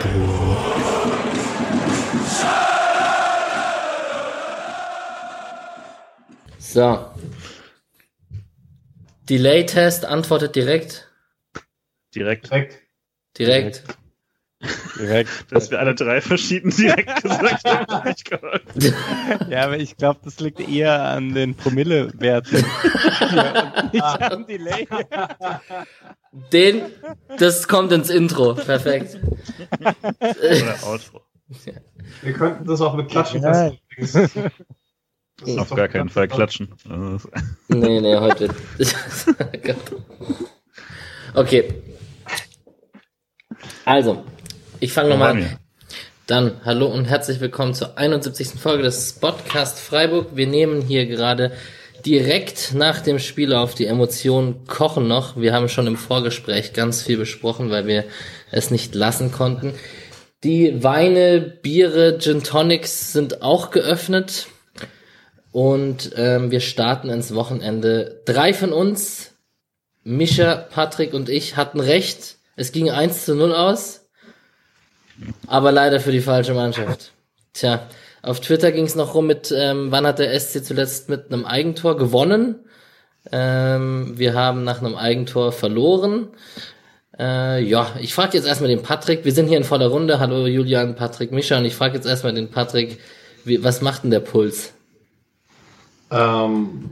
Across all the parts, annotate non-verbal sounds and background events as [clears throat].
Freiburg. So. Delay-Test antwortet direkt. Direkt. Direkt. Direkt. Direkt. [laughs] Dass wir alle drei verschieden direkt [laughs] gesagt haben. [laughs] Ja, aber ich glaube, das liegt eher an den Promillewerten. nicht am Delay. Den, das kommt ins Intro. Perfekt. Oder Outro. Wir könnten das auch mit Klatschen Ja. testen. Auf gar keinen Fall klatschen. Nee, nee, heute. okay. Also, ich fange nochmal an. Dann, hallo und herzlich willkommen zur 71. Folge des Podcast Freiburg. Wir nehmen hier gerade direkt nach dem Spiel auf. Die Emotionen kochen noch. Wir haben schon im Vorgespräch ganz viel besprochen, weil wir es nicht lassen konnten. Die Weine, Biere, Gin Tonics sind auch geöffnet. Und ähm, wir starten ins Wochenende. Drei von uns, Mischa, Patrick und ich, hatten recht. Es ging 1 zu 0 aus. Aber leider für die falsche Mannschaft. Tja, auf Twitter ging es noch rum mit, ähm, wann hat der SC zuletzt mit einem Eigentor gewonnen? Ähm, wir haben nach einem Eigentor verloren. Äh, ja, ich frage jetzt erstmal den Patrick. Wir sind hier in voller Runde. Hallo Julian, Patrick, Mischa. Und ich frage jetzt erstmal den Patrick, wie, was macht denn der Puls? Ähm,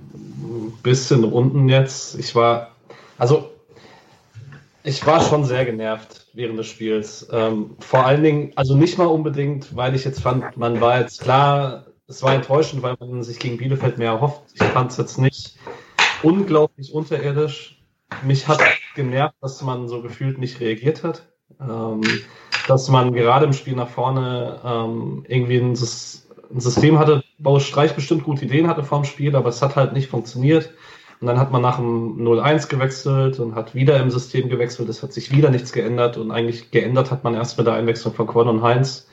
bisschen Runden jetzt. Ich war, also, ich war schon sehr genervt während des Spiels. Ähm, vor allen Dingen, also nicht mal unbedingt, weil ich jetzt fand, man war jetzt klar, es war enttäuschend, weil man sich gegen Bielefeld mehr erhofft. Ich fand es jetzt nicht unglaublich unterirdisch. Mich hat genervt, dass man so gefühlt nicht reagiert hat. Ähm, dass man gerade im Spiel nach vorne ähm, irgendwie ein, Sys ein System hatte, wo Streich bestimmt gute Ideen hatte vorm Spiel, aber es hat halt nicht funktioniert. Und dann hat man nach dem 0-1 gewechselt und hat wieder im System gewechselt. Es hat sich wieder nichts geändert und eigentlich geändert hat man erst mit der Einwechslung von Korn und Heinz.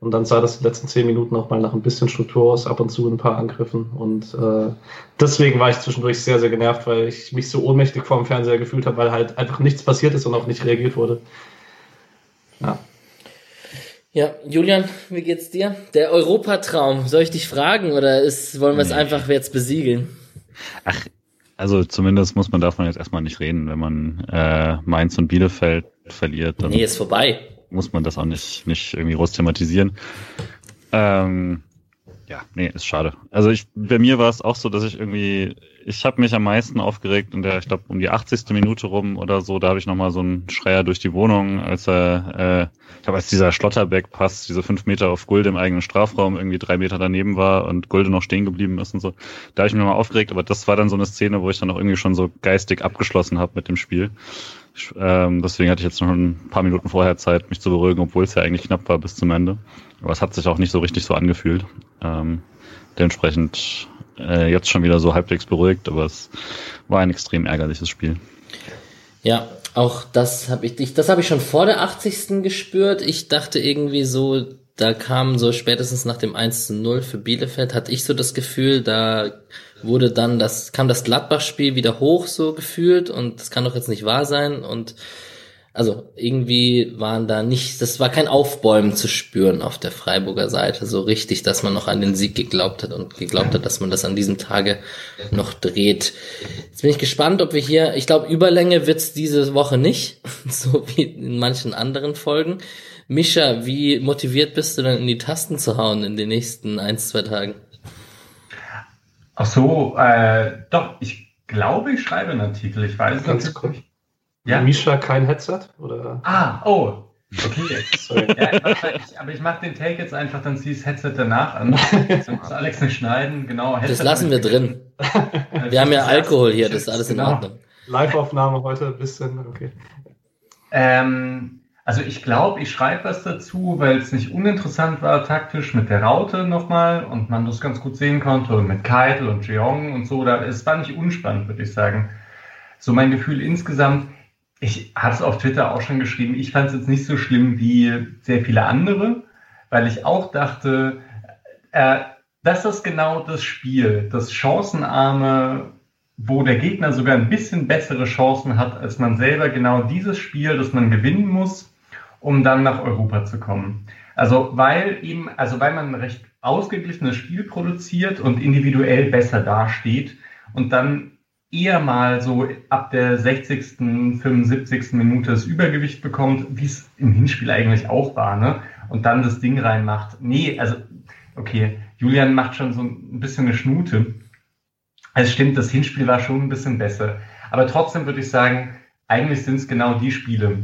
Und dann sah das die letzten zehn Minuten auch mal nach ein bisschen Struktur aus, ab und zu ein paar Angriffen. Und äh, deswegen war ich zwischendurch sehr, sehr genervt, weil ich mich so ohnmächtig vor dem Fernseher gefühlt habe, weil halt einfach nichts passiert ist und auch nicht reagiert wurde. Ja. Ja, Julian, wie geht's dir? Der Europatraum, soll ich dich fragen oder ist, wollen wir es Nee. einfach jetzt besiegeln? Ach, also zumindest muss man davon jetzt erstmal nicht reden. Wenn man äh, Mainz und Bielefeld verliert, dann Nee, ist vorbei. muss man das auch nicht, nicht irgendwie groß thematisieren. Ähm, ja, nee, ist schade. Also ich, bei mir war es auch so, dass ich irgendwie, ich habe mich am meisten aufgeregt in der, ich glaube, um die 80. Minute rum oder so, da habe ich nochmal so einen Schreier durch die Wohnung, als er, äh, ich glaube, als dieser Schlotterbeck-Pass, diese fünf Meter auf Gulde im eigenen Strafraum irgendwie drei Meter daneben war und Gulde noch stehen geblieben ist und so. Da habe ich mich nochmal aufgeregt, aber das war dann so eine Szene, wo ich dann auch irgendwie schon so geistig abgeschlossen habe mit dem Spiel. Ich, ähm, deswegen hatte ich jetzt noch ein paar Minuten vorher Zeit, mich zu beruhigen, obwohl es ja eigentlich knapp war bis zum Ende. Aber es hat sich auch nicht so richtig so angefühlt. Ähm, dementsprechend äh, jetzt schon wieder so halbwegs beruhigt, aber es war ein extrem ärgerliches Spiel. Ja, auch das habe ich, ich, das habe ich schon vor der 80. gespürt. Ich dachte irgendwie so, da kam so spätestens nach dem 1 zu 0 für Bielefeld, hatte ich so das Gefühl, da wurde dann das, kam das Gladbach-Spiel wieder hoch so gefühlt und das kann doch jetzt nicht wahr sein und also irgendwie waren da nicht, das war kein Aufbäumen zu spüren auf der Freiburger Seite, so richtig, dass man noch an den Sieg geglaubt hat und geglaubt hat, dass man das an diesem Tage noch dreht. Jetzt bin ich gespannt, ob wir hier, ich glaube, Überlänge wird's diese Woche nicht, [laughs] so wie in manchen anderen Folgen. Mischa, wie motiviert bist du denn in die Tasten zu hauen in den nächsten ein, zwei Tagen? Ach so, äh, doch, ich glaube, ich schreibe einen Artikel. Ich weiß Ganz nicht. Ja? Misha kein Headset? Oder? Ah, oh, okay. Sorry. [laughs] Ja, ich, aber ich mache den Take jetzt einfach, dann zieh das Headset danach an. [laughs] Dann muss Alex nicht schneiden, genau. Das lassen wir drin. Wir haben ja Alkohol hier, das ist alles in Genau. Ordnung. Live-Aufnahme heute ein bisschen, okay. Ähm, also ich glaube, ich schreibe was dazu, weil es nicht uninteressant war taktisch mit der Raute nochmal und man das ganz gut sehen konnte und mit Keitel und Jeong und so. Da, es war nicht unspannend, würde ich sagen. So mein Gefühl insgesamt, ich habe es auf Twitter auch schon geschrieben, ich fand es jetzt nicht so schlimm wie sehr viele andere, weil ich auch dachte, äh, das ist genau das Spiel, das chancenarme, wo der Gegner sogar ein bisschen bessere Chancen hat als man selber, genau dieses Spiel, das man gewinnen muss, um dann nach Europa zu kommen. Also weil eben, also weil man ein recht ausgeglichenes Spiel produziert und individuell besser dasteht und dann eher mal so ab der 60., 75. Minute das Übergewicht bekommt, wie es im Hinspiel eigentlich auch war, ne? Und dann das Ding reinmacht. Nee, also, okay, Julian macht schon so ein bisschen eine Schnute. Es stimmt, das Hinspiel war schon ein bisschen besser. Aber trotzdem würde ich sagen, eigentlich sind es genau die Spiele,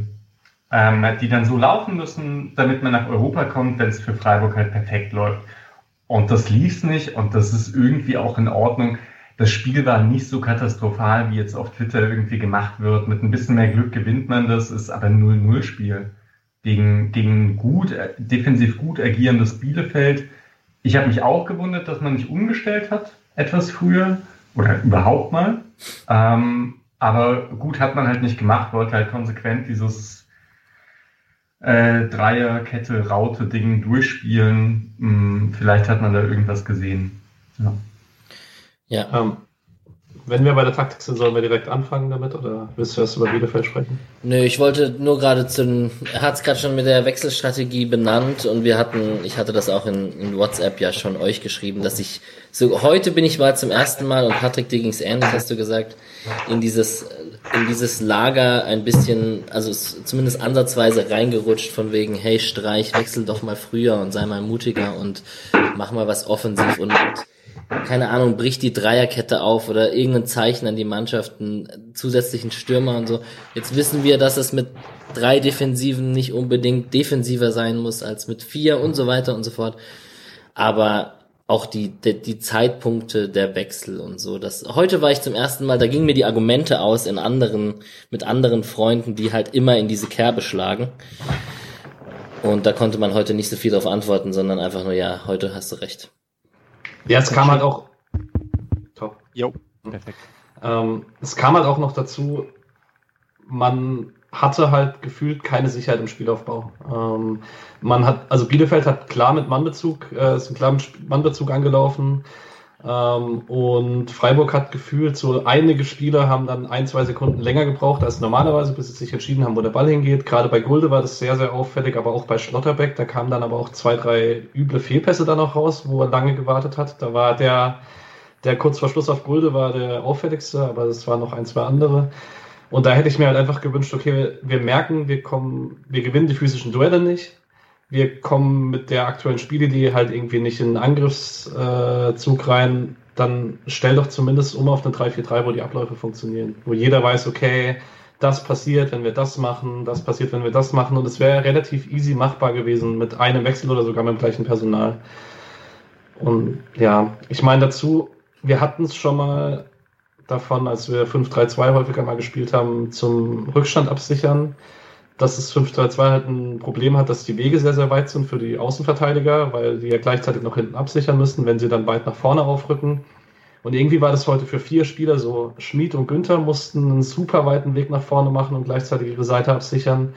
ähm, die dann so laufen müssen, damit man nach Europa kommt, wenn es für Freiburg halt perfekt läuft. Und das lief nicht und das ist irgendwie auch in Ordnung das Spiel war nicht so katastrophal, wie jetzt auf Twitter irgendwie gemacht wird. Mit ein bisschen mehr Glück gewinnt man das, ist aber ein 0-0-Spiel gegen, gegen gut, äh, defensiv gut agierendes Bielefeld. Ich habe mich auch gewundert, dass man nicht umgestellt hat, etwas früher oder überhaupt mal. Ähm, aber gut hat man halt nicht gemacht, wollte halt konsequent dieses äh, Dreierkette-Raute-Ding durchspielen. Hm, vielleicht hat man da irgendwas gesehen. Ja. Ja. Ähm, wenn wir bei der Taktik sind, sollen wir direkt anfangen damit oder willst du erst über Bielefeld sprechen? Nö, ich wollte nur gerade zu, er hat es gerade schon mit der Wechselstrategie benannt und wir hatten, ich hatte das auch in, in, WhatsApp ja schon euch geschrieben, dass ich, so heute bin ich mal zum ersten Mal und Patrick, dir ging's ähnlich, hast du gesagt, in dieses, in dieses Lager ein bisschen, also zumindest ansatzweise reingerutscht von wegen, hey Streich, wechsel doch mal früher und sei mal mutiger und mach mal was offensiv und keine Ahnung, bricht die Dreierkette auf oder irgendein Zeichen an die Mannschaft, einen zusätzlichen Stürmer und so. Jetzt wissen wir, dass es mit drei Defensiven nicht unbedingt defensiver sein muss als mit vier und so weiter und so fort. Aber auch die, die, die Zeitpunkte der Wechsel und so. Das, heute war ich zum ersten Mal, da gingen mir die Argumente aus in anderen, mit anderen Freunden, die halt immer in diese Kerbe schlagen. Und da konnte man heute nicht so viel darauf antworten, sondern einfach nur, ja, heute hast du recht. Ja, es kam halt auch. Top. Jo, perfekt. Ähm, es kam halt auch noch dazu, man hatte halt gefühlt keine Sicherheit im Spielaufbau. Ähm, man hat, also Bielefeld hat klar mit Mannbezug, äh, ist ein klar mit Mannbezug angelaufen. Ähm, und Freiburg hat gefühlt, so einige Spieler haben dann ein, zwei Sekunden länger gebraucht als normalerweise, bis sie sich entschieden haben, wo der Ball hingeht. Gerade bei Gulde war das sehr, sehr auffällig, aber auch bei Schlotterbeck, da kamen dann aber auch zwei, drei üble Fehlpässe dann noch raus, wo er lange gewartet hat. Da war der, der kurz vor Schluss auf Gulde war der auffälligste, aber es waren noch ein, zwei andere. Und da hätte ich mir halt einfach gewünscht, okay, wir merken, wir kommen, wir gewinnen die physischen Duelle nicht wir kommen mit der aktuellen Spielidee halt irgendwie nicht in den Angriffszug rein, dann stell doch zumindest um auf eine 3-4-3, wo die Abläufe funktionieren. Wo jeder weiß, okay, das passiert, wenn wir das machen, das passiert, wenn wir das machen. Und es wäre relativ easy machbar gewesen mit einem Wechsel oder sogar mit dem gleichen Personal. Und ja, ich meine dazu, wir hatten es schon mal davon, als wir 5-3-2 häufiger mal gespielt haben, zum Rückstand absichern dass das 5-3-2 halt ein Problem hat, dass die Wege sehr, sehr weit sind für die Außenverteidiger, weil die ja gleichzeitig noch hinten absichern müssen, wenn sie dann weit nach vorne aufrücken. Und irgendwie war das heute für vier Spieler so, Schmid und Günther mussten einen super weiten Weg nach vorne machen und gleichzeitig ihre Seite absichern.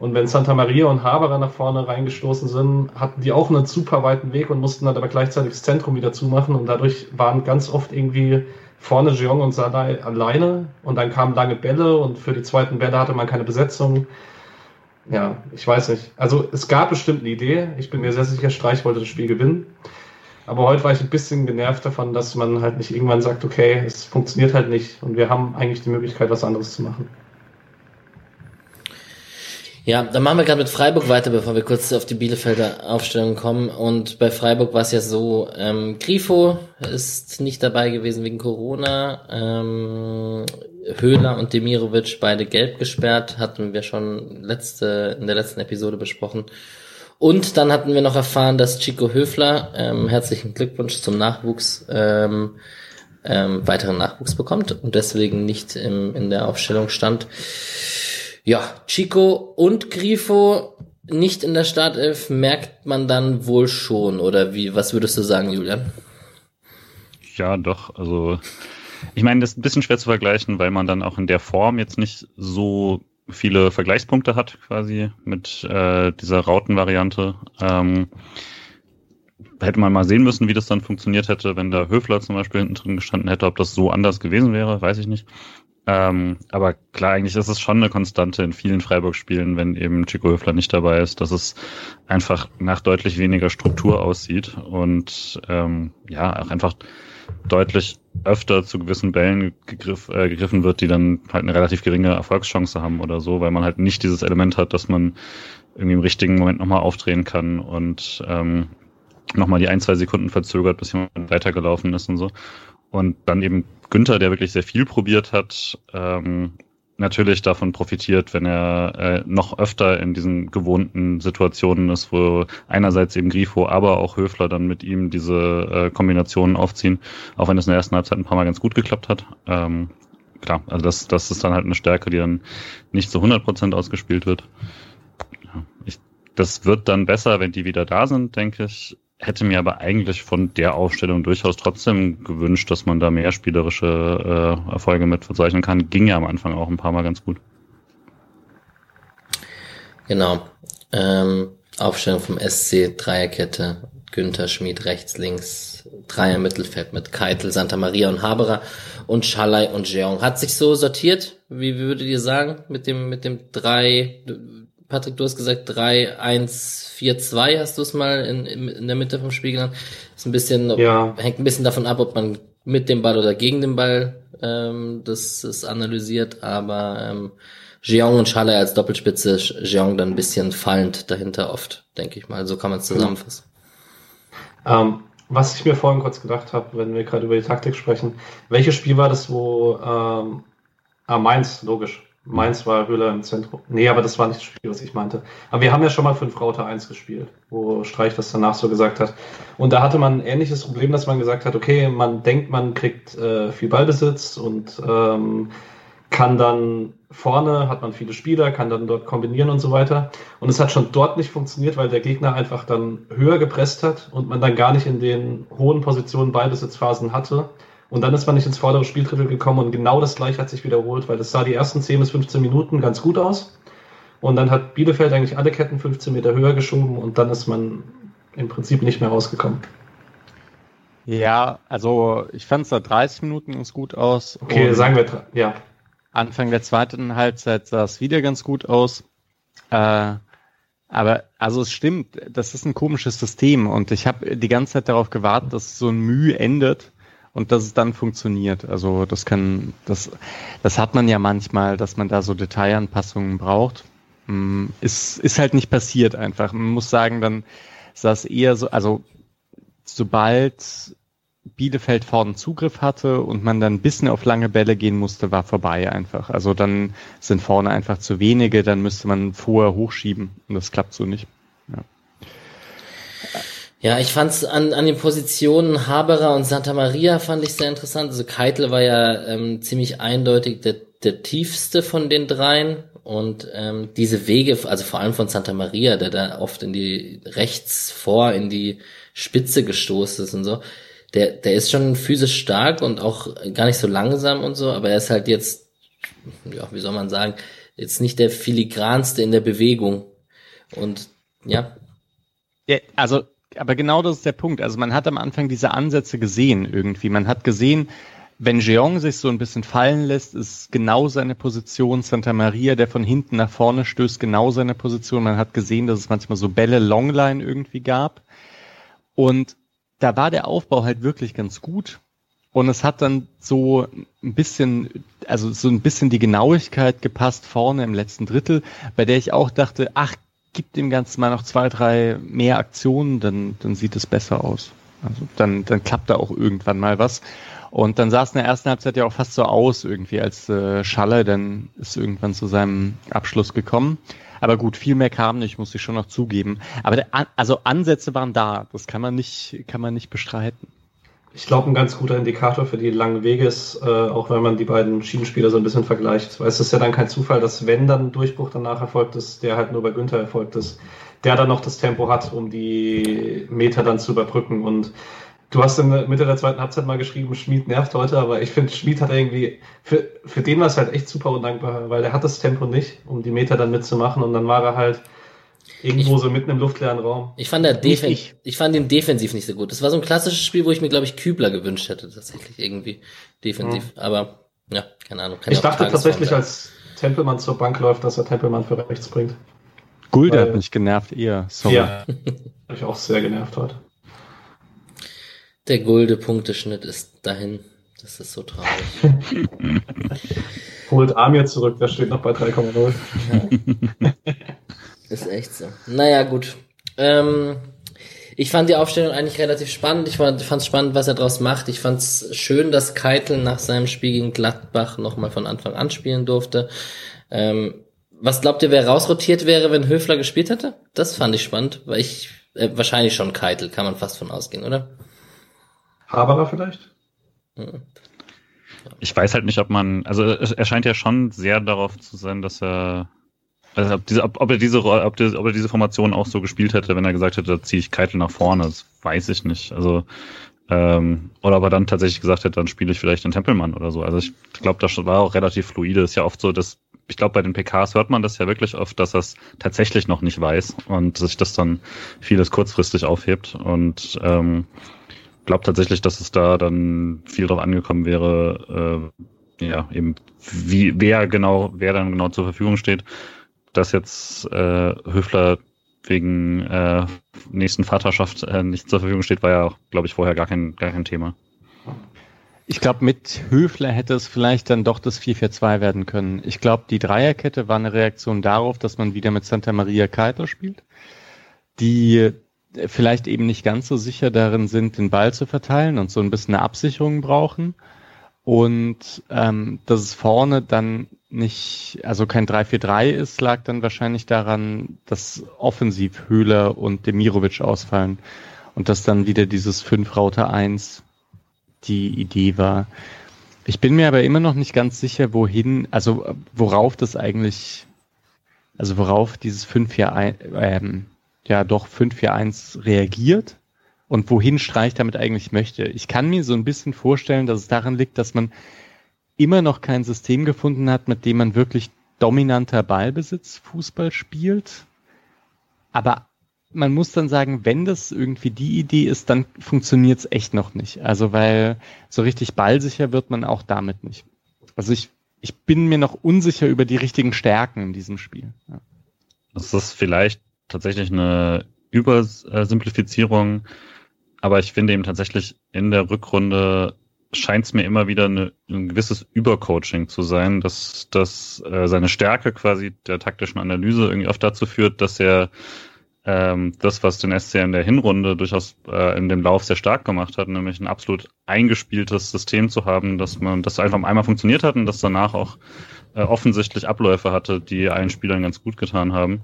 Und wenn Santa Maria und Haberer nach vorne reingestoßen sind, hatten die auch einen super weiten Weg und mussten dann aber gleichzeitig das Zentrum wieder zumachen. Und dadurch waren ganz oft irgendwie vorne Jeong und Sadai alleine. Und dann kamen lange Bälle und für die zweiten Bälle hatte man keine Besetzung ja, ich weiß nicht. Also es gab bestimmt eine Idee. Ich bin mir sehr sicher, Streich wollte das Spiel gewinnen. Aber heute war ich ein bisschen genervt davon, dass man halt nicht irgendwann sagt, okay, es funktioniert halt nicht und wir haben eigentlich die Möglichkeit, was anderes zu machen. Ja, dann machen wir gerade mit Freiburg weiter, bevor wir kurz auf die Bielefelder Aufstellung kommen. Und bei Freiburg war es ja so, ähm, Grifo ist nicht dabei gewesen wegen Corona. Ähm, Höhler und Demirovic beide gelb gesperrt, hatten wir schon letzte, in der letzten Episode besprochen. Und dann hatten wir noch erfahren, dass Chico Höfler, ähm, herzlichen Glückwunsch zum Nachwuchs, ähm, ähm, weiteren Nachwuchs bekommt und deswegen nicht im, in der Aufstellung stand. Ja, Chico und Grifo nicht in der Startelf merkt man dann wohl schon, oder wie, was würdest du sagen, Julian? Ja, doch, also ich meine, das ist ein bisschen schwer zu vergleichen, weil man dann auch in der Form jetzt nicht so viele Vergleichspunkte hat, quasi mit äh, dieser Rautenvariante. Ähm, hätte man mal sehen müssen, wie das dann funktioniert hätte, wenn da Höfler zum Beispiel hinten drin gestanden hätte, ob das so anders gewesen wäre, weiß ich nicht. Ähm, aber klar, eigentlich ist es schon eine Konstante in vielen Freiburg-Spielen, wenn eben Chico Höfler nicht dabei ist, dass es einfach nach deutlich weniger Struktur aussieht und ähm, ja, auch einfach deutlich öfter zu gewissen Bällen gegriff, äh, gegriffen wird, die dann halt eine relativ geringe Erfolgschance haben oder so, weil man halt nicht dieses Element hat, dass man irgendwie im richtigen Moment nochmal aufdrehen kann und ähm, nochmal die ein, zwei Sekunden verzögert, bis jemand weitergelaufen ist und so. Und dann eben Günther, der wirklich sehr viel probiert hat, ähm, natürlich davon profitiert, wenn er äh, noch öfter in diesen gewohnten Situationen ist, wo einerseits eben Grifo, aber auch Höfler dann mit ihm diese äh, Kombinationen aufziehen, auch wenn es in der ersten Halbzeit ein paar Mal ganz gut geklappt hat. Ähm, klar, also das, das ist dann halt eine Stärke, die dann nicht zu 100 Prozent ausgespielt wird. Ja, ich, das wird dann besser, wenn die wieder da sind, denke ich hätte mir aber eigentlich von der Aufstellung durchaus trotzdem gewünscht, dass man da mehr spielerische äh, Erfolge mit verzeichnen kann. Ging ja am Anfang auch ein paar Mal ganz gut. Genau. Ähm, Aufstellung vom SC, Dreierkette, Günther Schmid rechts, links, Dreier Mittelfeld mit Keitel, Santa Maria und Haberer und Schalay und Jeong. Hat sich so sortiert, wie würdet ihr sagen, mit dem, mit dem drei, Patrick, du hast gesagt 3, 1, 4, 2 hast du es mal in, in der Mitte vom Spiel genannt. Ist ein bisschen, ja. hängt ein bisschen davon ab, ob man mit dem Ball oder gegen den Ball ähm, das ist analysiert, aber ähm, Jeong und Schalle als Doppelspitze, Jeong dann ein bisschen fallend dahinter oft, denke ich mal. So kann man es zusammenfassen. Ähm, was ich mir vorhin kurz gedacht habe, wenn wir gerade über die Taktik sprechen, welches Spiel war das, wo ähm, ah, Mainz, logisch, Mainz war Höhler im Zentrum. Nee, aber das war nicht das Spiel, was ich meinte. Aber wir haben ja schon mal fünf Rauter 1 gespielt, wo Streich das danach so gesagt hat. Und da hatte man ein ähnliches Problem, dass man gesagt hat, okay, man denkt, man kriegt äh, viel Ballbesitz und ähm, kann dann vorne, hat man viele Spieler, kann dann dort kombinieren und so weiter. Und es hat schon dort nicht funktioniert, weil der Gegner einfach dann höher gepresst hat und man dann gar nicht in den hohen Positionen Ballbesitzphasen hatte und dann ist man nicht ins vordere Spieldrittel gekommen und genau das gleiche hat sich wiederholt, weil das sah die ersten 10 bis 15 Minuten ganz gut aus. Und dann hat Bielefeld eigentlich alle Ketten 15 Meter höher geschoben und dann ist man im Prinzip nicht mehr rausgekommen. Ja, also ich fand es da 30 Minuten ganz gut aus. Okay, sagen wir, ja. Anfang der zweiten Halbzeit sah es wieder ganz gut aus. Äh, aber also es stimmt, das ist ein komisches System und ich habe die ganze Zeit darauf gewartet, dass so ein Mühe endet und dass es dann funktioniert. Also das kann, das, das hat man ja manchmal, dass man da so Detailanpassungen braucht. Mm, ist, ist halt nicht passiert einfach. Man muss sagen, dann es eher so, also sobald Bielefeld vorne Zugriff hatte und man dann ein bisschen auf lange Bälle gehen musste, war vorbei einfach. Also dann sind vorne einfach zu wenige, dann müsste man vorher hochschieben und das klappt so nicht. Ja. Ja, ich fand's an, an den Positionen Haberer und Santa Maria fand ich sehr interessant. Also Keitel war ja ähm, ziemlich eindeutig der, der tiefste von den dreien und ähm, diese Wege, also vor allem von Santa Maria, der da oft in die rechts vor in die Spitze gestoßen ist und so, der, der ist schon physisch stark und auch gar nicht so langsam und so, aber er ist halt jetzt, ja, wie soll man sagen, jetzt nicht der filigranste in der Bewegung und ja. Ja, also aber genau das ist der Punkt. Also man hat am Anfang diese Ansätze gesehen irgendwie. Man hat gesehen, wenn Jeong sich so ein bisschen fallen lässt, ist genau seine Position. Santa Maria, der von hinten nach vorne stößt, genau seine Position. Man hat gesehen, dass es manchmal so Bälle Longline irgendwie gab. Und da war der Aufbau halt wirklich ganz gut. Und es hat dann so ein bisschen, also so ein bisschen die Genauigkeit gepasst vorne im letzten Drittel, bei der ich auch dachte, ach gib dem Ganzen mal noch zwei, drei mehr Aktionen, dann, dann sieht es besser aus. Also dann, dann klappt da auch irgendwann mal was. Und dann sah es in der ersten Halbzeit ja auch fast so aus, irgendwie, als äh, Schaller dann ist irgendwann zu seinem Abschluss gekommen. Aber gut, viel mehr kam nicht, muss ich schon noch zugeben. Aber der, also Ansätze waren da, das kann man nicht, kann man nicht bestreiten ich glaube, ein ganz guter Indikator für die langen Wege ist, äh, auch wenn man die beiden Schienenspieler so ein bisschen vergleicht. Weil es ist ja dann kein Zufall, dass wenn dann ein Durchbruch danach erfolgt ist, der halt nur bei Günther erfolgt ist, der dann noch das Tempo hat, um die Meter dann zu überbrücken. Und du hast in der Mitte der zweiten Halbzeit mal geschrieben, Schmied nervt heute, aber ich finde, Schmied hat irgendwie, für, für den war es halt echt super undankbar, weil er hat das Tempo nicht, um die Meter dann mitzumachen. Und dann war er halt Irgendwo ich, so mitten im luftleeren Raum. Ich fand, der Defen ich. ich fand ihn defensiv nicht so gut. Das war so ein klassisches Spiel, wo ich mir, glaube ich, Kübler gewünscht hätte, tatsächlich irgendwie defensiv. Mhm. Aber Ja, keine Ahnung. ich dachte tatsächlich, als Tempelmann zur Bank läuft, dass er Tempelmann für rechts bringt. Gulde hat mich genervt, eher. Sorry. Ja, [laughs] habe ich auch sehr genervt heute. Der Gulde-Punkteschnitt ist dahin. Das ist so traurig. [laughs] Holt Amir zurück, der steht noch bei 3,0. Ja. [laughs] ist echt so. Naja, gut. Ähm, ich fand die Aufstellung eigentlich relativ spannend. Ich fand es spannend, was er daraus macht. Ich fand es schön, dass Keitel nach seinem Spiel gegen Gladbach nochmal von Anfang an spielen durfte. Ähm, was glaubt ihr, wer rausrotiert wäre, wenn Höfler gespielt hätte? Das fand ich spannend, weil ich äh, wahrscheinlich schon Keitel, kann man fast von ausgehen, oder? Haberer vielleicht? Hm. Ich weiß halt nicht, ob man, also er scheint ja schon sehr darauf zu sein, dass er, also ob, diese, ob, ob er diese, ob, ob er diese Formation auch so gespielt hätte, wenn er gesagt hätte, da ziehe ich Keitel nach vorne, das weiß ich nicht. Also ähm, oder ob er dann tatsächlich gesagt hätte, dann spiele ich vielleicht den Tempelmann oder so. Also ich glaube, das war auch relativ fluide. Ist ja oft so, dass ich glaube, bei den PKs hört man das ja wirklich oft, dass er es tatsächlich noch nicht weiß und sich das dann vieles kurzfristig aufhebt. Und ähm, glaube tatsächlich, dass es da dann viel drauf angekommen wäre, äh, ja, eben wie, wer genau, wer dann genau zur Verfügung steht. Dass jetzt äh, Höfler wegen äh, nächsten Vaterschaft äh, nicht zur Verfügung steht, war ja auch, glaube ich, vorher gar kein, gar kein Thema. Ich glaube, mit Höfler hätte es vielleicht dann doch das 4-4-2 werden können. Ich glaube, die Dreierkette war eine Reaktion darauf, dass man wieder mit Santa Maria Keitel spielt, die vielleicht eben nicht ganz so sicher darin sind, den Ball zu verteilen und so ein bisschen eine Absicherung brauchen. Und ähm, dass es vorne dann nicht, also kein 3-4-3 ist, lag dann wahrscheinlich daran, dass offensiv Höhler und Demirovic ausfallen und dass dann wieder dieses 5 Rauter 1 die Idee war. Ich bin mir aber immer noch nicht ganz sicher, wohin, also worauf das eigentlich, also worauf dieses 5-4-1, ähm, ja doch 5-4-1 reagiert und wohin Streich damit eigentlich möchte. Ich kann mir so ein bisschen vorstellen, dass es daran liegt, dass man immer noch kein System gefunden hat, mit dem man wirklich dominanter Ballbesitz Fußball spielt. Aber man muss dann sagen, wenn das irgendwie die Idee ist, dann funktioniert es echt noch nicht. Also weil so richtig ballsicher wird man auch damit nicht. Also ich, ich bin mir noch unsicher über die richtigen Stärken in diesem Spiel. Ja. Das ist vielleicht tatsächlich eine Übersimplifizierung, aber ich finde eben tatsächlich in der Rückrunde scheint es mir immer wieder eine, ein gewisses Übercoaching zu sein, dass, dass äh, seine Stärke quasi der taktischen Analyse irgendwie oft dazu führt, dass er ähm, das, was den SC in der Hinrunde durchaus äh, in dem Lauf sehr stark gemacht hat, nämlich ein absolut eingespieltes System zu haben, dass man das einfach einmal funktioniert hat und das danach auch äh, offensichtlich Abläufe hatte, die allen Spielern ganz gut getan haben,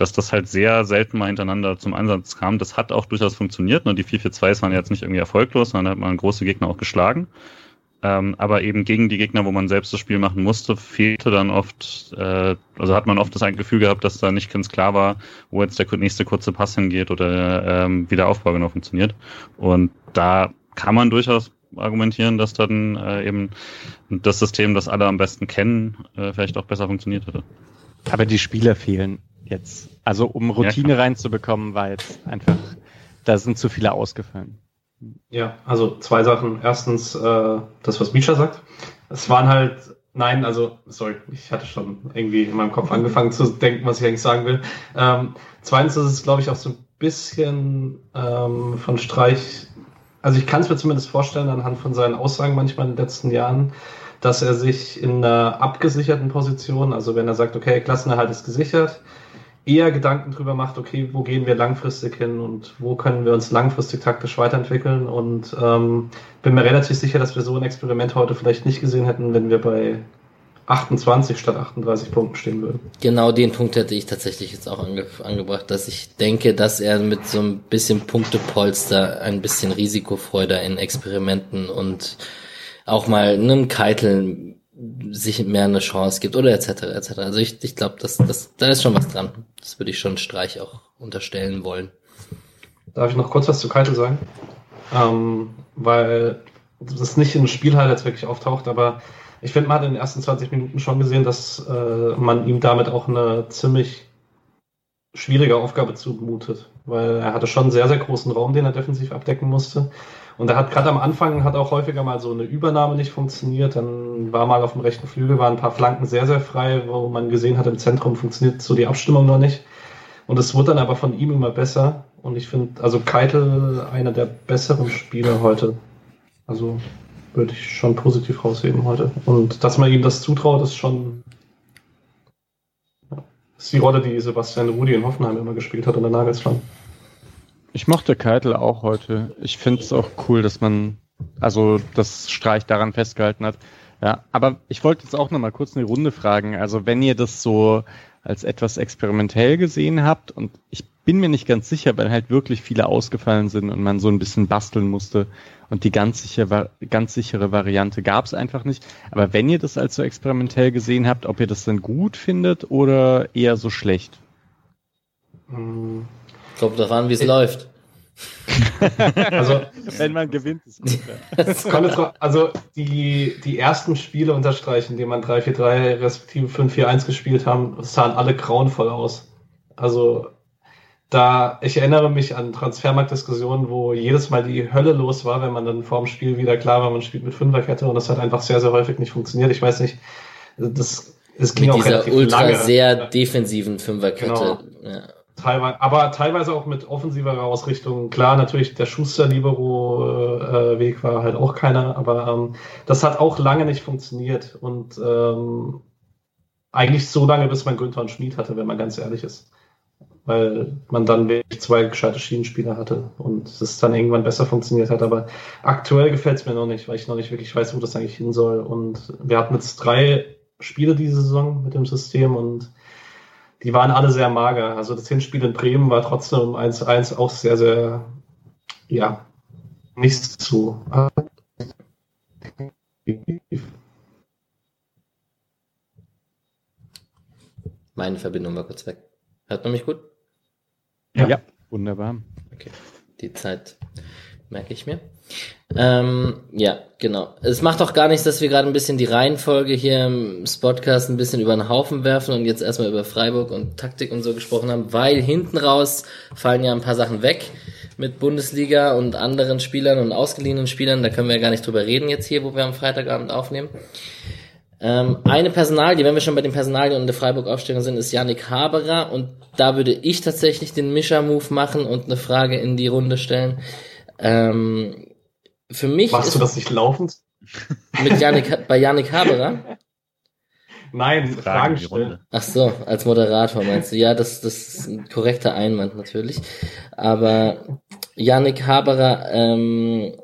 dass das halt sehr selten mal hintereinander zum Einsatz kam. Das hat auch durchaus funktioniert. Ne? Die 4-4-2s waren jetzt nicht irgendwie erfolglos, sondern hat man große Gegner auch geschlagen. Ähm, aber eben gegen die Gegner, wo man selbst das Spiel machen musste, fehlte dann oft, äh, also hat man oft das Gefühl gehabt, dass da nicht ganz klar war, wo jetzt der nächste kurze Pass hingeht oder ähm, wie der Aufbau genau funktioniert. Und da kann man durchaus argumentieren, dass dann äh, eben das System, das alle am besten kennen, äh, vielleicht auch besser funktioniert hätte. Aber die Spieler fehlen jetzt. Also um Routine ja, reinzubekommen, war jetzt einfach, da sind zu viele ausgefallen. Ja, also zwei Sachen. Erstens, äh, das, was Misha sagt. Es waren halt, nein, also, sorry, ich hatte schon irgendwie in meinem Kopf angefangen zu denken, was ich eigentlich sagen will. Ähm, zweitens ist es, glaube ich, auch so ein bisschen ähm, von Streich, also ich kann es mir zumindest vorstellen, anhand von seinen Aussagen manchmal in den letzten Jahren, dass er sich in einer abgesicherten Position, also wenn er sagt, okay, Klassenerhalt ist gesichert, eher Gedanken drüber macht, okay, wo gehen wir langfristig hin und wo können wir uns langfristig taktisch weiterentwickeln. Und ähm, bin mir relativ sicher, dass wir so ein Experiment heute vielleicht nicht gesehen hätten, wenn wir bei 28 statt 38 Punkten stehen würden. Genau den Punkt hätte ich tatsächlich jetzt auch ange angebracht, dass ich denke, dass er mit so ein bisschen Punktepolster ein bisschen Risikofreude in Experimenten und auch mal einen Keitel sich mehr eine Chance gibt oder etc. etc. Also ich, ich glaube, das, das, da ist schon was dran. Das würde ich schon Streich auch unterstellen wollen. Darf ich noch kurz was zu Keitel sagen? Ähm, weil das nicht in Spiel halt jetzt wirklich auftaucht, aber ich finde, man hat in den ersten 20 Minuten schon gesehen, dass äh, man ihm damit auch eine ziemlich schwierige Aufgabe zumutet, weil er hatte schon einen sehr, sehr großen Raum, den er defensiv abdecken musste. Und er hat gerade am Anfang hat auch häufiger mal so eine Übernahme nicht funktioniert. Dann war mal auf dem rechten Flügel, waren ein paar Flanken sehr, sehr frei, wo man gesehen hat, im Zentrum funktioniert so die Abstimmung noch nicht. Und es wurde dann aber von ihm immer besser. Und ich finde, also Keitel einer der besseren Spieler heute. Also würde ich schon positiv rausheben heute. Und dass man ihm das zutraut, ist schon ist die Rolle, die Sebastian Rudi in Hoffenheim immer gespielt hat unter Nagelsmann. Ich mochte Keitel auch heute. Ich finde es auch cool, dass man, also das Streich daran festgehalten hat. Ja, aber ich wollte jetzt auch noch mal kurz eine Runde fragen. Also wenn ihr das so als etwas experimentell gesehen habt und ich bin mir nicht ganz sicher, weil halt wirklich viele ausgefallen sind und man so ein bisschen basteln musste und die ganz sichere, ganz sichere Variante gab es einfach nicht. Aber wenn ihr das als so experimentell gesehen habt, ob ihr das dann gut findet oder eher so schlecht? Ich glaube, daran, wie es läuft. [laughs] also, wenn man gewinnt, ist gut. Ja. [laughs] also die, die ersten Spiele unterstreichen, die man 3-4-3 respektive 5-4-1 gespielt haben, sahen alle grauenvoll aus. Also da, ich erinnere mich an Transfermarktdiskussionen, wo jedes Mal die Hölle los war, wenn man dann vor dem Spiel wieder klar war, man spielt mit Fünferkette und das hat einfach sehr, sehr häufig nicht funktioniert. Ich weiß nicht, das, es ging mit auch dieser ultra lange. sehr defensiven Fünferkette. Genau. Ja. Teilweise, aber teilweise auch mit offensiverer Ausrichtung. Klar, natürlich der Schuster-Libero-Weg äh, war halt auch keiner, aber ähm, das hat auch lange nicht funktioniert und ähm, eigentlich so lange, bis man Günther und Schmid hatte, wenn man ganz ehrlich ist weil man dann wirklich zwei gescheite Schienenspieler hatte und es dann irgendwann besser funktioniert hat. Aber aktuell gefällt es mir noch nicht, weil ich noch nicht wirklich weiß, wo das eigentlich hin soll. Und wir hatten jetzt drei Spiele diese Saison mit dem System und die waren alle sehr mager. Also das Hinspiel in Bremen war trotzdem 1-1 auch sehr, sehr, ja, nichts zu. Meine Verbindung war kurz weg. Hört man mich gut? Ja, ja wunderbar. Okay, die Zeit merke ich mir. Ähm, ja, genau. Es macht auch gar nichts, dass wir gerade ein bisschen die Reihenfolge hier im Spotcast ein bisschen über den Haufen werfen und jetzt erstmal über Freiburg und Taktik und so gesprochen haben, weil hinten raus fallen ja ein paar Sachen weg mit Bundesliga und anderen Spielern und ausgeliehenen Spielern. Da können wir ja gar nicht drüber reden jetzt hier, wo wir am Freitagabend aufnehmen. Ähm, eine Personalie, wenn wir schon bei den Personalien und der Freiburg-Aufstellung sind, ist Yannick Haberer und da würde ich tatsächlich den Mischer-Move machen und eine Frage in die Runde stellen. Ähm, für mich. Machst du das nicht laufend? Mit Yannick, bei Yannick Haberer? Nein, Fragen, Fragen stellen. Ach so, als Moderator meinst du? Ja, das, das ist ein korrekter Einwand natürlich. Aber Yannick Haberer ähm,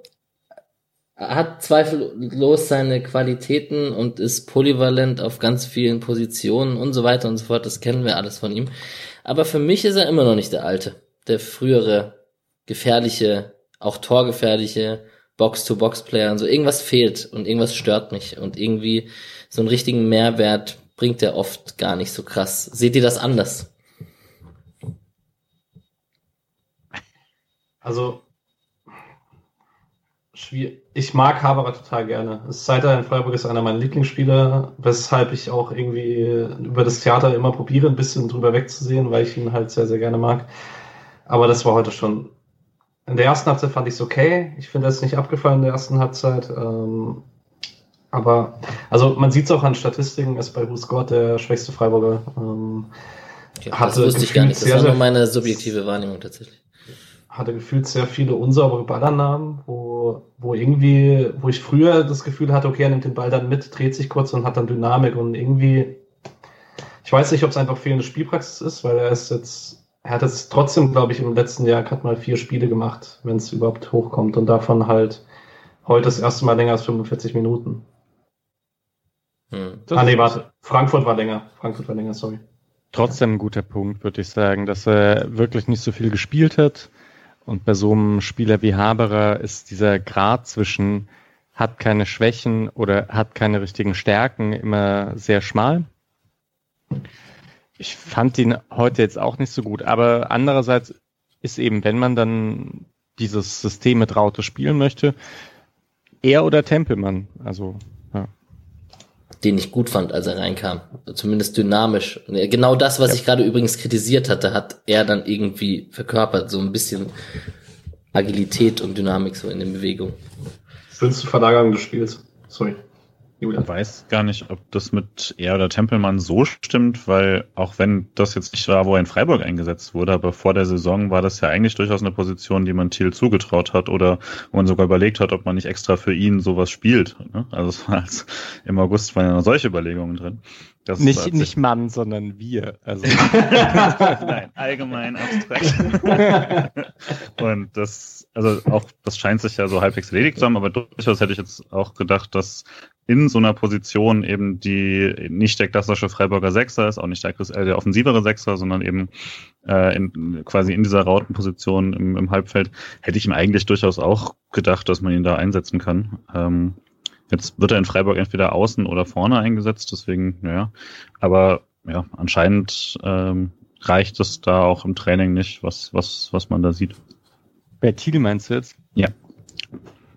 hat zweifellos seine Qualitäten und ist polyvalent auf ganz vielen Positionen und so weiter und so fort. Das kennen wir alles von ihm. Aber für mich ist er immer noch nicht der alte, der frühere, gefährliche, auch torgefährliche Box-to-Box-Player und so. Irgendwas fehlt und irgendwas stört mich und irgendwie so einen richtigen Mehrwert bringt er oft gar nicht so krass. Seht ihr das anders? Also ich mag Haberer total gerne. Seiter in Freiburg ist einer meiner Lieblingsspieler, weshalb ich auch irgendwie über das Theater immer probiere, ein bisschen drüber wegzusehen, weil ich ihn halt sehr, sehr gerne mag. Aber das war heute schon. In der ersten Halbzeit fand ich es okay. Ich finde, es nicht abgefallen in der ersten Halbzeit. Ähm, aber, also man sieht es auch an Statistiken, ist bei Husgott der schwächste Freiburger. Ähm, ja, das wusste ich gar nicht. Das war nur meine subjektive Wahrnehmung tatsächlich hatte gefühlt sehr viele unsaubere Ballannahmen, wo, wo irgendwie, wo ich früher das Gefühl hatte, okay, er nimmt den Ball dann mit, dreht sich kurz und hat dann Dynamik und irgendwie, ich weiß nicht, ob es einfach fehlende Spielpraxis ist, weil er ist jetzt, er hat jetzt trotzdem, glaube ich, im letzten Jahr gerade mal vier Spiele gemacht, wenn es überhaupt hochkommt und davon halt heute das erste Mal länger als 45 Minuten. Hm. Ah, nee, warte. Frankfurt war länger. Frankfurt war länger, sorry. Trotzdem ein guter Punkt, würde ich sagen, dass er wirklich nicht so viel gespielt hat und bei so einem Spieler wie Haberer ist dieser Grad zwischen hat keine Schwächen oder hat keine richtigen Stärken immer sehr schmal. Ich fand ihn heute jetzt auch nicht so gut, aber andererseits ist eben, wenn man dann dieses System mit Raute spielen möchte, er oder Tempelmann. Also, ja. den ich gut fand, als er reinkam. Zumindest dynamisch. Genau das, was ja. ich gerade übrigens kritisiert hatte, hat er dann irgendwie verkörpert. So ein bisschen Agilität und Dynamik so in den Bewegungen. Schönste Verlagerung des Spiels. Sorry. Julian. Ich weiß gar nicht, ob das mit er oder Tempelmann so stimmt, weil auch wenn das jetzt nicht war, wo er in Freiburg eingesetzt wurde, aber vor der Saison war das ja eigentlich durchaus eine Position, die man Thiel zugetraut hat oder wo man sogar überlegt hat, ob man nicht extra für ihn sowas spielt. Ne? Also es war als, [laughs] im August waren ja solche Überlegungen drin. Das nicht, nicht Mann, sondern wir. Also. [laughs] Nein, allgemein abstrakt. [laughs] Und das, also auch, das scheint sich ja so halbwegs erledigt zu haben, aber durchaus hätte ich jetzt auch gedacht, dass in so einer Position eben die nicht der klassische Freiburger Sechser ist, auch nicht der, äh, der offensivere Sechser, sondern eben äh, in, quasi in dieser Rautenposition im, im Halbfeld, hätte ich ihm eigentlich durchaus auch gedacht, dass man ihn da einsetzen kann. Ähm, jetzt wird er in Freiburg entweder außen oder vorne eingesetzt, deswegen, ja. Aber ja, anscheinend ähm, reicht es da auch im Training nicht, was, was, was man da sieht. Bei Thiel meinst du jetzt? Ja.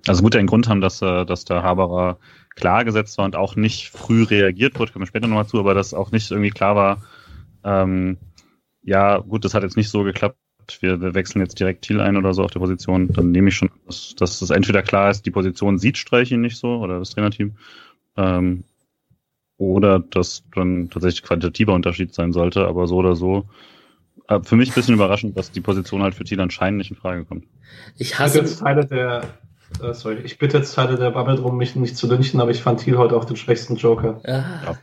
Also gut, einen Grund haben, dass, äh, dass der Haberer klar gesetzt war und auch nicht früh reagiert wurde, kommen wir später nochmal zu, aber dass auch nicht irgendwie klar war, ähm, ja, gut, das hat jetzt nicht so geklappt, wir, wir wechseln jetzt direkt Thiel ein oder so auf der Position, dann nehme ich schon, dass, dass das entweder klar ist, die Position sieht Streich ihn nicht so oder das Trainerteam, ähm, oder dass dann tatsächlich qualitativer Unterschied sein sollte, aber so oder so. Äh, für mich ein bisschen überraschend, dass die Position halt für Thiel anscheinend nicht in Frage kommt. Ich hasse Teile der äh, sorry, ich bitte jetzt Teile der Bubble drum, mich nicht zu lynchen, aber ich fand Thiel heute auch den schwächsten Joker. Ja.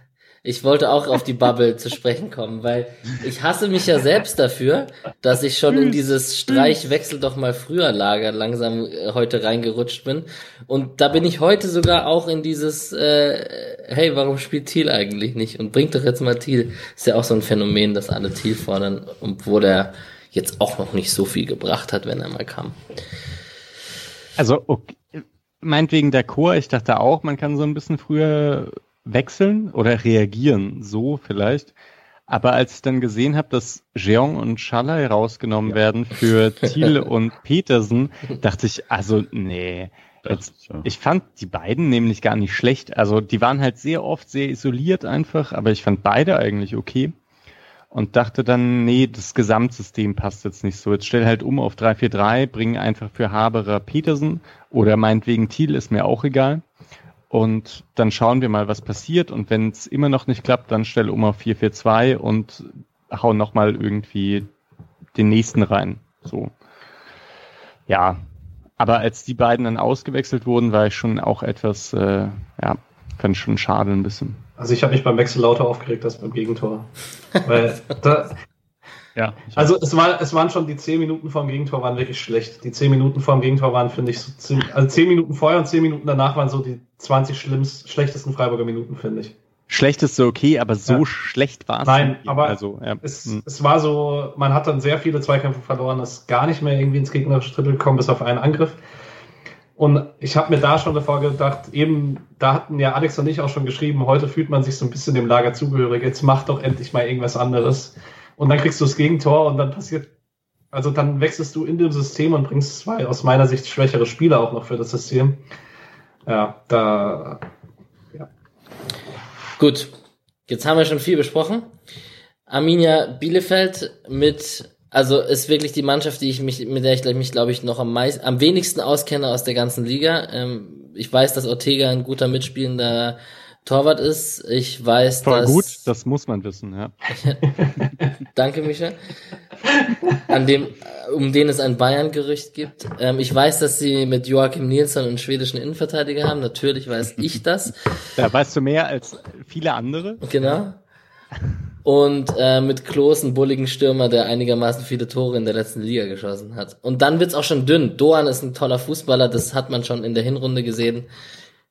Ich wollte auch auf die Bubble zu sprechen kommen, weil ich hasse mich ja selbst dafür, dass ich schon in dieses Streichwechsel doch mal früher Lager langsam äh, heute reingerutscht bin. Und da bin ich heute sogar auch in dieses, äh, hey, warum spielt Thiel eigentlich nicht? Und bringt doch jetzt mal Thiel. Ist ja auch so ein Phänomen, dass alle Thiel fordern, obwohl er jetzt auch noch nicht so viel gebracht hat, wenn er mal kam. Also, okay, meinetwegen der Chor, ich dachte auch, man kann so ein bisschen früher wechseln oder reagieren, so vielleicht. Aber als ich dann gesehen habe, dass Jeong und Schalay rausgenommen ja. werden für [laughs] Thiel und Petersen, dachte ich, also nee. Jetzt, ich fand die beiden nämlich gar nicht schlecht. Also die waren halt sehr oft sehr isoliert einfach, aber ich fand beide eigentlich okay und dachte dann, nee, das Gesamtsystem passt jetzt nicht so. Jetzt stell halt um auf 3-4-3, bring einfach für Haberer Petersen oder meinetwegen Thiel, ist mir auch egal. Und dann schauen wir mal, was passiert. Und wenn es immer noch nicht klappt, dann stell um auf 4-4-2 und hau nochmal irgendwie den nächsten rein. So. Ja. Aber als die beiden dann ausgewechselt wurden, war ich schon auch etwas, äh, ja, fand ich schon schade ein bisschen. Also ich habe mich beim Wechsel lauter aufgeregt als beim Gegentor. Weil [laughs] da, ja, also es, war, es waren schon die zehn Minuten vor dem Gegentor waren wirklich schlecht. Die zehn Minuten vor dem Gegentor waren, finde ich, so ziemlich, also zehn Minuten vorher und zehn Minuten danach waren so die 20 schlimmst, schlechtesten Freiburger Minuten, finde ich. Schlecht ist so okay, aber so ja. schlecht war es. Nein, aber also, ja. es, hm. es war so, man hat dann sehr viele Zweikämpfe verloren, ist gar nicht mehr irgendwie ins gegnerische Drittel gekommen, bis auf einen Angriff. Und ich habe mir da schon davor gedacht, eben, da hatten ja Alex und ich auch schon geschrieben, heute fühlt man sich so ein bisschen dem Lager zugehörig, jetzt mach doch endlich mal irgendwas anderes. Und dann kriegst du das Gegentor und dann passiert, also dann wechselst du in dem System und bringst zwei aus meiner Sicht schwächere Spieler auch noch für das System. Ja, da, ja. Gut. Jetzt haben wir schon viel besprochen. Arminia Bielefeld mit also ist wirklich die Mannschaft, die ich mich, mit der ich mich, glaube ich, noch am meisten, am wenigsten auskenne aus der ganzen Liga. Ähm, ich weiß, dass Ortega ein guter mitspielender Torwart ist. Ich weiß, Voll dass. gut, das muss man wissen, ja. [laughs] Danke, Micha. An dem, um den es ein Bayern-Gerücht gibt. Ähm, ich weiß, dass sie mit Joachim Nielsen einen schwedischen Innenverteidiger haben. Natürlich weiß ich das. [laughs] Da weißt du mehr als viele andere. Genau und äh, mit Klos einen bulligen Stürmer, der einigermaßen viele Tore in der letzten Liga geschossen hat. Und dann wird's auch schon dünn. Doan ist ein toller Fußballer, das hat man schon in der Hinrunde gesehen.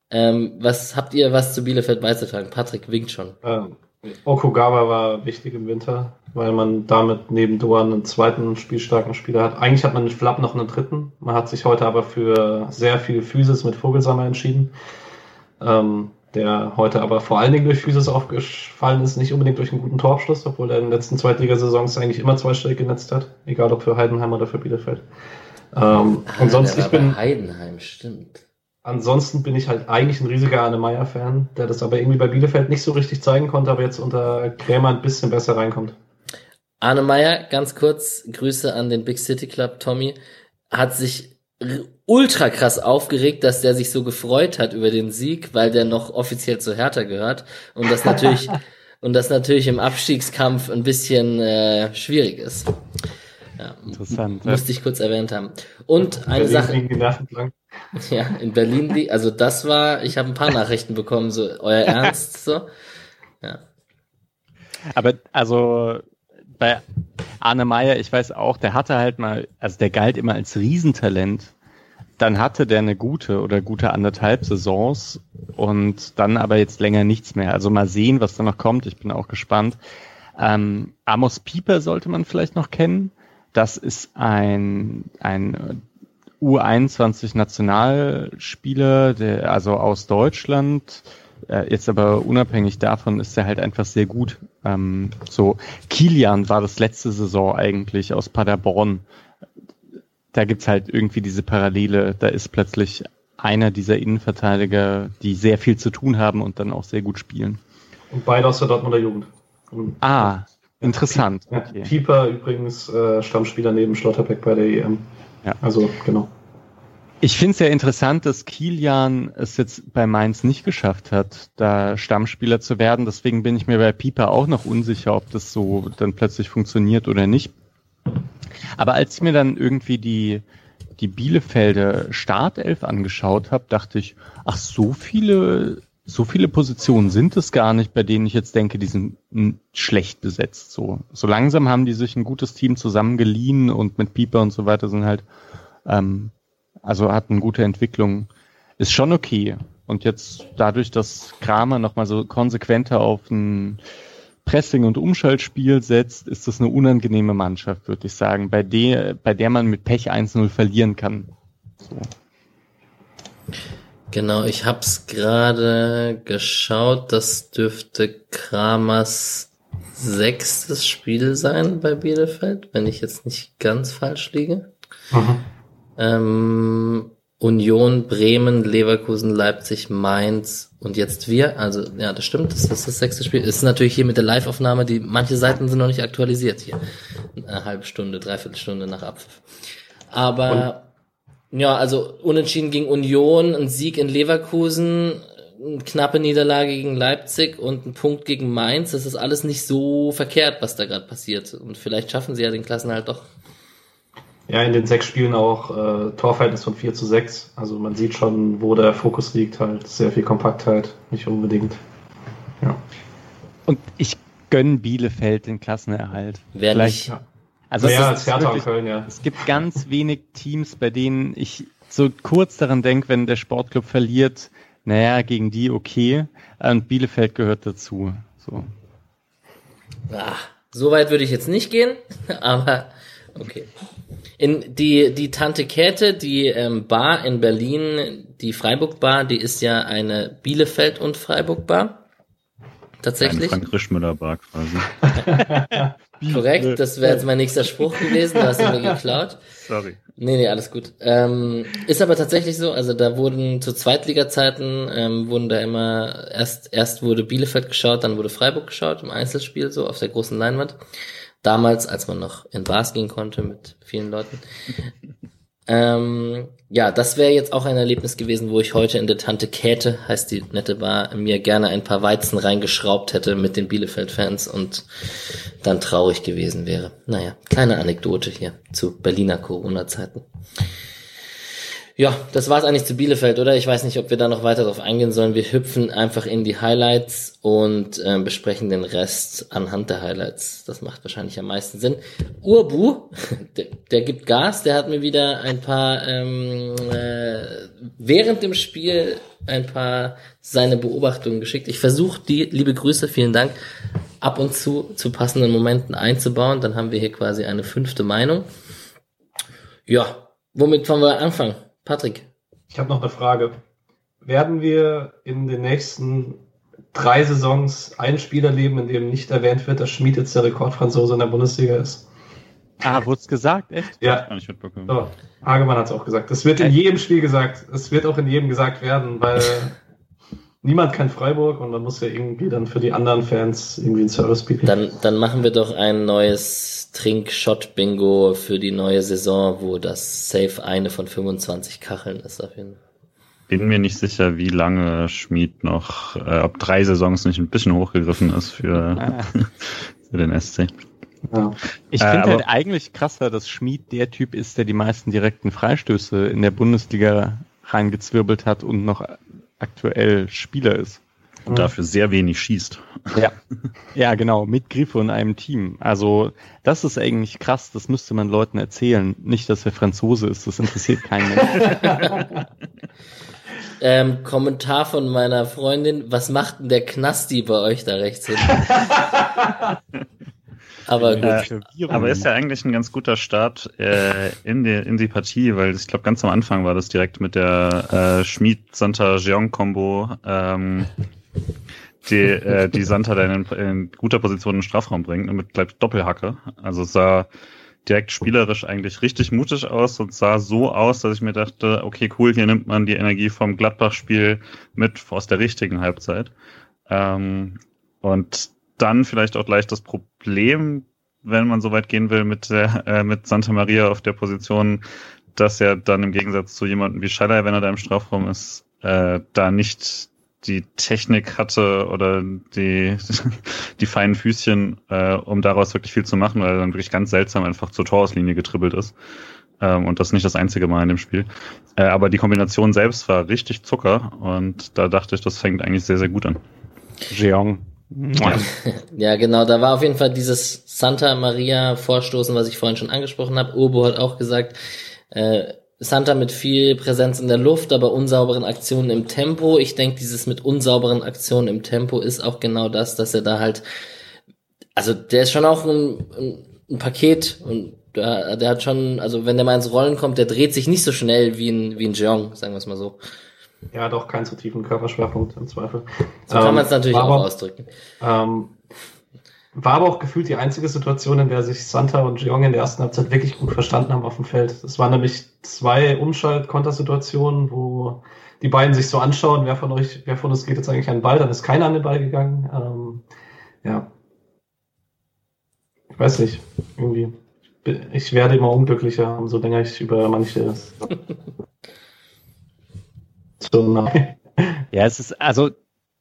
Ähm, was habt ihr was zu Bielefeld beizutragen? Patrick winkt schon. Ähm, Okugawa war wichtig im Winter, weil man damit neben Doan einen zweiten spielstarken Spieler hat. Eigentlich hat man mit Flapp noch einen dritten. Man hat sich heute aber für sehr viel Physis mit Vogelsammer entschieden. Ähm, der heute aber vor allen Dingen durch Physis aufgefallen ist, nicht unbedingt durch einen guten Torabschluss, obwohl er in den letzten Zweitligasaisons eigentlich immer zweistellig genetzt hat, egal ob für Heidenheim oder für Bielefeld. Ähm, ah, und sonst, ich bin. Heidenheim, stimmt. ansonsten bin ich halt eigentlich ein riesiger Arne Meyer-Fan, der das aber irgendwie bei Bielefeld nicht so richtig zeigen konnte, aber jetzt unter Krämer ein bisschen besser reinkommt. Arne Meyer, ganz kurz, Grüße an den Big City Club, Tommy, hat sich ultra krass aufgeregt, dass der sich so gefreut hat über den Sieg, weil der noch offiziell zu Hertha gehört und das natürlich [laughs] und das natürlich im Abstiegskampf ein bisschen äh, schwierig ist. Ja, Interessant. Musste ja. ich kurz erwähnt haben. Und eine Sache. [laughs] Ja, in Berlin, also das war, ich habe ein paar Nachrichten bekommen, so euer Ernst, so. Ja. Aber also bei Arne Meyer, ich weiß auch, der hatte halt mal, also der galt immer als Riesentalent. Dann hatte der eine gute oder gute anderthalb Saisons und dann aber jetzt länger nichts mehr. Also mal sehen, was da noch kommt. Ich bin auch gespannt. Ähm, Amos Pieper sollte man vielleicht noch kennen. Das ist ein, ein U21 Nationalspieler, der also aus Deutschland. Äh, jetzt aber unabhängig davon ist er halt einfach sehr gut. Ähm, so Kilian war das letzte Saison eigentlich aus Paderborn. Da gibt's halt irgendwie diese Parallele. Da ist plötzlich einer dieser Innenverteidiger, die sehr viel zu tun haben und dann auch sehr gut spielen. Und beide aus der Dortmunder Jugend. Und ah, Interessant. Ja, okay. Pieper übrigens äh, Stammspieler neben Schlotterbeck bei der EM. Ja. Also, genau. Ich finde es ja interessant, dass Kilian es jetzt bei Mainz nicht geschafft hat, da Stammspieler zu werden. Deswegen bin ich mir bei Pieper auch noch unsicher, ob das so dann plötzlich funktioniert oder nicht. Aber als ich mir dann irgendwie die, die Bielefelder Startelf angeschaut habe, dachte ich, ach, so viele so viele Positionen sind es gar nicht, bei denen ich jetzt denke, die sind schlecht besetzt. So, so langsam haben die sich ein gutes Team zusammengeliehen und mit Pieper und so weiter sind halt, ähm, also hat eine gute Entwicklung. Ist schon okay. Und jetzt dadurch, dass Kramer nochmal so konsequenter auf ein Pressing- und Umschaltspiel setzt, ist das eine unangenehme Mannschaft, würde ich sagen, bei der, bei der man mit Pech 1-0 verlieren kann. So. Genau, ich hab's gerade geschaut. Das dürfte Kramers sechstes Spiel sein bei Bielefeld, wenn ich jetzt nicht ganz falsch liege. Mhm. Ähm, Union, Bremen, Leverkusen, Leipzig, Mainz und jetzt wir. Also ja, das stimmt, das ist das sechste Spiel. Das ist natürlich hier mit der Live-Aufnahme, die manche Seiten sind noch nicht aktualisiert hier. Eine halbe Stunde, dreiviertel Stunde nach Abpfiff. Aber ja, also unentschieden gegen Union, ein Sieg in Leverkusen, eine knappe Niederlage gegen Leipzig und ein Punkt gegen Mainz. Das ist alles nicht so verkehrt, was da gerade passiert. Und vielleicht schaffen sie ja den Klassen halt doch. Ja, in den sechs Spielen auch äh, Torverhältnis von 4 zu 6. Also man sieht schon, wo der Fokus liegt, halt sehr viel Kompaktheit, nicht unbedingt. Ja. Und ich gönne Bielefeld den Klassenerhalt. Wer Vielleicht, nicht? Ja. Also Mehr als Hertha wirklich, Köln, ja. Es gibt ganz wenig Teams, bei denen ich so kurz daran denke, wenn der Sportclub verliert, naja, gegen die okay. Und Bielefeld gehört dazu. So. Ach, so weit würde ich jetzt nicht gehen, [laughs] aber okay. In die, die Tante Käthe, die ähm, Bar in Berlin, die Freiburg Bar, die ist ja eine Bielefeld- und Freiburg Bar. Tatsächlich. Ein Frank Rischmüller Bar quasi. [laughs] Korrekt, das wäre jetzt mein nächster Spruch gewesen, du hast ihn mir [laughs] geklaut. Sorry. Nee, nee, alles gut. Ähm, ist aber tatsächlich so, also da wurden zu Zweitliga-Zeiten, ähm, wurden da immer, erst, erst wurde Bielefeld geschaut, dann wurde Freiburg geschaut im Einzelspiel, so auf der großen Leinwand. Damals, als man noch in Bars gehen konnte mit vielen Leuten. Ähm, ja, das wäre jetzt auch ein Erlebnis gewesen, wo ich heute in der Tante Käthe, heißt die nette Bar, mir gerne ein paar Weizen reingeschraubt hätte mit den Bielefeld-Fans und dann traurig gewesen wäre. Naja, kleine Anekdote hier zu Berliner Corona-Zeiten. Ja, das war's eigentlich zu Bielefeld, oder? Ich weiß nicht, ob wir da noch weiter drauf eingehen sollen. Wir hüpfen einfach in die Highlights und äh, besprechen den Rest anhand der Highlights. Das macht wahrscheinlich am meisten Sinn. Urbu, [laughs] der, der gibt Gas, der hat mir wieder ein paar ähm, äh, während dem Spiel ein paar seine Beobachtungen geschickt. Ich versuche die, liebe Grüße, vielen Dank, ab und zu zu passenden Momenten einzubauen. Dann haben wir hier quasi eine fünfte Meinung. Ja, womit wollen wir anfangen? Patrick. Ich habe noch eine Frage. Werden wir in den nächsten drei Saisons einen Spieler leben, in dem nicht erwähnt wird, dass Schmid jetzt der Rekordfranzose in der Bundesliga ist? Ah, wurde es gesagt, echt? Ja. Gar nicht mitbekommen. So, Hagemann hat es auch gesagt. Es wird in jedem Spiel gesagt. Es wird auch in jedem gesagt werden, weil [laughs] niemand kennt Freiburg und man muss ja irgendwie dann für die anderen Fans irgendwie einen Service bieten. Dann, dann machen wir doch ein neues Trink-Shot-Bingo für die neue Saison, wo das Safe eine von 25 Kacheln ist auf jeden Fall. Bin mir nicht sicher, wie lange Schmied noch, äh, ob drei Saisons nicht ein bisschen hochgegriffen ist für, ah. [laughs] für den SC. Ja. Ich äh, finde halt eigentlich krasser, dass Schmied der Typ ist, der die meisten direkten Freistöße in der Bundesliga reingezwirbelt hat und noch aktuell Spieler ist. Und dafür sehr wenig schießt. Ja. ja, genau, mit Griffe in einem Team. Also, das ist eigentlich krass, das müsste man Leuten erzählen. Nicht, dass er Franzose ist, das interessiert keinen Menschen. [laughs] ähm, Kommentar von meiner Freundin, was macht denn der Knasti bei euch da rechts hin? [laughs] Aber gut. Äh, aber ist ja eigentlich ein ganz guter Start äh, in, die, in die Partie, weil ich glaube, ganz am Anfang war das direkt mit der äh, Schmid-Santa-Jeong-Kombo. Ähm, die, äh, die Santa dann in, in guter Position in den Strafraum bringt und mit gleich Doppelhacke. Also es sah direkt spielerisch eigentlich richtig mutig aus und sah so aus, dass ich mir dachte, okay, cool, hier nimmt man die Energie vom Gladbach-Spiel mit aus der richtigen Halbzeit. Ähm, und dann vielleicht auch gleich das Problem, wenn man so weit gehen will, mit, der, äh, mit Santa Maria auf der Position, dass er dann im Gegensatz zu jemandem wie Schaller, wenn er da im Strafraum ist, äh, da nicht die Technik hatte oder die, [laughs] die feinen Füßchen, äh, um daraus wirklich viel zu machen, weil er dann wirklich ganz seltsam einfach zur Torauslinie getribbelt ist. Ähm, und das nicht das einzige Mal in dem Spiel. Äh, aber die Kombination selbst war richtig Zucker und da dachte ich, das fängt eigentlich sehr, sehr gut an. Jeong [laughs] ja, genau, da war auf jeden Fall dieses Santa Maria Vorstoßen, was ich vorhin schon angesprochen habe. Urbo hat auch gesagt, äh, Santa mit viel Präsenz in der Luft, aber unsauberen Aktionen im Tempo. Ich denke, dieses mit unsauberen Aktionen im Tempo ist auch genau das, dass er da halt, also der ist schon auch ein, ein, ein Paket und der, der hat schon, also wenn der mal ins Rollen kommt, der dreht sich nicht so schnell wie ein, wie ein Jeong, sagen wir es mal so. Hat auch keinen so tiefen Körperschwerpunkt im Zweifel. So kann man es ähm, natürlich auch aber, ausdrücken. Ähm, war aber auch gefühlt die einzige Situation, in der sich Santa und Jeong in der ersten Halbzeit wirklich gut verstanden haben auf dem Feld. Es waren nämlich zwei Umschalt-Kontersituationen, wo die beiden sich so anschauen, wer von euch, wer von uns geht jetzt eigentlich an den Ball, dann ist keiner an den Ball gegangen. Ähm, ja. Ich weiß nicht, irgendwie. Ich werde immer unglücklicher, umso länger ich über manche so nah. Ja, es ist, also,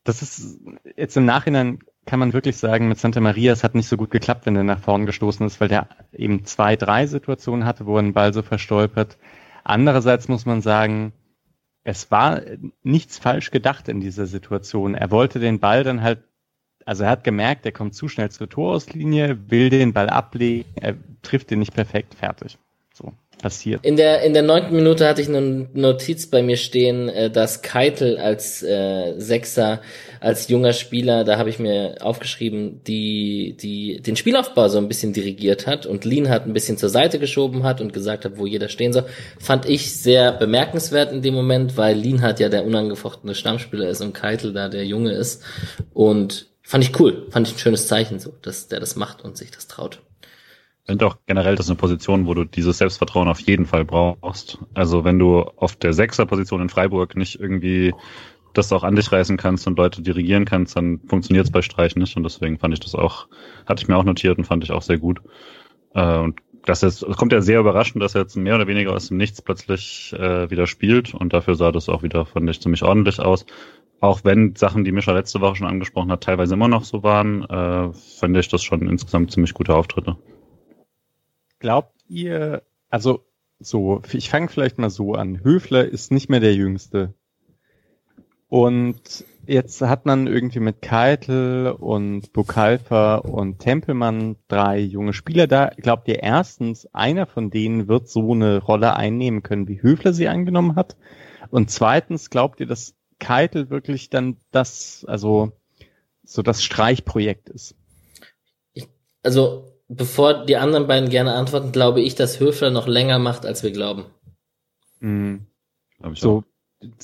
das ist jetzt im Nachhinein kann man wirklich sagen, mit Santa Maria, es hat nicht so gut geklappt, wenn er nach vorn gestoßen ist, weil der eben zwei, drei Situationen hatte, wo er den Ball so verstolpert. Andererseits muss man sagen, es war nichts falsch gedacht in dieser Situation. Er wollte den Ball dann halt, also er hat gemerkt, er kommt zu schnell zur Torauslinie, will den Ball ablegen, er trifft den nicht perfekt, fertig. Passiert. In der in der neunten Minute hatte ich eine Notiz bei mir stehen, äh, dass Keitel als äh, Sechser, als junger Spieler, da habe ich mir aufgeschrieben, die die den Spielaufbau so ein bisschen dirigiert hat und Lean hat ein bisschen zur Seite geschoben hat und gesagt hat, wo jeder stehen soll. Fand ich sehr bemerkenswert in dem Moment, weil Lean hat ja der unangefochtene Stammspieler ist und Keitel da der Junge ist und fand ich cool, fand ich ein schönes Zeichen so, dass der das macht und sich das traut. Finde auch generell, das ist eine Position, wo du dieses Selbstvertrauen auf jeden Fall brauchst. Also wenn du auf der Sechser-Position in Freiburg nicht irgendwie das auch an dich reißen kannst und Leute dirigieren kannst, dann funktioniert es bei Streich nicht. Und deswegen fand ich das auch, hatte ich mir auch notiert und fand ich auch sehr gut. Äh, und das ist, es kommt ja sehr überraschend, dass er jetzt mehr oder weniger aus dem Nichts plötzlich äh, wieder spielt. Und dafür sah das auch wieder, fand ich, ziemlich ordentlich aus. Auch wenn Sachen, die Mischa letzte Woche schon angesprochen hat, teilweise immer noch so waren, äh, fand ich das schon insgesamt ziemlich gute Auftritte. Glaubt ihr, also so, ich fange vielleicht mal so an. Höfler ist nicht mehr der Jüngste. Und jetzt hat man irgendwie mit Keitel und Bukalfa und Tempelmann drei junge Spieler da. Glaubt ihr erstens, einer von denen wird so eine Rolle einnehmen können, wie Höfler sie angenommen hat? Und zweitens, glaubt ihr, dass Keitel wirklich dann das, also so das Streichprojekt ist? also bevor die anderen beiden gerne antworten, glaube ich, dass Höfler noch länger macht, als wir glauben. Mhm. so auch.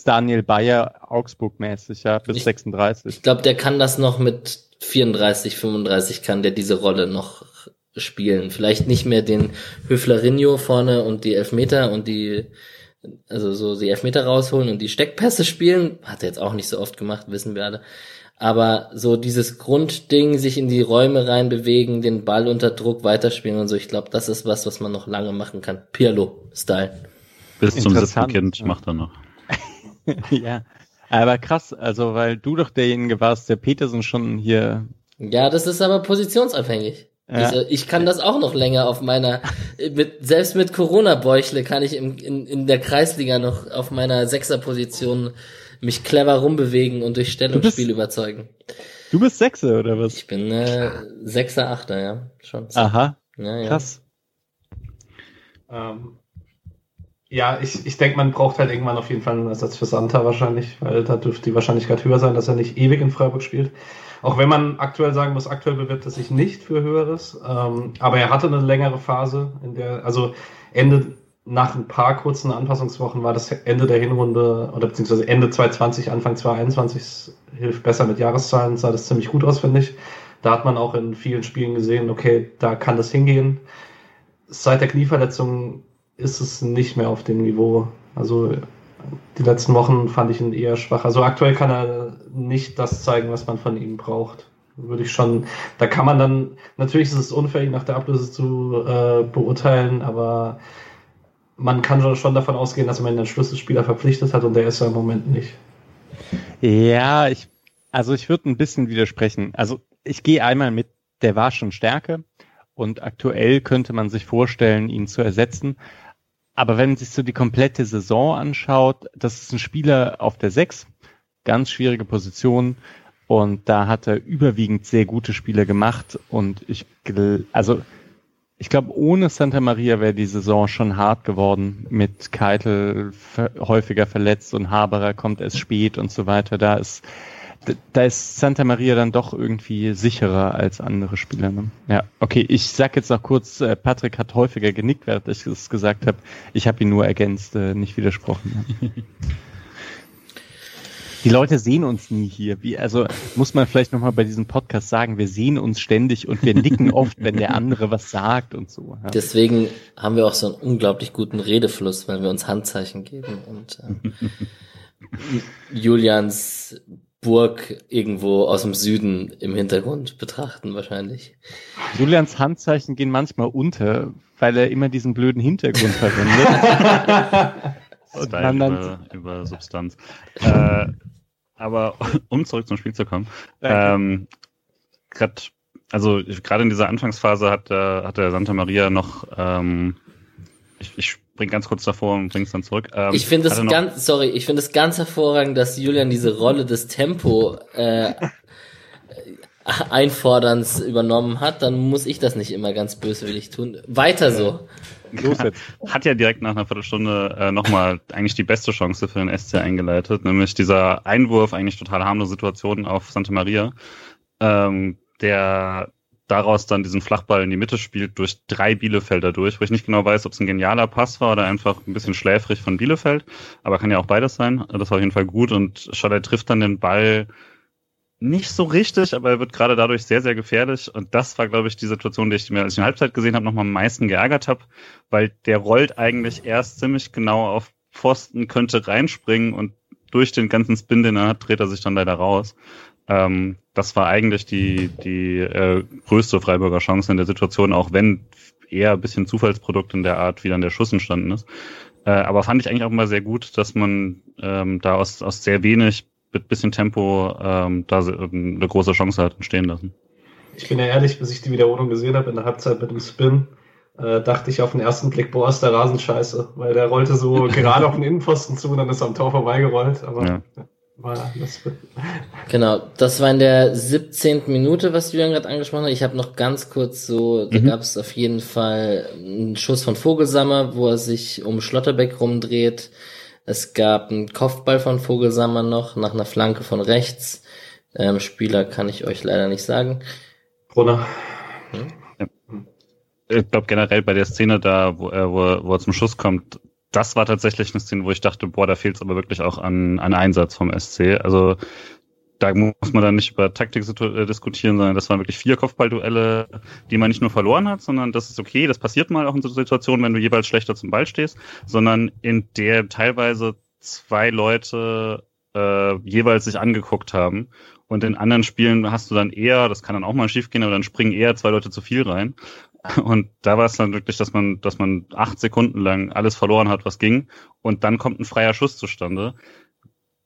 Daniel Bayer Augsburg-mäßig, ja, bis ich, 36. Ich glaube, der kann das noch mit 34, 35 kann der diese Rolle noch spielen. Vielleicht nicht mehr den Höflerinho vorne und die Elfmeter und die, also so die Elfmeter rausholen und die Steckpässe spielen. Hat er jetzt auch nicht so oft gemacht, wissen wir alle. Aber so dieses Grundding, sich in die Räume reinbewegen, den Ball unter Druck weiterspielen und so, ich glaube, das ist was, was man noch lange machen kann. Pirlo-Style. Bis zum siebten Kind macht er noch. [laughs] ja, aber krass, also weil du doch derjenige warst, der Petersen schon hier. Ja, das ist aber positionsabhängig. Ja. Also ich kann das auch noch länger auf meiner, mit, selbst mit Corona-Bäuchle kann ich im, in, in der Kreisliga noch auf meiner Sechser-Position mich clever rumbewegen und durch Stellungsspiel bist, überzeugen. Du bist Sechser oder was? Ich bin äh, Sechser, Achter, ja, schon. Aha, ja, ja. krass. Ähm, ja, ich, ich denke, man braucht halt irgendwann auf jeden Fall einen Ersatz für Santa wahrscheinlich, weil da dürfte die Wahrscheinlichkeit höher sein, dass er nicht ewig in Freiburg spielt. Auch wenn man aktuell sagen muss, aktuell bewirbt er sich nicht für Höheres. Ähm, aber er hatte eine längere Phase, in der, also Ende, nach ein paar kurzen Anpassungswochen war das Ende der Hinrunde oder beziehungsweise Ende 2020, Anfang 2021 hilft besser mit Jahreszahlen, sah das ziemlich gut aus, finde ich. Da hat man auch in vielen Spielen gesehen, okay, da kann das hingehen. Seit der Knieverletzung ist es nicht mehr auf dem Niveau. Also die letzten Wochen fand ich ihn eher schwach. Also aktuell kann er nicht das zeigen, was man von ihm braucht. Würde ich schon, da kann man dann, natürlich ist es unfair, ihn nach der Ablöse zu äh, beurteilen, aber man kann schon davon ausgehen, dass man einen Schlüsselspieler verpflichtet hat und der ist ja im Moment nicht. Ja, ich, also ich würde ein bisschen widersprechen. Also ich gehe einmal mit, der war schon Stärke und aktuell könnte man sich vorstellen, ihn zu ersetzen. Aber wenn man sich so die komplette Saison anschaut, das ist ein Spieler auf der 6, ganz schwierige Position. Und da hat er überwiegend sehr gute Spiele gemacht. Und ich, also, ich glaube, ohne Santa Maria wäre die Saison schon hart geworden mit Keitel häufiger verletzt und Haberer kommt erst spät und so weiter. Da ist, da ist Santa Maria dann doch irgendwie sicherer als andere Spieler. Ne? Ja, okay, ich sag jetzt noch kurz, äh, Patrick hat häufiger genickt, während ich es gesagt habe. Ich habe ihn nur ergänzt, äh, nicht widersprochen. [laughs] Die Leute sehen uns nie hier. Wie, also muss man vielleicht nochmal bei diesem Podcast sagen, wir sehen uns ständig und wir nicken [laughs] oft, wenn der andere was sagt und so. Ja. Deswegen haben wir auch so einen unglaublich guten Redefluss, weil wir uns Handzeichen geben und äh, [laughs] Julians Burg irgendwo aus dem Süden im Hintergrund betrachten wahrscheinlich. Julians Handzeichen gehen manchmal unter, weil er immer diesen blöden Hintergrund [laughs] verwendet. Und dann über, über Substanz. äh, aber [laughs] um zurück zum Spiel zu kommen, ähm, grad, also gerade in dieser Anfangsphase hat, äh, hat der Santa Maria noch ähm, ich, ich spring ganz kurz davor und bring's dann zurück. Ähm, ich finde es ganz, sorry, ich finde es ganz hervorragend, dass Julian diese Rolle des Tempo äh, Einforderns übernommen hat. Dann muss ich das nicht immer ganz böswillig tun. Weiter so. Los jetzt. Hat ja direkt nach einer Viertelstunde äh, nochmal eigentlich die beste Chance für den SC eingeleitet, nämlich dieser Einwurf, eigentlich total harmlose Situation auf Santa Maria, ähm, der daraus dann diesen Flachball in die Mitte spielt, durch drei Bielefelder durch, wo ich nicht genau weiß, ob es ein genialer Pass war oder einfach ein bisschen schläfrig von Bielefeld, aber kann ja auch beides sein. Das war auf jeden Fall gut und Schaller trifft dann den Ball nicht so richtig, aber er wird gerade dadurch sehr, sehr gefährlich. Und das war, glaube ich, die Situation, die ich mir, als ich in Halbzeit gesehen habe, nochmal am meisten geärgert habe, weil der rollt eigentlich erst ziemlich genau auf Pfosten, könnte reinspringen und durch den ganzen Spin, den er hat, dreht er sich dann leider raus. Ähm, das war eigentlich die, die äh, größte Freiburger Chance in der Situation, auch wenn eher ein bisschen Zufallsprodukt in der Art, wie dann der Schuss entstanden ist. Äh, aber fand ich eigentlich auch mal sehr gut, dass man ähm, da aus, aus sehr wenig mit bisschen Tempo ähm, da eine große Chance hat entstehen lassen. Ich bin ja ehrlich, bis ich die Wiederholung gesehen habe in der Halbzeit mit dem Spin, äh, dachte ich auf den ersten Blick, boah, ist der Rasen scheiße, weil der rollte so [laughs] gerade auf den Innenpfosten zu und dann ist er am Tor vorbeigerollt. Aber ja. War das genau, das war in der 17. Minute, was Julian gerade angesprochen hat. Ich habe noch ganz kurz so, da mhm. gab es auf jeden Fall einen Schuss von Vogelsammer, wo er sich um Schlotterbeck rumdreht. Es gab einen Kopfball von Vogelsammer noch nach einer Flanke von rechts. Ähm, Spieler kann ich euch leider nicht sagen. Brunner. Hm? Ja. Ich glaube generell bei der Szene da, wo er, wo, wo er zum Schuss kommt, das war tatsächlich eine Szene, wo ich dachte, boah, da fehlt es aber wirklich auch an, an Einsatz vom SC. Also da muss man dann nicht über Taktik äh, diskutieren, sondern das waren wirklich vier Kopfballduelle, die man nicht nur verloren hat, sondern das ist okay, das passiert mal auch in so Situationen, wenn du jeweils schlechter zum Ball stehst, sondern in der teilweise zwei Leute äh, jeweils sich angeguckt haben. Und in anderen Spielen hast du dann eher, das kann dann auch mal schief gehen, aber dann springen eher zwei Leute zu viel rein. Und da war es dann wirklich, dass man, dass man acht Sekunden lang alles verloren hat, was ging. Und dann kommt ein freier Schuss zustande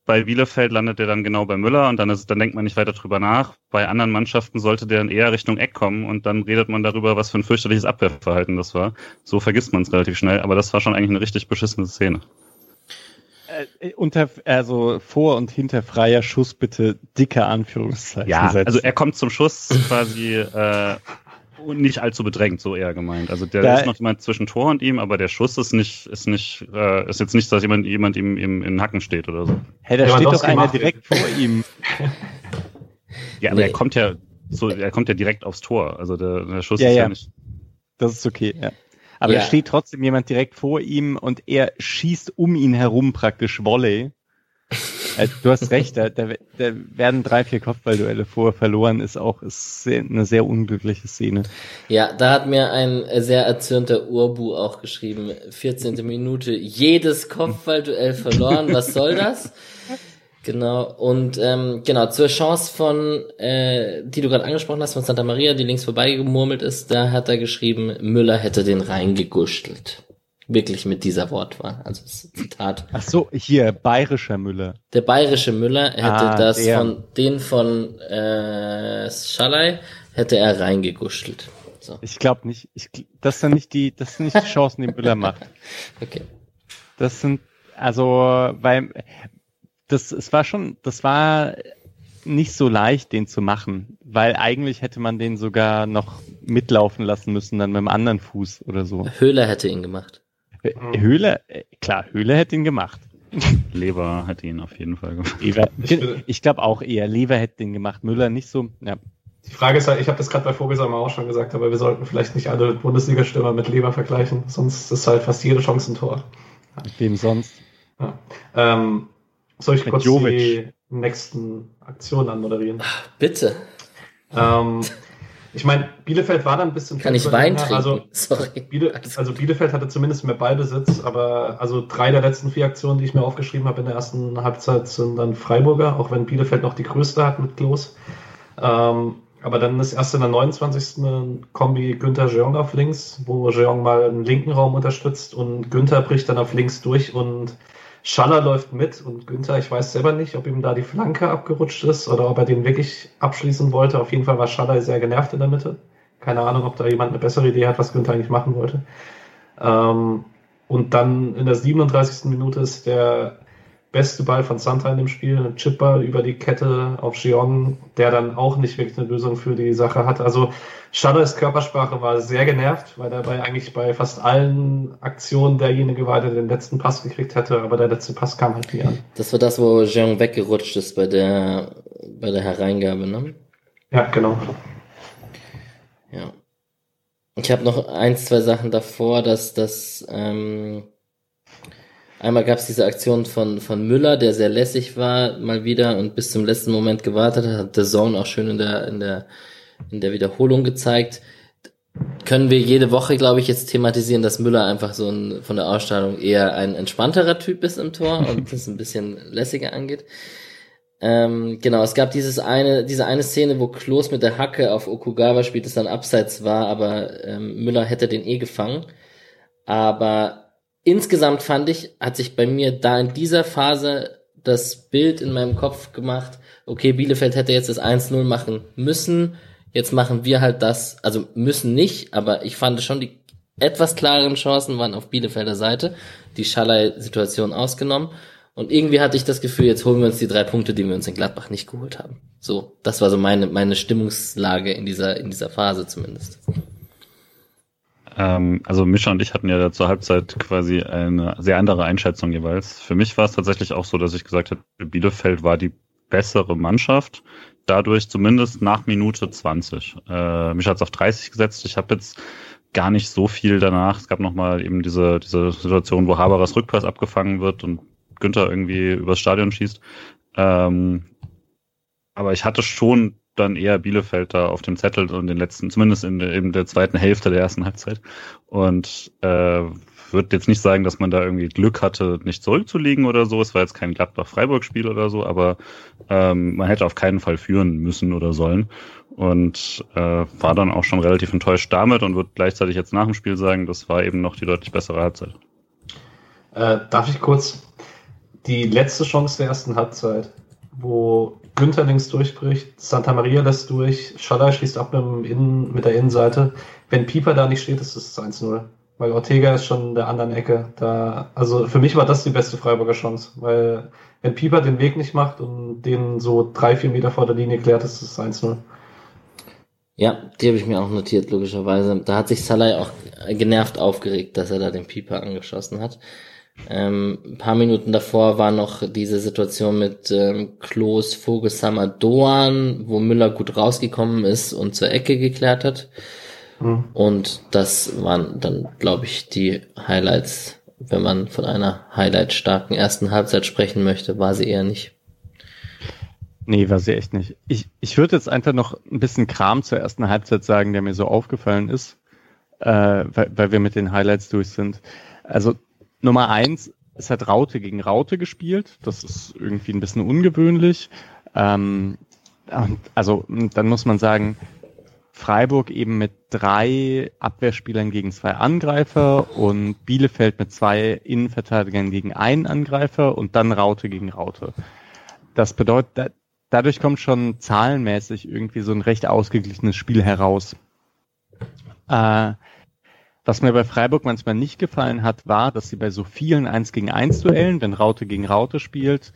bei Bielefeld landet er dann genau bei Müller und dann, ist, dann denkt man nicht weiter drüber nach. Bei anderen Mannschaften sollte der dann eher Richtung Eck kommen und dann redet man darüber, was für ein fürchterliches Abwehrverhalten das war. So vergisst man es relativ schnell, aber das war schon eigentlich eine richtig beschissene Szene. Äh, unter, also vor und hinter freier Schuss bitte dicke Anführungszeichen. Ja, setzen. also er kommt zum Schuss quasi äh, nicht allzu bedrängt, so eher gemeint. Also der da, ist noch jemand zwischen Tor und ihm, aber der Schuss ist nicht, ist nicht, äh, ist jetzt nicht, dass jemand, jemand ihm, ihm in den Hacken steht oder so. Hey, da steht doch einer direkt vor ihm. [laughs] ja, aber nee. er kommt ja so, er kommt ja direkt aufs Tor. Also der, der Schuss ja, ist ja, ja nicht. Das ist okay, ja. Aber ja. da steht trotzdem jemand direkt vor ihm und er schießt um ihn herum praktisch Volley. Äh, du hast recht, da, da, da werden drei, vier Kopfballduelle vor verloren, ist auch ist sehr, eine sehr unglückliche Szene. Ja, da hat mir ein sehr erzürnter Urbu auch geschrieben, 14. Minute, jedes Kopfballduell verloren, was soll das? Genau, und ähm, genau, zur Chance von, äh, die du gerade angesprochen hast, von Santa Maria, die links vorbeigemurmelt ist, da hat er geschrieben, Müller hätte den reingeguschtelt wirklich mit dieser Wortwahl. Also das Zitat. Ach so, hier bayerischer Müller. Der bayerische Müller hätte ah, das der. von den von äh, Schalay hätte er reingekuschelt. So. Ich glaube nicht. Ich, das sind nicht die, das sind nicht die Chancen, die Müller macht. [laughs] Okay. Das sind also, weil das, es war schon, das war nicht so leicht, den zu machen, weil eigentlich hätte man den sogar noch mitlaufen lassen müssen, dann mit dem anderen Fuß oder so. Höhler hätte ihn gemacht. Mhm. Höhle, äh, klar, Höhle hätte ihn gemacht. [laughs] Lever hätte ihn auf jeden Fall gemacht. Lever, ich glaube auch eher, Lever hätte ihn gemacht, Müller nicht so, ja. Die Frage ist halt, ich habe das gerade bei Vogelsammer auch schon gesagt, aber wir sollten vielleicht nicht alle Bundesliga-Stürmer mit Lever vergleichen, sonst ist halt fast jede Chance ein Tor. Ja. Wem sonst? Ja. Ähm, soll ich mit kurz Jovic. die nächsten Aktionen anmoderieren? Bitte. Ähm, [laughs] ich meine, Bielefeld war dann ein bisschen. Kann ich Wein trinken? Also, Sorry. Biele, also Bielefeld hatte zumindest mehr Ballbesitz, aber also drei der letzten vier Aktionen, die ich mir aufgeschrieben habe in der ersten Halbzeit, sind dann Freiburger, auch wenn Bielefeld noch die größte hat mit Klos. Ähm, aber dann ist erst in der 29. ein Kombi Günther Jeong auf links, wo Jeong mal einen linken Raum unterstützt und Günther bricht dann auf links durch und Schaller läuft mit und Günther, ich weiß selber nicht, ob ihm da die Flanke abgerutscht ist oder ob er den wirklich abschließen wollte. Auf jeden Fall war Schaller sehr genervt in der Mitte. Keine Ahnung, ob da jemand eine bessere Idee hat, was Günther eigentlich machen wollte. Ähm, und dann in der 37. Minute ist der beste Ball von Santa in dem Spiel, ein Chipball über die Kette auf Gion, der dann auch nicht wirklich eine Lösung für die Sache hat. Also Shadows Körpersprache war sehr genervt, weil dabei eigentlich bei fast allen Aktionen derjenige war, der den letzten Pass gekriegt hätte, aber der letzte Pass kam halt nie an. Das war das, wo Jean weggerutscht ist bei der bei der Hereingabe, ne? Ja, genau. Ja. Ich habe noch ein, zwei Sachen davor, dass das ähm, Einmal gab es diese Aktion von, von Müller, der sehr lässig war, mal wieder und bis zum letzten Moment gewartet hat, hat der Zone auch schön in der, in der, in der Wiederholung gezeigt. Können wir jede Woche, glaube ich, jetzt thematisieren, dass Müller einfach so ein, von der Ausstrahlung eher ein entspannterer Typ ist im Tor [laughs] und das ein bisschen lässiger angeht. Ähm, genau, es gab dieses eine, diese eine Szene, wo Klos mit der Hacke auf Okugawa spielt, das dann abseits war, aber ähm, Müller hätte den eh gefangen. Aber insgesamt fand ich, hat sich bei mir da in dieser Phase das Bild in meinem Kopf gemacht, okay, Bielefeld hätte jetzt das 1-0 machen müssen, jetzt machen wir halt das, also müssen nicht, aber ich fand schon die etwas klareren Chancen waren auf Bielefelder Seite, die Schallei-Situation ausgenommen. Und irgendwie hatte ich das Gefühl, jetzt holen wir uns die drei Punkte, die wir uns in Gladbach nicht geholt haben. So, das war so meine, meine Stimmungslage in dieser, in dieser Phase zumindest. Ähm, also Mischa und ich hatten ja zur Halbzeit quasi eine sehr andere Einschätzung jeweils. Für mich war es tatsächlich auch so, dass ich gesagt habe, Bielefeld war die bessere Mannschaft. Dadurch zumindest nach Minute 20. Äh, mich hat es auf 30 gesetzt. Ich habe jetzt gar nicht so viel danach. Es gab nochmal eben diese, diese Situation, wo Haberers Rückpass abgefangen wird und Günther irgendwie übers Stadion schießt. Ähm, aber ich hatte schon dann eher Bielefeld da auf dem Zettel und den letzten, zumindest in, in der zweiten Hälfte der ersten Halbzeit. Und äh, würde jetzt nicht sagen, dass man da irgendwie Glück hatte, nicht zurückzulegen oder so. Es war jetzt kein Gladbach-Freiburg-Spiel oder so, aber ähm, man hätte auf keinen Fall führen müssen oder sollen. Und äh, war dann auch schon relativ enttäuscht damit und würde gleichzeitig jetzt nach dem Spiel sagen, das war eben noch die deutlich bessere Halbzeit. Äh, darf ich kurz die letzte Chance der ersten Halbzeit, wo Günther links durchbricht, Santa Maria lässt durch, Schaller schließt ab mit, Innen, mit der Innenseite. Wenn Pieper da nicht steht, ist es 1-0. Weil Ortega ist schon in der anderen Ecke. Da, also für mich war das die beste Freiburger Chance. Weil wenn Pieper den Weg nicht macht und den so drei, vier Meter vor der Linie klärt, ist es 1-0. Ja, die habe ich mir auch notiert, logischerweise. Da hat sich Salah auch genervt aufgeregt, dass er da den Pieper angeschossen hat. Ähm, ein paar Minuten davor war noch diese Situation mit ähm, Klos, Vogelsammer, Doan, wo Müller gut rausgekommen ist und zur Ecke geklärt hat. Mhm. Und das waren dann, glaube ich, die Highlights. Wenn man von einer Highlight-starken ersten Halbzeit sprechen möchte, war sie eher nicht. Nee, war sie echt nicht. Ich, ich würde jetzt einfach noch ein bisschen Kram zur ersten Halbzeit sagen, der mir so aufgefallen ist, äh, weil, weil wir mit den Highlights durch sind. Also Nummer eins, es hat Raute gegen Raute gespielt. Das ist irgendwie ein bisschen ungewöhnlich. Ähm, also dann muss man sagen, Freiburg eben mit drei Abwehrspielern gegen zwei Angreifer und Bielefeld mit zwei Innenverteidigern gegen einen Angreifer und dann Raute gegen Raute. Das bedeutet, dadurch kommt schon zahlenmäßig irgendwie so ein recht ausgeglichenes Spiel heraus. Äh, was mir bei Freiburg manchmal nicht gefallen hat, war, dass sie bei so vielen 1 gegen 1 Duellen, wenn Raute gegen Raute spielt,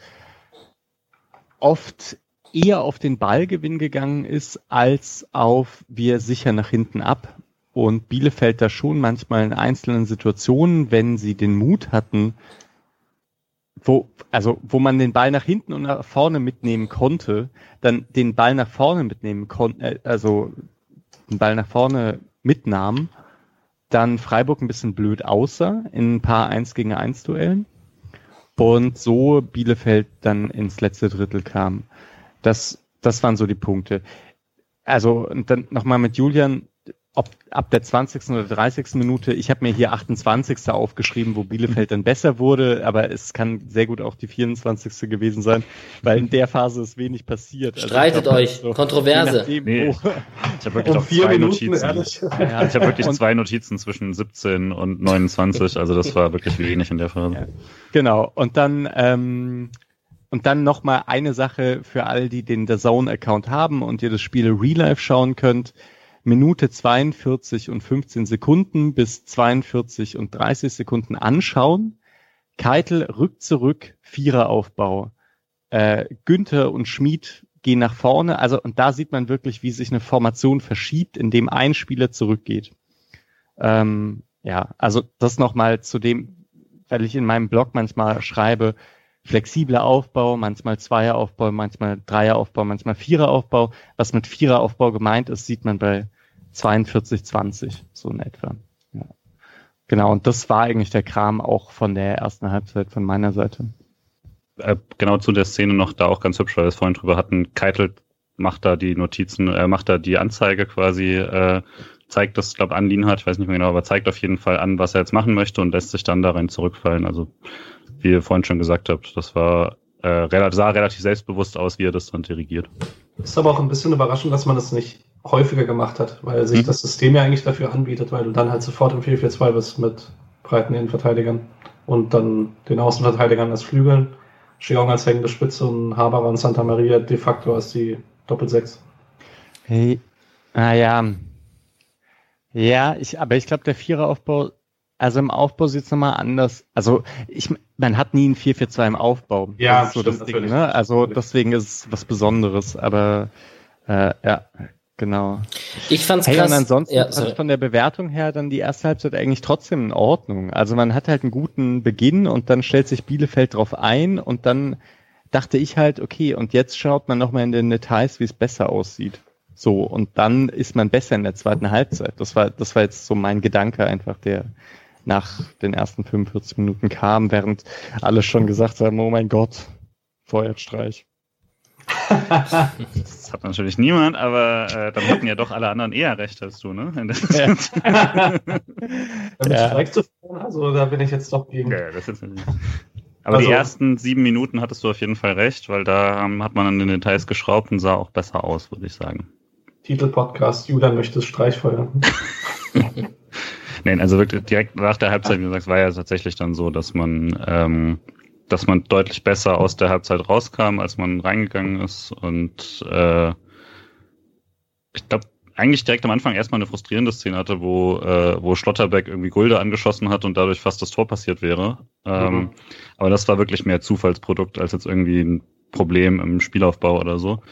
oft eher auf den Ballgewinn gegangen ist, als auf wir sicher nach hinten ab. Und Bielefeld da schon manchmal in einzelnen Situationen, wenn sie den Mut hatten, wo, also, wo man den Ball nach hinten und nach vorne mitnehmen konnte, dann den Ball nach vorne mitnehmen konnte, äh, also den Ball nach vorne mitnahmen dann Freiburg ein bisschen blöd aussah in ein paar 1 gegen 1 Duellen und so Bielefeld dann ins letzte Drittel kam. Das, das waren so die Punkte. Also und dann nochmal mit Julian, ob ab der 20. oder 30. Minute, ich habe mir hier 28. aufgeschrieben, wo Bielefeld dann besser wurde, aber es kann sehr gut auch die 24. gewesen sein, weil in der Phase ist wenig passiert. Also Streitet glaub, euch, so, Kontroverse. Nachdem, nee. Ich habe wirklich [laughs] um zwei Minuten, Notizen. Ja, ich habe wirklich zwei Notizen zwischen 17 und 29, also das war wirklich wenig in der Phase. Ja. Genau, und dann ähm, und dann nochmal eine Sache für all die den The Zone-Account haben und ihr das Spiel Real Life schauen könnt. Minute 42 und 15 Sekunden bis 42 und 30 Sekunden anschauen. Keitel rückt zurück, Viereraufbau. Äh, Günther und Schmid gehen nach vorne. Also, und da sieht man wirklich, wie sich eine Formation verschiebt, indem ein Spieler zurückgeht. Ähm, ja, also das nochmal zu dem, weil ich in meinem Blog manchmal schreibe, flexibler Aufbau, manchmal Zweieraufbau, manchmal Dreieraufbau, manchmal Viereraufbau. Was mit Viereraufbau gemeint ist, sieht man bei 42, 20, so in etwa. Ja. Genau, und das war eigentlich der Kram auch von der ersten Halbzeit von meiner Seite. Äh, genau zu der Szene noch da auch ganz hübsch, weil wir es vorhin drüber hatten. Keitel macht da die Notizen, äh, macht da die Anzeige quasi, äh, zeigt das, glaube Anlin hat, ich weiß nicht mehr genau, aber zeigt auf jeden Fall an, was er jetzt machen möchte und lässt sich dann da rein zurückfallen. Also wie ihr vorhin schon gesagt habt, das war äh, sah relativ selbstbewusst aus, wie er das dann dirigiert. Ist aber auch ein bisschen überraschend, dass man das nicht häufiger gemacht hat, weil sich mhm. das System ja eigentlich dafür anbietet, weil du dann halt sofort im 4-4-2 bist mit breiten Innenverteidigern und dann den Außenverteidigern als Flügeln, Chiong als hängende Spitze und Haber und Santa Maria de facto als die Doppel-6. Hey, ah ja. Ja, ich, aber ich glaube, der Viereraufbau also im Aufbau sieht es nochmal anders. Also ich, man hat nie ein 4-4-2 im Aufbau. Ja, das ist so stimmt, das Ding, ne? Also deswegen ist es was Besonderes. Aber äh, ja, genau. Ich fand's hey, krass. Und ansonsten ja, also von der Bewertung her dann die erste Halbzeit eigentlich trotzdem in Ordnung. Also man hat halt einen guten Beginn und dann stellt sich Bielefeld drauf ein und dann dachte ich halt, okay, und jetzt schaut man nochmal in den Details, wie es besser aussieht. So, und dann ist man besser in der zweiten Halbzeit. Das war, das war jetzt so mein Gedanke einfach, der, nach den ersten 45 Minuten kam, während alle schon gesagt haben, oh mein Gott, Feuerstreich. [laughs] das hat natürlich niemand, aber äh, dann hatten ja doch alle anderen eher recht als du, ne? Ja. [laughs] ja. zu fahren, also da bin ich jetzt doch gegen. Ja, das ist aber also, die ersten sieben Minuten hattest du auf jeden Fall recht, weil da ähm, hat man an den Details geschraubt und sah auch besser aus, würde ich sagen. Titelpodcast, Julian möchte Streichfeuer. [laughs] Nein, also wirklich direkt nach der Halbzeit, wie du sagst, war ja tatsächlich dann so, dass man, ähm, dass man deutlich besser aus der Halbzeit rauskam, als man reingegangen ist. Und äh, ich glaube, eigentlich direkt am Anfang erstmal eine frustrierende Szene hatte, wo, äh, wo Schlotterbeck irgendwie Gulde angeschossen hat und dadurch fast das Tor passiert wäre. Ähm, mhm. Aber das war wirklich mehr Zufallsprodukt als jetzt irgendwie ein Problem im Spielaufbau oder so.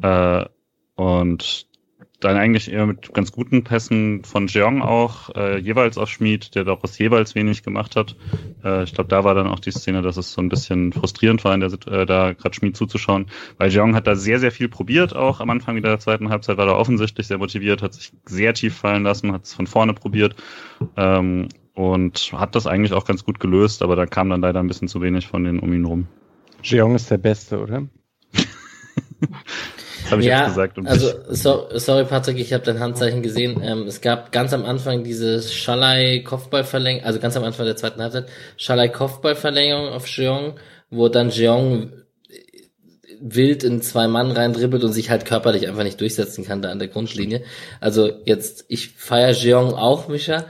Äh, und dann eigentlich eher mit ganz guten Pässen von Jeong auch, äh, jeweils auf Schmid, der doch was jeweils wenig gemacht hat. Äh, ich glaube, da war dann auch die Szene, dass es so ein bisschen frustrierend war, in der, äh, da gerade Schmid zuzuschauen, weil Jeong hat da sehr, sehr viel probiert, auch am Anfang wieder der zweiten Halbzeit war er offensichtlich sehr motiviert, hat sich sehr tief fallen lassen, hat es von vorne probiert ähm, und hat das eigentlich auch ganz gut gelöst, aber da kam dann leider ein bisschen zu wenig von den um ihn rum. Jeong ist der Beste, oder? [laughs] habe ich ja, jetzt gesagt. also, so, sorry Patrick, ich habe dein Handzeichen gesehen. Ähm, es gab ganz am Anfang diese Schalai-Kopfballverlängerung, also ganz am Anfang der zweiten Halbzeit, Schalai-Kopfballverlängerung auf Jeong, wo dann Jeong wild in zwei Mann reindribbelt und sich halt körperlich einfach nicht durchsetzen kann da an der Grundlinie. Also jetzt, ich feier Jeong auch, Mischa,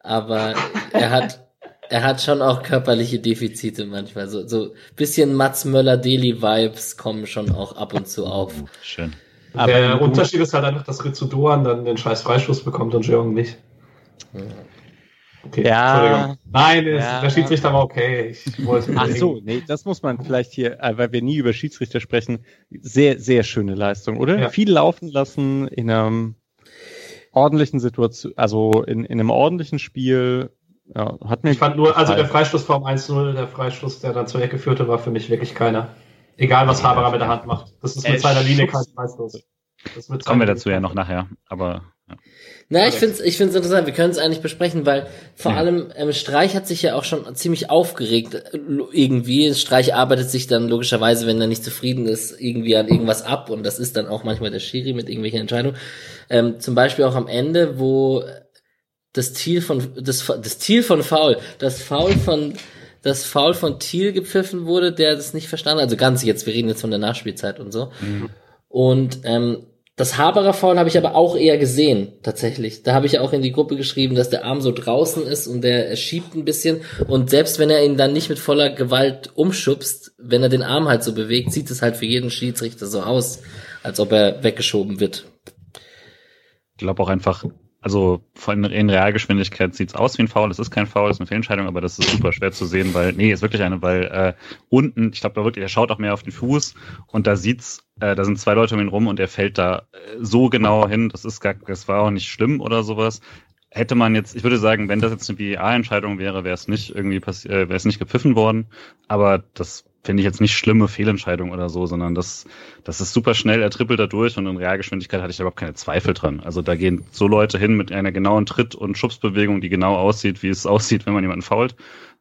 aber er hat er hat schon auch körperliche Defizite manchmal. So, so bisschen Mats Möller-Deli-Vibes kommen schon auch ab und zu auf. Schön. Aber der Unterschied ist halt einfach, dass Ritsudoan dann den scheiß Freischuss bekommt und Jeong nicht. Okay, ja, Nein, ja. der Schiedsrichter war okay. Ach so, nee, das muss man vielleicht hier, äh, weil wir nie über Schiedsrichter sprechen, sehr, sehr schöne Leistung, oder? Ja. Viel laufen lassen in einem ordentlichen Situation, also in, in einem ordentlichen Spiel, ja, hat mir ich fand nur, also der Freistoß vom 1-0, der Freistoß, der dann zur Ecke führte, war für mich wirklich keiner. Egal, was Haberer mit der Hand macht. Das ist mit seiner Linie kein Freistoß. Kommen wir dazu ja noch nachher, aber. Ja. Na, ich finde es ich find's interessant, wir können es eigentlich besprechen, weil vor ja. allem ähm, Streich hat sich ja auch schon ziemlich aufgeregt äh, irgendwie. Streich arbeitet sich dann logischerweise, wenn er nicht zufrieden ist, irgendwie an irgendwas ab und das ist dann auch manchmal der Schiri mit irgendwelchen Entscheidungen. Ähm, zum Beispiel auch am Ende, wo das Ziel von das, das Ziel von Foul, das Foul von das Foul von Thiel gepfiffen wurde, der das nicht verstanden, also ganz jetzt, wir reden jetzt von der Nachspielzeit und so. Mhm. Und ähm, das Haberer Foul habe ich aber auch eher gesehen, tatsächlich. Da habe ich auch in die Gruppe geschrieben, dass der Arm so draußen ist und der er schiebt ein bisschen. Und selbst wenn er ihn dann nicht mit voller Gewalt umschubst, wenn er den Arm halt so bewegt, sieht es halt für jeden Schiedsrichter so aus, als ob er weggeschoben wird. Ich glaube auch einfach, also von in Realgeschwindigkeit sieht's aus wie ein Foul. Es ist kein Foul, es ist eine Fehlentscheidung, aber das ist super schwer zu sehen, weil, nee, ist wirklich eine, weil äh, unten, ich glaube da wirklich, er schaut auch mehr auf den Fuß und da sieht's, äh, da sind zwei Leute um ihn rum und er fällt da äh, so genau hin. Das ist gar, das war auch nicht schlimm oder sowas. Hätte man jetzt, ich würde sagen, wenn das jetzt eine BA-Entscheidung wäre, wäre es nicht irgendwie passiert, äh, wäre es nicht gepfiffen worden. Aber das finde ich jetzt nicht schlimme Fehlentscheidung oder so, sondern das, das ist super schnell, er trippelt da durch und in Realgeschwindigkeit hatte ich überhaupt keine Zweifel dran. Also da gehen so Leute hin mit einer genauen Tritt- und Schubsbewegung, die genau aussieht, wie es [laughs] aussieht, wenn man jemanden fault.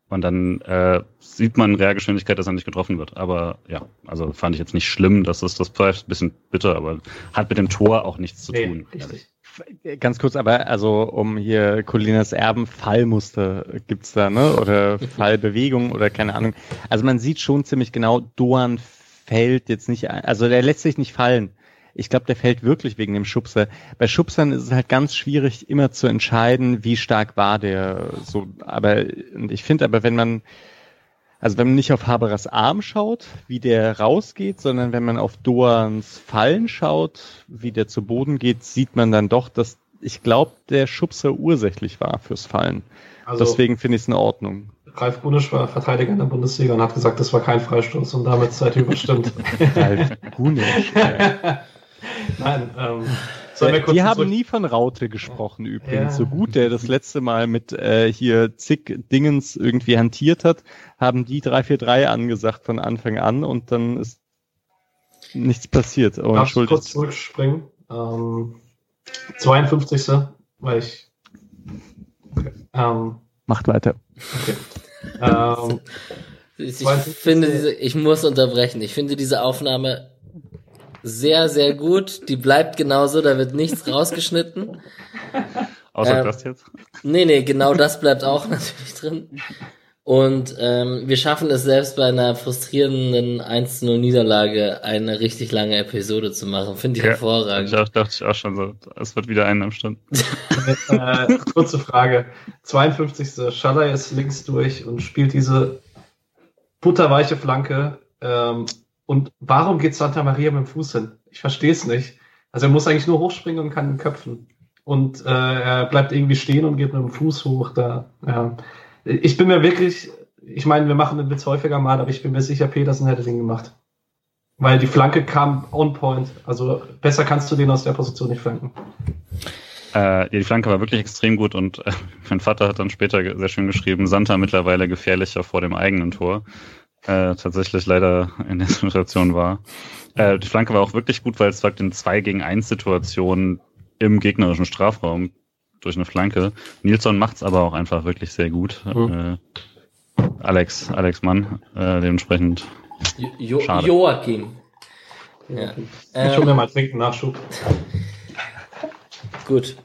Und dann äh, sieht man in Realgeschwindigkeit, dass er nicht getroffen wird. Aber ja, also fand ich jetzt nicht schlimm, dass es das pfeift, bisschen bitter, aber hat mit dem Tor auch nichts zu nee, tun. Richtig. Ganz kurz, aber also um hier Colinas Erben Fallmuster gibt's da, ne? Oder [laughs] Fallbewegung oder keine Ahnung. Also man sieht schon ziemlich genau, Doan fällt jetzt nicht, also der lässt sich nicht fallen. Ich glaube, der fällt wirklich wegen dem Schubser. Bei Schubsern ist es halt ganz schwierig, immer zu entscheiden, wie stark war der so. Aber und ich finde aber, wenn man also wenn man nicht auf Haberers Arm schaut, wie der rausgeht, sondern wenn man auf Doans Fallen schaut, wie der zu Boden geht, sieht man dann doch, dass ich glaube, der Schubser ursächlich war fürs Fallen. Also Deswegen finde ich es in Ordnung. Ralf Gunisch war Verteidiger in der Bundesliga und hat gesagt, das war kein Freistoß und damit seid ihr überstimmt. [laughs] Ralf Gunisch. [laughs] Nein, ähm, wir die haben nie von Raute gesprochen übrigens. Ja. So gut der das letzte Mal mit äh, hier zig Dingens irgendwie hantiert hat, haben die 343 angesagt von Anfang an und dann ist nichts passiert. Oh, Darf ich kurz zurückspringen? Ähm, 52. Weil ich okay. ähm, Macht weiter. Okay. [laughs] Ähm, ich finde diese, ich muss unterbrechen. Ich finde diese Aufnahme sehr, sehr gut. Die bleibt genauso, da wird nichts rausgeschnitten. Außer ähm, das jetzt? Nee, nee, genau das bleibt auch [laughs] natürlich drin. Und ähm, wir schaffen es selbst bei einer frustrierenden 1-0 Niederlage eine richtig lange Episode zu machen. Finde ich ja, hervorragend. Ich auch, dachte ich auch schon so, es wird wieder einen am Stund. [laughs] äh, kurze Frage. 52. Schaller ist links durch und spielt diese butterweiche Flanke. Ähm, und warum geht Santa Maria mit dem Fuß hin? Ich verstehe es nicht. Also er muss eigentlich nur hochspringen und kann köpfen. Und äh, er bleibt irgendwie stehen und geht mit dem Fuß hoch. Da, ja ich bin mir wirklich, ich meine, wir machen den Witz häufiger mal, aber ich bin mir sicher, Petersen hätte den gemacht. Weil die Flanke kam on point. Also besser kannst du den aus der Position nicht flanken. Äh, die Flanke war wirklich extrem gut und äh, [laughs] mein Vater hat dann später sehr schön geschrieben, Santa mittlerweile gefährlicher vor dem eigenen Tor. Äh, tatsächlich leider in der [laughs] Situation war. Äh, die Flanke war auch wirklich gut, weil es sagt in zwei gegen eins Situationen im gegnerischen Strafraum durch eine Flanke. Nilsson macht's aber auch einfach wirklich sehr gut. Mhm. Äh, Alex, Alex Mann, äh, dementsprechend. Jo schade. Joachim. Ja. Ich hole mir mal trinken Nachschub. [laughs] Gut.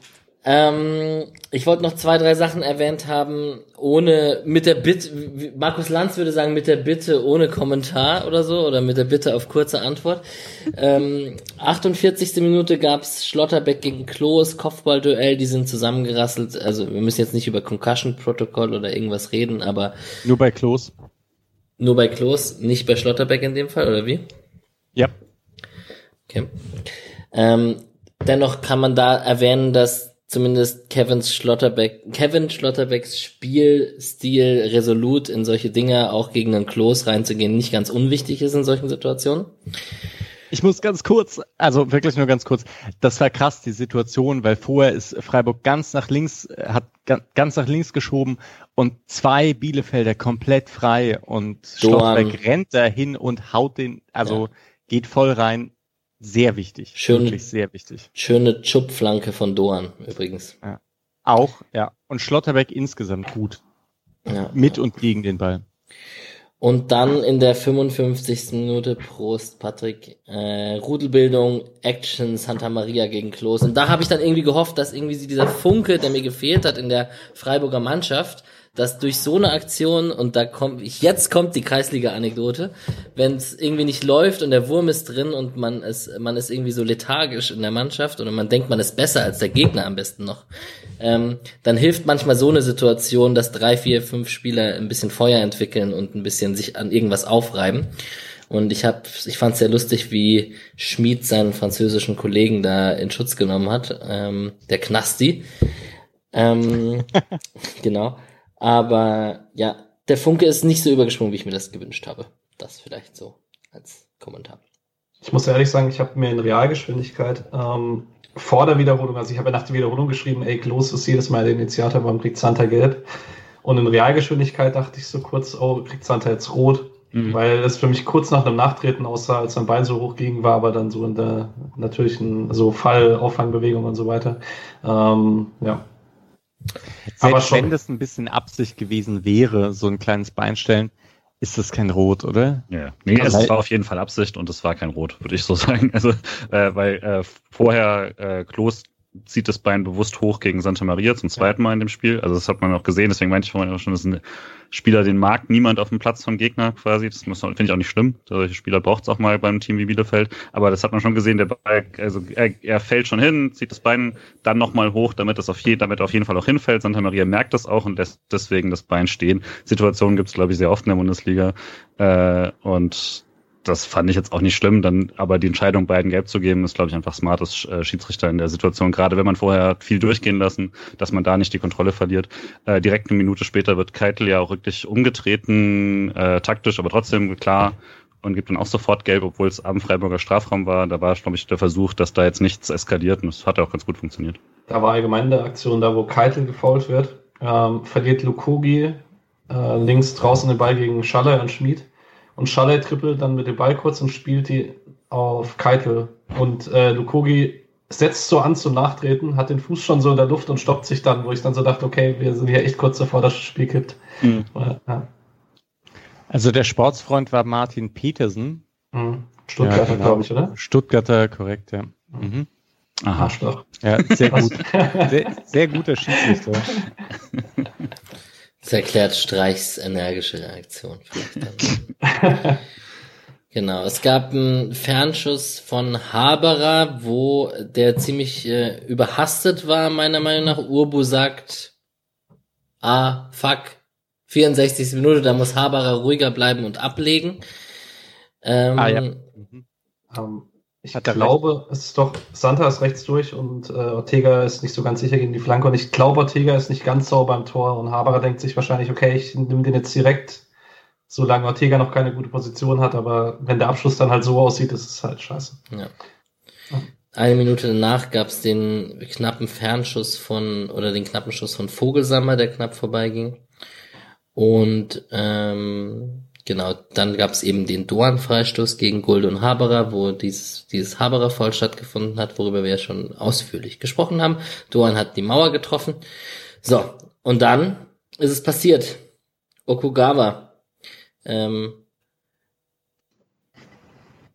Ähm, ich wollte noch zwei, drei Sachen erwähnt haben, ohne, mit der Bitte, Markus Lanz würde sagen, mit der Bitte ohne Kommentar oder so, oder mit der Bitte auf kurze Antwort. Ähm, 48. Minute gab's Schlotterbeck gegen Klos, Kopfballduell, die sind zusammengerasselt. Also wir müssen jetzt nicht über Concussion-Protokoll oder irgendwas reden, aber. Nur bei Klos. Nur bei Klos, nicht bei Schlotterbeck in dem Fall, oder wie? Ja. Okay. Ähm, dennoch kann man da erwähnen, dass zumindest Kevins Schlotterbeck, Kevin Schlotterbecks Spielstil resolut in solche Dinge auch gegen einen Klos reinzugehen nicht ganz unwichtig ist in solchen Situationen. Ich muss ganz kurz, also wirklich nur ganz kurz, das war krass, die Situation, weil vorher ist Freiburg ganz nach links, hat ganz nach links geschoben und zwei Bielefelder komplett frei und Schlotterbeck rennt dahin und haut den, also ja. geht voll rein, sehr wichtig. Schön, wirklich sehr wichtig. Schöne Chupflanke von Doan übrigens. Ja. Auch, ja. Und Schlotterbeck insgesamt gut. Ja. Mit und gegen den Ball. Und dann in der 55. Minute Prost, Patrick, äh, Rudelbildung, Action, Santa Maria gegen Klos. Und da habe ich dann irgendwie gehofft, dass irgendwie dieser Funke, der mir gefehlt hat in der Freiburger Mannschaft, dass durch so eine Aktion, und da kommt, jetzt kommt die Kreisliga-Anekdote, wenn es irgendwie nicht läuft und der Wurm ist drin und man ist, man ist irgendwie so lethargisch in der Mannschaft oder man denkt, man ist besser als der Gegner am besten noch, ähm, dann hilft manchmal so eine Situation, dass drei, vier, fünf Spieler ein bisschen Feuer entwickeln und ein bisschen sich an irgendwas aufreiben. Und ich hab, ich fand es sehr lustig, wie Schmid seinen französischen Kollegen da in Schutz genommen hat, ähm, der Knasti. Ähm, [laughs] genau. Aber ja, der Funke ist nicht so übergesprungen, wie ich mir das gewünscht habe. Das vielleicht so als Kommentar. Ich muss ehrlich sagen, ich habe mir in Realgeschwindigkeit ähm, vor der Wiederholung, also ich habe ja nach der Wiederholung geschrieben, ey, Klos ist jedes Mal der Initiator, warum kriegt Santa gelb? Und in Realgeschwindigkeit dachte ich so kurz, oh, kriegt Santa jetzt rot? Mhm. Weil es für mich kurz nach dem Nachtreten aussah, als sein Bein so hoch ging, war aber dann so in der natürlichen so Fall, Auffangbewegung und so weiter. Ähm, ja, selbst aber schon. wenn das ein bisschen Absicht gewesen wäre, so ein kleines Beinstellen, ist das kein Rot, oder? Ja, nee, es war auf jeden Fall Absicht und es war kein Rot, würde ich so [laughs] sagen. Also, äh, weil äh, vorher äh, Klos zieht das Bein bewusst hoch gegen Santa Maria zum zweiten Mal in dem Spiel. Also das hat man auch gesehen, deswegen meinte ich vorhin auch schon, das ist ein Spieler, den mag niemand auf dem Platz vom Gegner quasi. Das finde ich auch nicht schlimm. Solche Spieler braucht es auch mal beim Team wie Bielefeld. Aber das hat man schon gesehen, der Ball, also er, er fällt schon hin, zieht das Bein dann nochmal hoch, damit es auf je, damit er auf jeden Fall auch hinfällt. Santa Maria merkt das auch und lässt deswegen das Bein stehen. Situationen gibt es, glaube ich, sehr oft in der Bundesliga. Äh, und das fand ich jetzt auch nicht schlimm, dann aber die Entscheidung, beiden gelb zu geben, ist, glaube ich, einfach smart als äh, Schiedsrichter in der Situation. Gerade wenn man vorher viel durchgehen lassen, dass man da nicht die Kontrolle verliert. Äh, direkt eine Minute später wird Keitel ja auch wirklich umgetreten, äh, taktisch, aber trotzdem klar und gibt dann auch sofort gelb, obwohl es am Freiburger Strafraum war. Da war, glaube ich, der Versuch, dass da jetzt nichts eskaliert und das hat auch ganz gut funktioniert. Da war allgemein der Aktion, da wo Keitel gefault wird, ähm, verliert Lukogi äh, links draußen den Ball gegen Schaller und Schmid und Schaller trippelt dann mit dem Ball kurz und spielt die auf Keitel. Und äh, Lukogi setzt so an zum Nachtreten, hat den Fuß schon so in der Luft und stoppt sich dann, wo ich dann so dachte, okay, wir sind hier echt kurz davor, dass das Spiel kippt. Mhm. Ja. Also der Sportsfreund war Martin Petersen. Mhm. Stuttgarter, ja, genau. glaube ich, oder? Stuttgarter, korrekt, ja. Mhm. Aha. Arschloch. Ja, sehr [laughs] gut. Sehr, sehr guter Schiedsrichter. [laughs] Das erklärt Streichs energische Reaktion. [laughs] genau. Es gab einen Fernschuss von Haberer, wo der ziemlich äh, überhastet war, meiner Meinung nach. Urbu sagt, ah, fuck, 64. Minute, da muss Haberer ruhiger bleiben und ablegen. Ähm, ah, ja. Mhm. Um, ich glaube, recht? es ist doch, Santa ist rechts durch und äh, Ortega ist nicht so ganz sicher gegen die Flanke. Und ich glaube, Ortega ist nicht ganz sauber beim Tor. Und Haberer denkt sich wahrscheinlich, okay, ich nehme den jetzt direkt, solange Ortega noch keine gute Position hat. Aber wenn der Abschluss dann halt so aussieht, ist es halt scheiße. Ja. ja. Eine Minute danach gab es den knappen Fernschuss von, oder den knappen Schuss von Vogelsammer, der knapp vorbeiging. Und ähm, Genau, dann gab es eben den Doan-Freistoß gegen Gold und Haberer, wo dieses, dieses Haberer-Foul stattgefunden hat, worüber wir ja schon ausführlich gesprochen haben. Doan hat die Mauer getroffen. So, und dann ist es passiert. Okugawa. Ähm,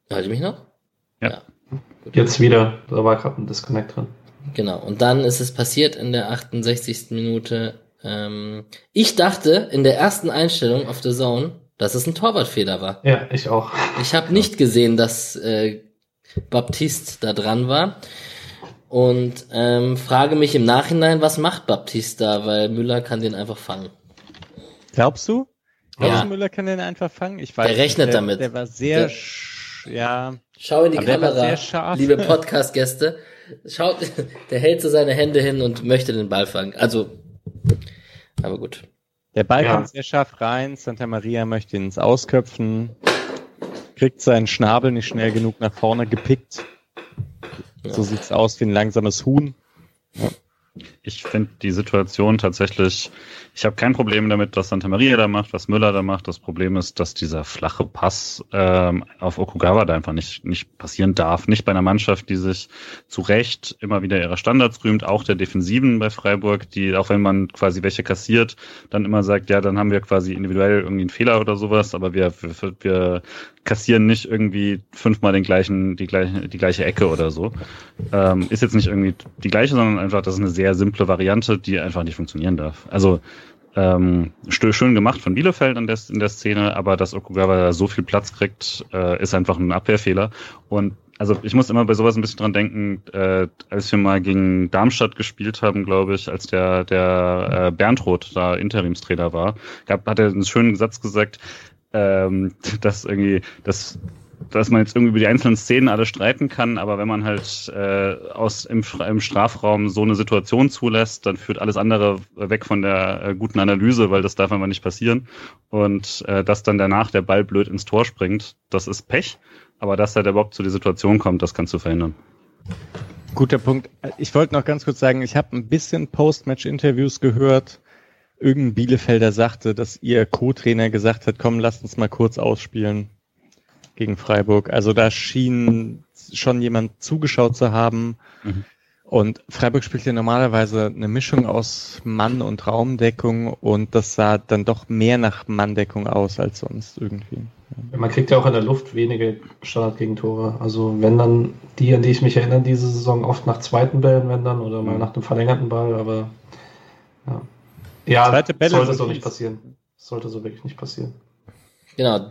Hört ihr mich noch? Ja. ja. Jetzt wieder, da war gerade ein Disconnect drin. Genau, und dann ist es passiert in der 68. Minute. Ähm, ich dachte in der ersten Einstellung auf der Zone, dass es ein Torwartfehler war. Ja, ich auch. Ich habe nicht gesehen, dass äh, Baptiste da dran war. Und ähm, frage mich im Nachhinein, was macht Baptiste da, weil Müller kann den einfach fangen. Glaubst du? Glaubst ja. du, Müller kann den einfach fangen? Ich weiß, der rechnet der, damit. Der war sehr, der, ja. Schau in die Kamera, liebe [laughs] Podcast-Gäste. Schaut, [laughs] der hält so seine Hände hin und möchte den Ball fangen. Also, aber gut. Der Ball ja. kommt sehr scharf rein. Santa Maria möchte ihn ins Ausköpfen. Kriegt seinen Schnabel nicht schnell genug nach vorne gepickt. Ja. So sieht's aus wie ein langsames Huhn. Ja. Ich finde die Situation tatsächlich ich habe kein Problem damit, was Santa Maria da macht, was Müller da macht. Das Problem ist, dass dieser flache Pass ähm, auf Okugawa da einfach nicht, nicht passieren darf. Nicht bei einer Mannschaft, die sich zu Recht immer wieder ihrer Standards rühmt, auch der Defensiven bei Freiburg, die, auch wenn man quasi welche kassiert, dann immer sagt, ja, dann haben wir quasi individuell irgendwie einen Fehler oder sowas, aber wir, wir, wir kassieren nicht irgendwie fünfmal den gleichen, die gleiche, die gleiche Ecke oder so. Ähm, ist jetzt nicht irgendwie die gleiche, sondern einfach, das ist eine sehr simple Variante, die einfach nicht funktionieren darf. Also ähm, schön gemacht von Bielefeld in der, in der Szene, aber dass Okugawa so viel Platz kriegt, äh, ist einfach ein Abwehrfehler. Und also ich muss immer bei sowas ein bisschen dran denken, äh, als wir mal gegen Darmstadt gespielt haben, glaube ich, als der, der äh, Bernd Roth da Interimstrainer war, gab, hat er einen schönen Satz gesagt, ähm, [laughs] dass irgendwie, dass dass man jetzt irgendwie über die einzelnen Szenen alle streiten kann, aber wenn man halt äh, aus im, im Strafraum so eine Situation zulässt, dann führt alles andere weg von der äh, guten Analyse, weil das darf einfach nicht passieren. Und äh, dass dann danach der Ball blöd ins Tor springt, das ist Pech. Aber dass er überhaupt zu der Situation kommt, das kannst du verhindern. Guter Punkt. Ich wollte noch ganz kurz sagen, ich habe ein bisschen Post-Match-Interviews gehört. Irgendein Bielefelder sagte, dass ihr Co-Trainer gesagt hat, komm, lasst uns mal kurz ausspielen gegen Freiburg. Also da schien schon jemand zugeschaut zu haben. Mhm. Und Freiburg spielt ja normalerweise eine Mischung aus Mann- und Raumdeckung und das sah dann doch mehr nach Manndeckung aus als sonst irgendwie. Ja. Man kriegt ja auch in der Luft wenige Standardgegentore. Also wenn dann die, an die ich mich erinnere, diese Saison oft nach zweiten Bällen, wenn dann, oder mal mhm. nach dem verlängerten Ball, aber ja. Ja, sollte so nicht passieren. Sollte so wirklich nicht passieren. Genau,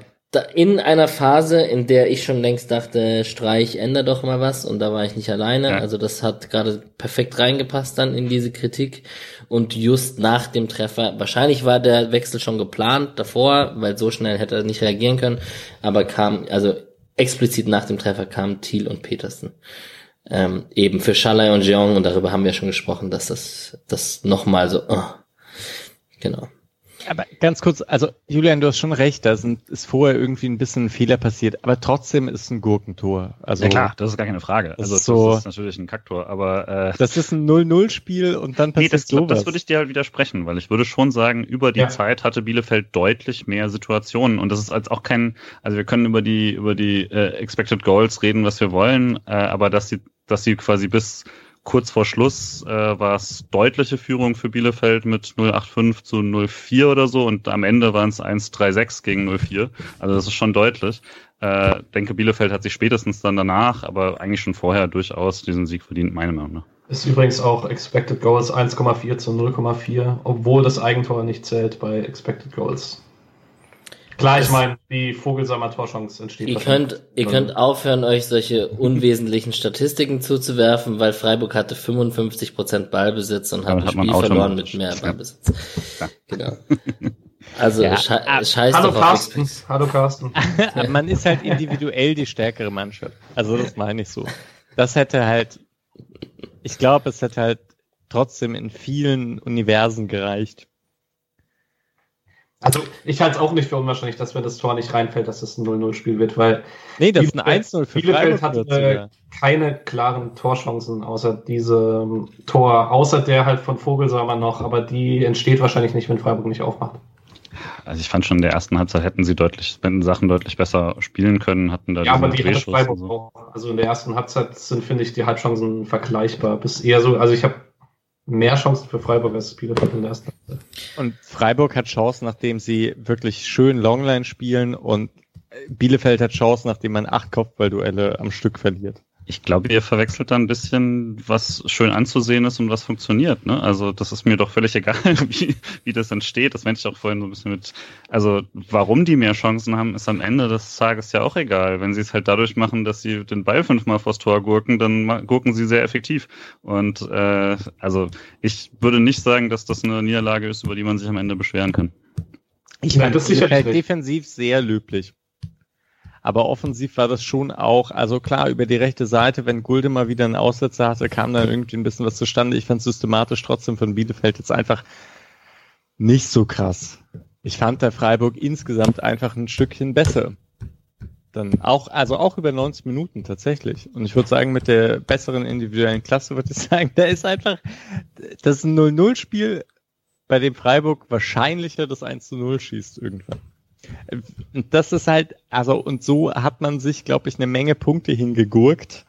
in einer Phase, in der ich schon längst dachte, Streich, änder doch mal was und da war ich nicht alleine. Ja. Also das hat gerade perfekt reingepasst dann in diese Kritik und just nach dem Treffer, wahrscheinlich war der Wechsel schon geplant davor, weil so schnell hätte er nicht reagieren können, aber kam, also explizit nach dem Treffer kamen Thiel und Petersen. Ähm, eben für Schalay und Jeong und darüber haben wir schon gesprochen, dass das, das nochmal so, oh, genau. Aber ganz kurz, also Julian, du hast schon recht, da sind, ist vorher irgendwie ein bisschen ein Fehler passiert, aber trotzdem ist ein Gurkentor. Also, ja klar, das ist gar keine Frage. Also so, das ist natürlich ein Kacktor, aber äh, das ist ein 0-0-Spiel und dann passiert nee, das, sowas. Das würde ich dir halt widersprechen, weil ich würde schon sagen, über die ja. Zeit hatte Bielefeld deutlich mehr Situationen und das ist als auch kein, also wir können über die über die äh, Expected Goals reden, was wir wollen, äh, aber dass sie dass sie quasi bis kurz vor Schluss äh, war es deutliche Führung für Bielefeld mit 085 zu 04 oder so und am Ende waren es 136 gegen 04. Also das ist schon deutlich. Äh, denke, Bielefeld hat sich spätestens dann danach, aber eigentlich schon vorher durchaus diesen Sieg verdient, meine Meinung nach. Ist übrigens auch Expected Goals 1,4 zu 0,4, obwohl das Eigentor nicht zählt bei Expected Goals. Klar, ich meine, die Vogelsammer Torchance entsteht. Ihr könnt, ihr könnt aufhören, euch solche unwesentlichen Statistiken zuzuwerfen, weil Freiburg hatte 55% Ballbesitz und hat ein Spiel verloren mit mehr Ballbesitz. Ja. Genau. Also ja, sche scheiß Hallo Carsten. Hallo Carsten. [laughs] man ist halt individuell die stärkere Mannschaft. Also das meine ich so. Das hätte halt, ich glaube, es hätte halt trotzdem in vielen Universen gereicht. Also ich halte es auch nicht für unwahrscheinlich, dass wenn das Tor nicht reinfällt, dass es ein 0-0-Spiel wird, weil nee, das ist ein 1-0 für Bielefeld hat äh, keine klaren Torchancen außer diesem Tor, außer der halt von Vogelsammer noch, aber die entsteht wahrscheinlich nicht, wenn Freiburg nicht aufmacht. Also ich fand schon in der ersten Halbzeit hätten sie deutlich, wenn Sachen deutlich besser spielen können, hatten da Ja, aber die hatte Freiburg so. auch. Also in der ersten Halbzeit sind, finde ich, die Halbchancen vergleichbar. Bis eher so, also ich habe mehr Chancen für Freiburg als Bielefeld in der ersten. Und Freiburg hat Chancen, nachdem sie wirklich schön Longline spielen und Bielefeld hat Chancen, nachdem man acht Kopfballduelle am Stück verliert. Ich glaube, ihr verwechselt da ein bisschen, was schön anzusehen ist und was funktioniert. Ne? Also das ist mir doch völlig [laughs] egal, wie, wie das entsteht. Das meinte ich auch vorhin so ein bisschen mit. Also warum die mehr Chancen haben, ist am Ende des Tages ja auch egal. Wenn sie es halt dadurch machen, dass sie den Ball fünfmal vors Tor gurken, dann gurken sie sehr effektiv. Und äh, also ich würde nicht sagen, dass das eine Niederlage ist, über die man sich am Ende beschweren kann. Ich meine, das ist halt defensiv sehr löblich. Aber offensiv war das schon auch, also klar, über die rechte Seite, wenn Gulde mal wieder einen Aussetzer hatte, kam dann irgendwie ein bisschen was zustande. Ich fand systematisch trotzdem von Bielefeld jetzt einfach nicht so krass. Ich fand der Freiburg insgesamt einfach ein Stückchen besser. Dann auch, also auch über 90 Minuten tatsächlich. Und ich würde sagen, mit der besseren individuellen Klasse würde ich [laughs] sagen, da ist einfach, das ist ein 0-0-Spiel, bei dem Freiburg wahrscheinlicher das 1 0 schießt irgendwann. Das ist halt, also und so hat man sich, glaube ich, eine Menge Punkte hingegurkt.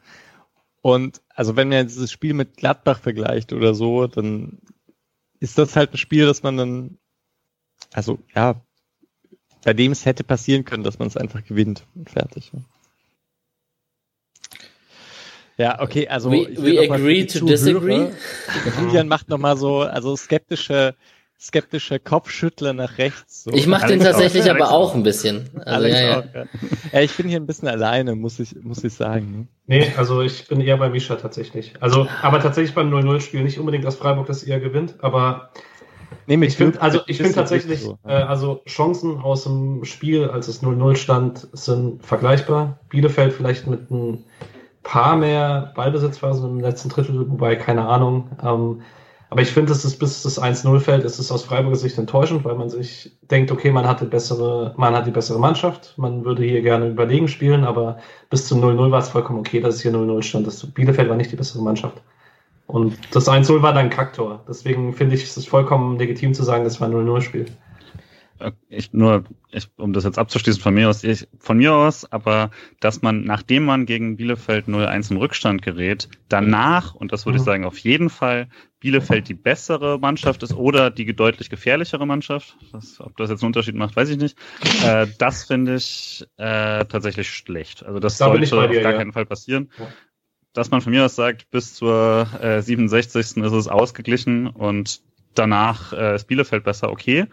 Und also wenn man dieses Spiel mit Gladbach vergleicht oder so, dann ist das halt ein Spiel, das man dann, also ja, bei dem es hätte passieren können, dass man es einfach gewinnt und fertig. Ja, okay, also we, we agree to disagree. Julian macht nochmal so, also skeptische skeptischer Kopfschüttler nach rechts. So. Ich mache den tatsächlich auch. aber auch ein bisschen. [laughs] Also, ja, ja. Auch, ja. ja, ich bin hier ein bisschen alleine, muss ich, muss ich sagen. Ne? Nee, also ich bin eher bei Misha tatsächlich. Also, aber tatsächlich beim 0-0-Spiel nicht unbedingt, dass Freiburg das eher gewinnt, aber nee, ich finde, also ich finde tatsächlich, so, äh, also Chancen aus dem Spiel, als es 0-0 stand, sind vergleichbar. Bielefeld vielleicht mit ein paar mehr Ballbesitzphasen im letzten Drittel, wobei keine Ahnung. Ähm, aber ich finde, es ist bis das 1-0 fällt, ist es aus Freiburger Sicht enttäuschend, weil man sich denkt, okay, man hat bessere, man hat die bessere Mannschaft, man würde hier gerne überlegen spielen, aber bis zum 0-0 war es vollkommen okay, dass es hier 0-0 stand. Das Bielefeld war nicht die bessere Mannschaft. Und das 1-0 war dann Kaktor. Deswegen finde ich es vollkommen legitim zu sagen, das war ein 0-0-Spiel. Ich nur, ich, um das jetzt abzuschließen von mir aus, ich, von mir aus, aber dass man, nachdem man gegen Bielefeld 0-1 in Rückstand gerät, danach, und das würde mhm. ich sagen, auf jeden Fall Bielefeld die bessere Mannschaft ist oder die deutlich gefährlichere Mannschaft, das, ob das jetzt einen Unterschied macht, weiß ich nicht, äh, das finde ich äh, tatsächlich schlecht. Also das da sollte dir, auf gar ja. keinen Fall passieren. Ja. Dass man von mir aus sagt, bis zur äh, 67. ist es ausgeglichen und danach äh, ist Bielefeld besser, okay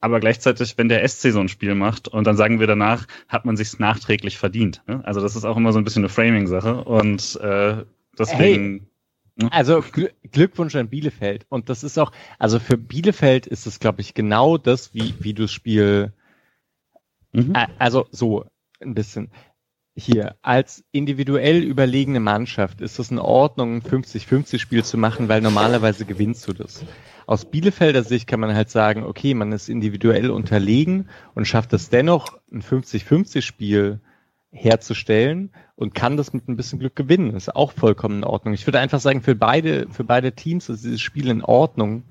aber gleichzeitig, wenn der SC so ein Spiel macht und dann sagen wir danach, hat man sich's nachträglich verdient. Ne? Also das ist auch immer so ein bisschen eine Framing-Sache und äh, deswegen. Hey, ne? Also Gl Glückwunsch an Bielefeld und das ist auch, also für Bielefeld ist es, glaube ich, genau das, wie wie du das Spiel, mhm. also so ein bisschen hier als individuell überlegene Mannschaft ist es in Ordnung, ein 50-50-Spiel zu machen, weil normalerweise gewinnst du das. Aus Bielefelder Sicht kann man halt sagen, okay, man ist individuell unterlegen und schafft es dennoch, ein 50-50-Spiel herzustellen und kann das mit ein bisschen Glück gewinnen. Ist auch vollkommen in Ordnung. Ich würde einfach sagen, für beide, für beide Teams ist dieses Spiel in Ordnung,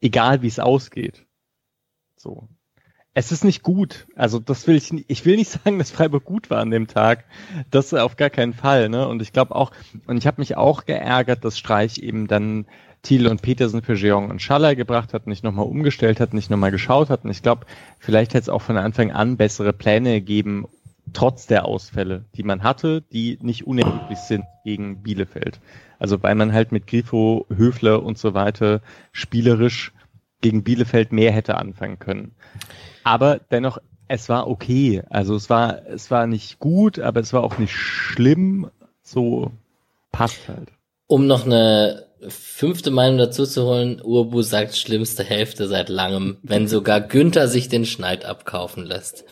egal wie es ausgeht. So. es ist nicht gut. Also das will ich, ich will nicht [laughs] sagen, dass Freiburg gut war an dem Tag. Das auf gar keinen Fall. Ne? Und ich glaube auch, und ich habe mich auch geärgert, dass Streich eben dann Thiel und Petersen für Jeong und Schaller gebracht hat, nicht nochmal umgestellt hat, nicht nochmal geschaut hat. Und ich glaube, vielleicht hätte es auch von Anfang an bessere Pläne gegeben, trotz der Ausfälle, die man hatte, die nicht unerheblich sind gegen Bielefeld. Also weil man halt mit Grifo, Höfler und so weiter spielerisch gegen Bielefeld mehr hätte anfangen können. Aber dennoch, es war okay. Also es war, es war nicht gut, aber es war auch nicht schlimm. So passt halt. Um noch eine fünfte Meinung dazu zu holen, Urbu sagt schlimmste Hälfte seit langem, wenn sogar Günther sich den Schneid abkaufen lässt.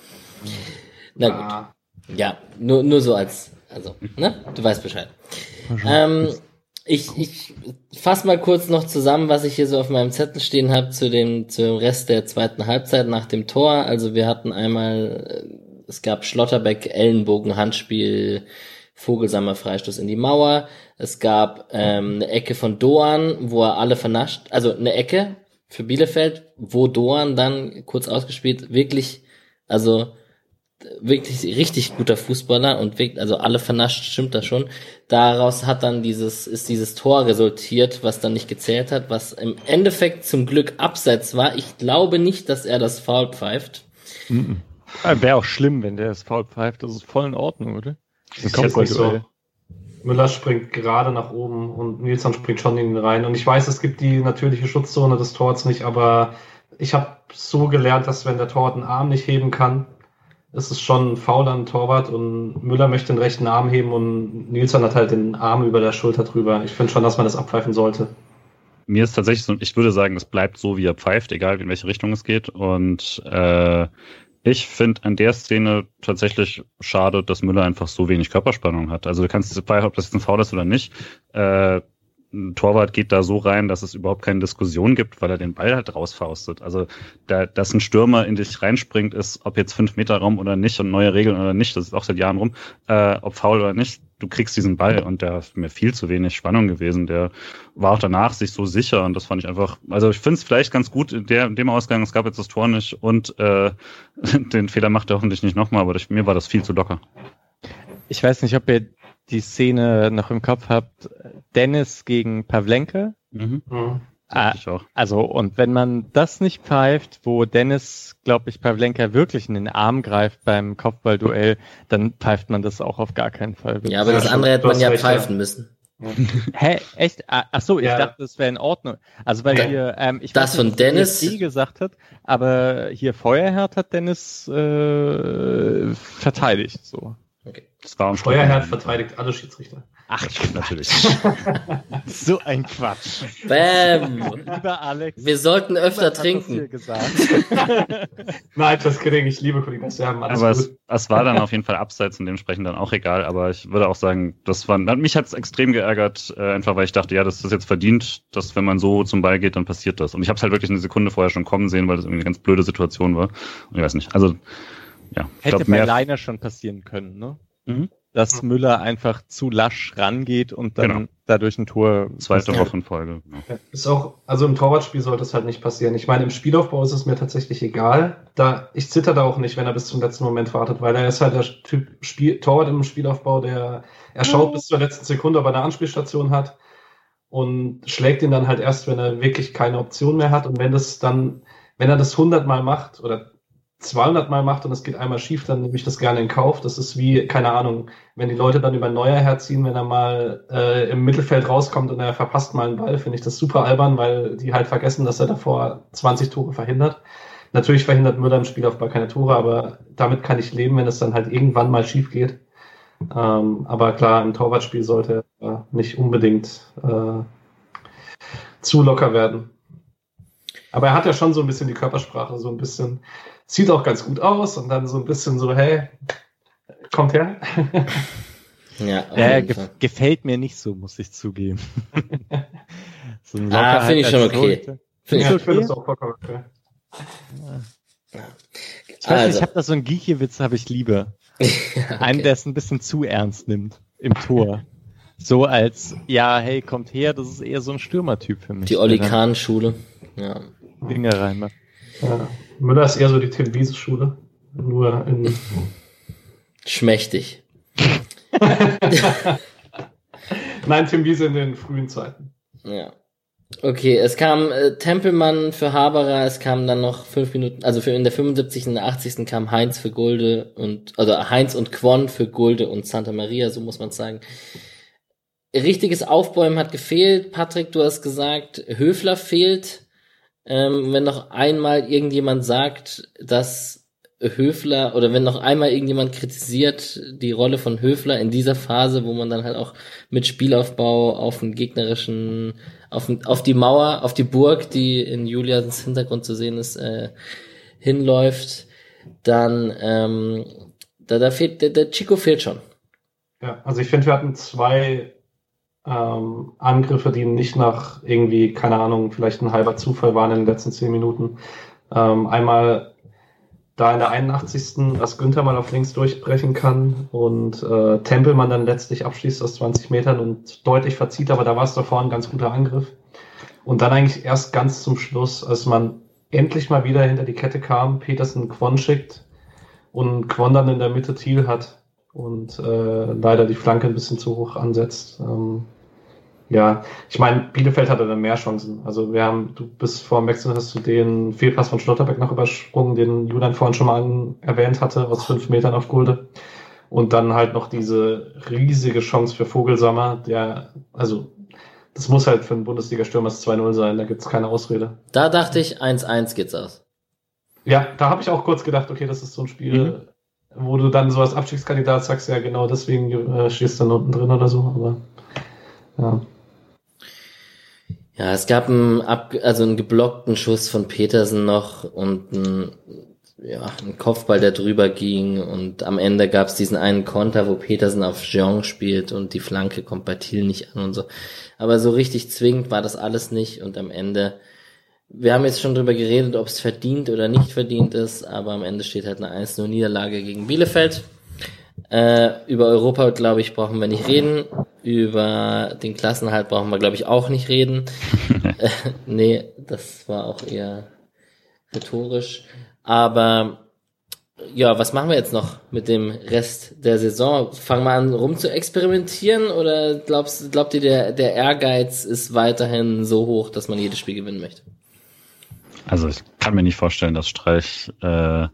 Na gut. Ah. Ja, nur, nur so als, also, ne? Du weißt Bescheid. Ähm, ich, ich fasse mal kurz noch zusammen, was ich hier so auf meinem Zettel stehen habe zu dem, zu dem Rest der zweiten Halbzeit nach dem Tor. Also wir hatten einmal, äh, es gab Schlotterbeck, Ellenbogen, Handspiel, Vogelsammer Freistoß in die Mauer. Es gab ähm, eine Ecke von Doan, wo er alle vernascht, also eine Ecke für Bielefeld, wo Doan dann kurz ausgespielt wirklich, also wirklich richtig guter Fußballer und wirklich, also alle vernascht, stimmt das schon. Daraus hat dann dieses, ist dieses Tor resultiert, was dann nicht gezählt hat, was im Endeffekt zum Glück abseits war. Ich glaube nicht, dass er das Foul pfeift. Mhm. Wäre auch schlimm, wenn der das Foul pfeift. Das ist voll in Ordnung, oder? Das kommt nicht so. Müller springt gerade nach oben und Nilsson springt schon in ihn rein. Und ich weiß, es gibt die natürliche Schutzzone des Torts nicht, aber ich habe so gelernt, dass wenn der Torwart einen Arm nicht heben kann, ist es schon faul an Torwart und Müller möchte den rechten Arm heben und Nilsson hat halt den Arm über der Schulter drüber. Ich finde schon, dass man das abpfeifen sollte. Mir ist tatsächlich so, ich würde sagen, es bleibt so, wie er pfeift, egal in welche Richtung es geht. Und äh, ich finde an der Szene tatsächlich schade, dass Müller einfach so wenig Körperspannung hat. Also du kannst, ob das jetzt ein Foul ist oder nicht, äh, ein Torwart geht da so rein, dass es überhaupt keine Diskussion gibt, weil er den Ball halt rausfaustet. Also, da, dass ein Stürmer in dich reinspringt, ist, ob jetzt fünf Meter Raum oder nicht und neue Regeln oder nicht, das ist auch seit Jahren rum, äh, ob faul oder nicht, du kriegst diesen Ball und der ist mir viel zu wenig Spannung gewesen. Der war auch danach sich so sicher und das fand ich einfach, also ich finde es vielleicht ganz gut in, der, in dem Ausgang, es gab jetzt das Tor nicht und äh, [laughs] den Fehler macht er hoffentlich nicht nochmal, aber ich, mir war das viel zu locker. Ich weiß nicht, ob ihr die Szene noch im Kopf habt, Dennis gegen Pavlenka. Mhm. Mhm. Ah, also, und wenn man das nicht pfeift, wo Dennis, glaube ich, Pavlenka wirklich in den Arm greift beim Kopfballduell, dann pfeift man das auch auf gar keinen Fall. Ja, aber das andere hätte man ja pfeifen müssen. [laughs] Hä? Echt? Ah, ach so, ich ja. dachte, das wäre in Ordnung. Also weil hier, ähm, ich das weiß nicht, von Dennis DSG gesagt hat, aber hier Feuerherd hat Dennis äh, verteidigt. So. Das war Feuerherd verteidigt alle Schiedsrichter. Ach, natürlich. [laughs] so ein Quatsch. Bäm. Lieber Alex. Wir sollten öfter trinken. [laughs] Nein, das kriege ich liebe Kollegen. Das haben alles aber es, es, war dann auf jeden Fall abseits und dementsprechend dann auch egal. Aber ich würde auch sagen, das war, mich hat es extrem geärgert, äh, einfach weil ich dachte, ja, das ist jetzt verdient, dass wenn man so zum Ball geht, dann passiert das. Und ich habe es halt wirklich eine Sekunde vorher schon kommen sehen, weil das irgendwie eine ganz blöde Situation war. Und ich weiß nicht. Also ja, Hätte glaub, bei Leiner schon passieren können, ne? Mhm. Dass mhm. Müller einfach zu lasch rangeht und dann genau. dadurch ein Tor. Zweite Woche in Folge. Genau. Ist auch, also im Torwartspiel sollte es halt nicht passieren. Ich meine, im Spielaufbau ist es mir tatsächlich egal. Da, ich zitter da auch nicht, wenn er bis zum letzten Moment wartet, weil er ist halt der Typ Spiel, Torwart im Spielaufbau, der, er schaut mhm. bis zur letzten Sekunde, ob er eine Anspielstation hat und schlägt ihn dann halt erst, wenn er wirklich keine Option mehr hat und wenn das dann, wenn er das hundertmal macht oder 200 Mal macht und es geht einmal schief, dann nehme ich das gerne in Kauf. Das ist wie, keine Ahnung, wenn die Leute dann über Neuer herziehen, wenn er mal äh, im Mittelfeld rauskommt und er verpasst mal einen Ball, finde ich das super albern, weil die halt vergessen, dass er davor 20 Tore verhindert. Natürlich verhindert Müller im Spielaufbau keine Tore, aber damit kann ich leben, wenn es dann halt irgendwann mal schief geht. Ähm, aber klar, im Torwartspiel sollte er nicht unbedingt äh, zu locker werden. Aber er hat ja schon so ein bisschen die Körpersprache, so ein bisschen, sieht auch ganz gut aus und dann so ein bisschen so, hey, kommt her. [laughs] ja, ja ge gefällt mir nicht so, muss ich zugeben. [laughs] so ein ah, finde ich schon okay. Finde ich, ja, ich finde das auch vollkommen okay. Ich weiß also. nicht, ich habe da so einen Giechewitz, habe ich lieber. [laughs] okay. Einen, der es ein bisschen zu ernst nimmt im Tor. So als, ja, hey, kommt her, das ist eher so ein Stürmertyp für mich. Die Olli Kahn-Schule. Ja. Dinge reinmacht. Ja. Müller ist eher so die Tim Wiese Schule. Nur in. Schmächtig. [laughs] [laughs] Nein, Tim Wiese in den frühen Zeiten. Ja. Okay, es kam äh, Tempelmann für Haberer, es kam dann noch fünf Minuten, also für in der 75. und der 80. kam Heinz für Gulde und, also Heinz und Quon für Gulde und Santa Maria, so muss man sagen. Richtiges Aufbäumen hat gefehlt. Patrick, du hast gesagt, Höfler fehlt. Ähm, wenn noch einmal irgendjemand sagt, dass Höfler oder wenn noch einmal irgendjemand kritisiert die Rolle von Höfler in dieser Phase, wo man dann halt auch mit Spielaufbau auf den gegnerischen, auf, auf die Mauer, auf die Burg, die in Julians Hintergrund zu sehen ist, äh, hinläuft, dann ähm, da, da fehlt der, der Chico fehlt schon. Ja, also ich finde, wir hatten zwei ähm, Angriffe, die nicht nach irgendwie, keine Ahnung, vielleicht ein halber Zufall waren in den letzten zehn Minuten. Ähm, einmal da in der 81. dass Günther mal auf links durchbrechen kann und äh, Tempelmann dann letztlich abschließt aus 20 Metern und deutlich verzieht, aber da war es davor ein ganz guter Angriff. Und dann eigentlich erst ganz zum Schluss, als man endlich mal wieder hinter die Kette kam, Petersen Quon schickt und Quon dann in der Mitte Thiel hat und äh, leider die Flanke ein bisschen zu hoch ansetzt. Ähm, ja, ich meine, Bielefeld hatte dann mehr Chancen. Also wir haben, du bist vor dem Wechsel hast du den Fehlpass von Schlotterbeck noch übersprungen, den Julian vorhin schon mal an, erwähnt hatte, aus fünf Metern auf Gulde. Und dann halt noch diese riesige Chance für Vogelsammer, der, also das muss halt für einen Bundesliga-Stürmer 2-0 sein, da gibt's keine Ausrede. Da dachte ich, 1-1 geht's aus. Ja, da habe ich auch kurz gedacht, okay, das ist so ein Spiel, mhm. wo du dann so als Abstiegskandidat sagst, ja genau, deswegen äh, stehst du dann unten drin oder so, aber ja. Ja, es gab einen, ab, also einen geblockten Schuss von Petersen noch und einen, ja, einen Kopfball, der drüber ging und am Ende gab es diesen einen Konter, wo Petersen auf Jean spielt und die Flanke kommt bei Thiel nicht an und so. Aber so richtig zwingend war das alles nicht und am Ende, wir haben jetzt schon drüber geredet, ob es verdient oder nicht verdient ist, aber am Ende steht halt eine 1-0 Niederlage gegen Bielefeld. Äh, über Europa, glaube ich, brauchen wir nicht reden. Über den Klassenhalt brauchen wir, glaube ich, auch nicht reden. [laughs] äh, nee, das war auch eher rhetorisch. Aber ja, was machen wir jetzt noch mit dem Rest der Saison? Fangen wir an, rum zu experimentieren oder glaubst, glaubt ihr, der, der Ehrgeiz ist weiterhin so hoch, dass man jedes Spiel gewinnen möchte? Also ich kann mir nicht vorstellen, dass Streich äh,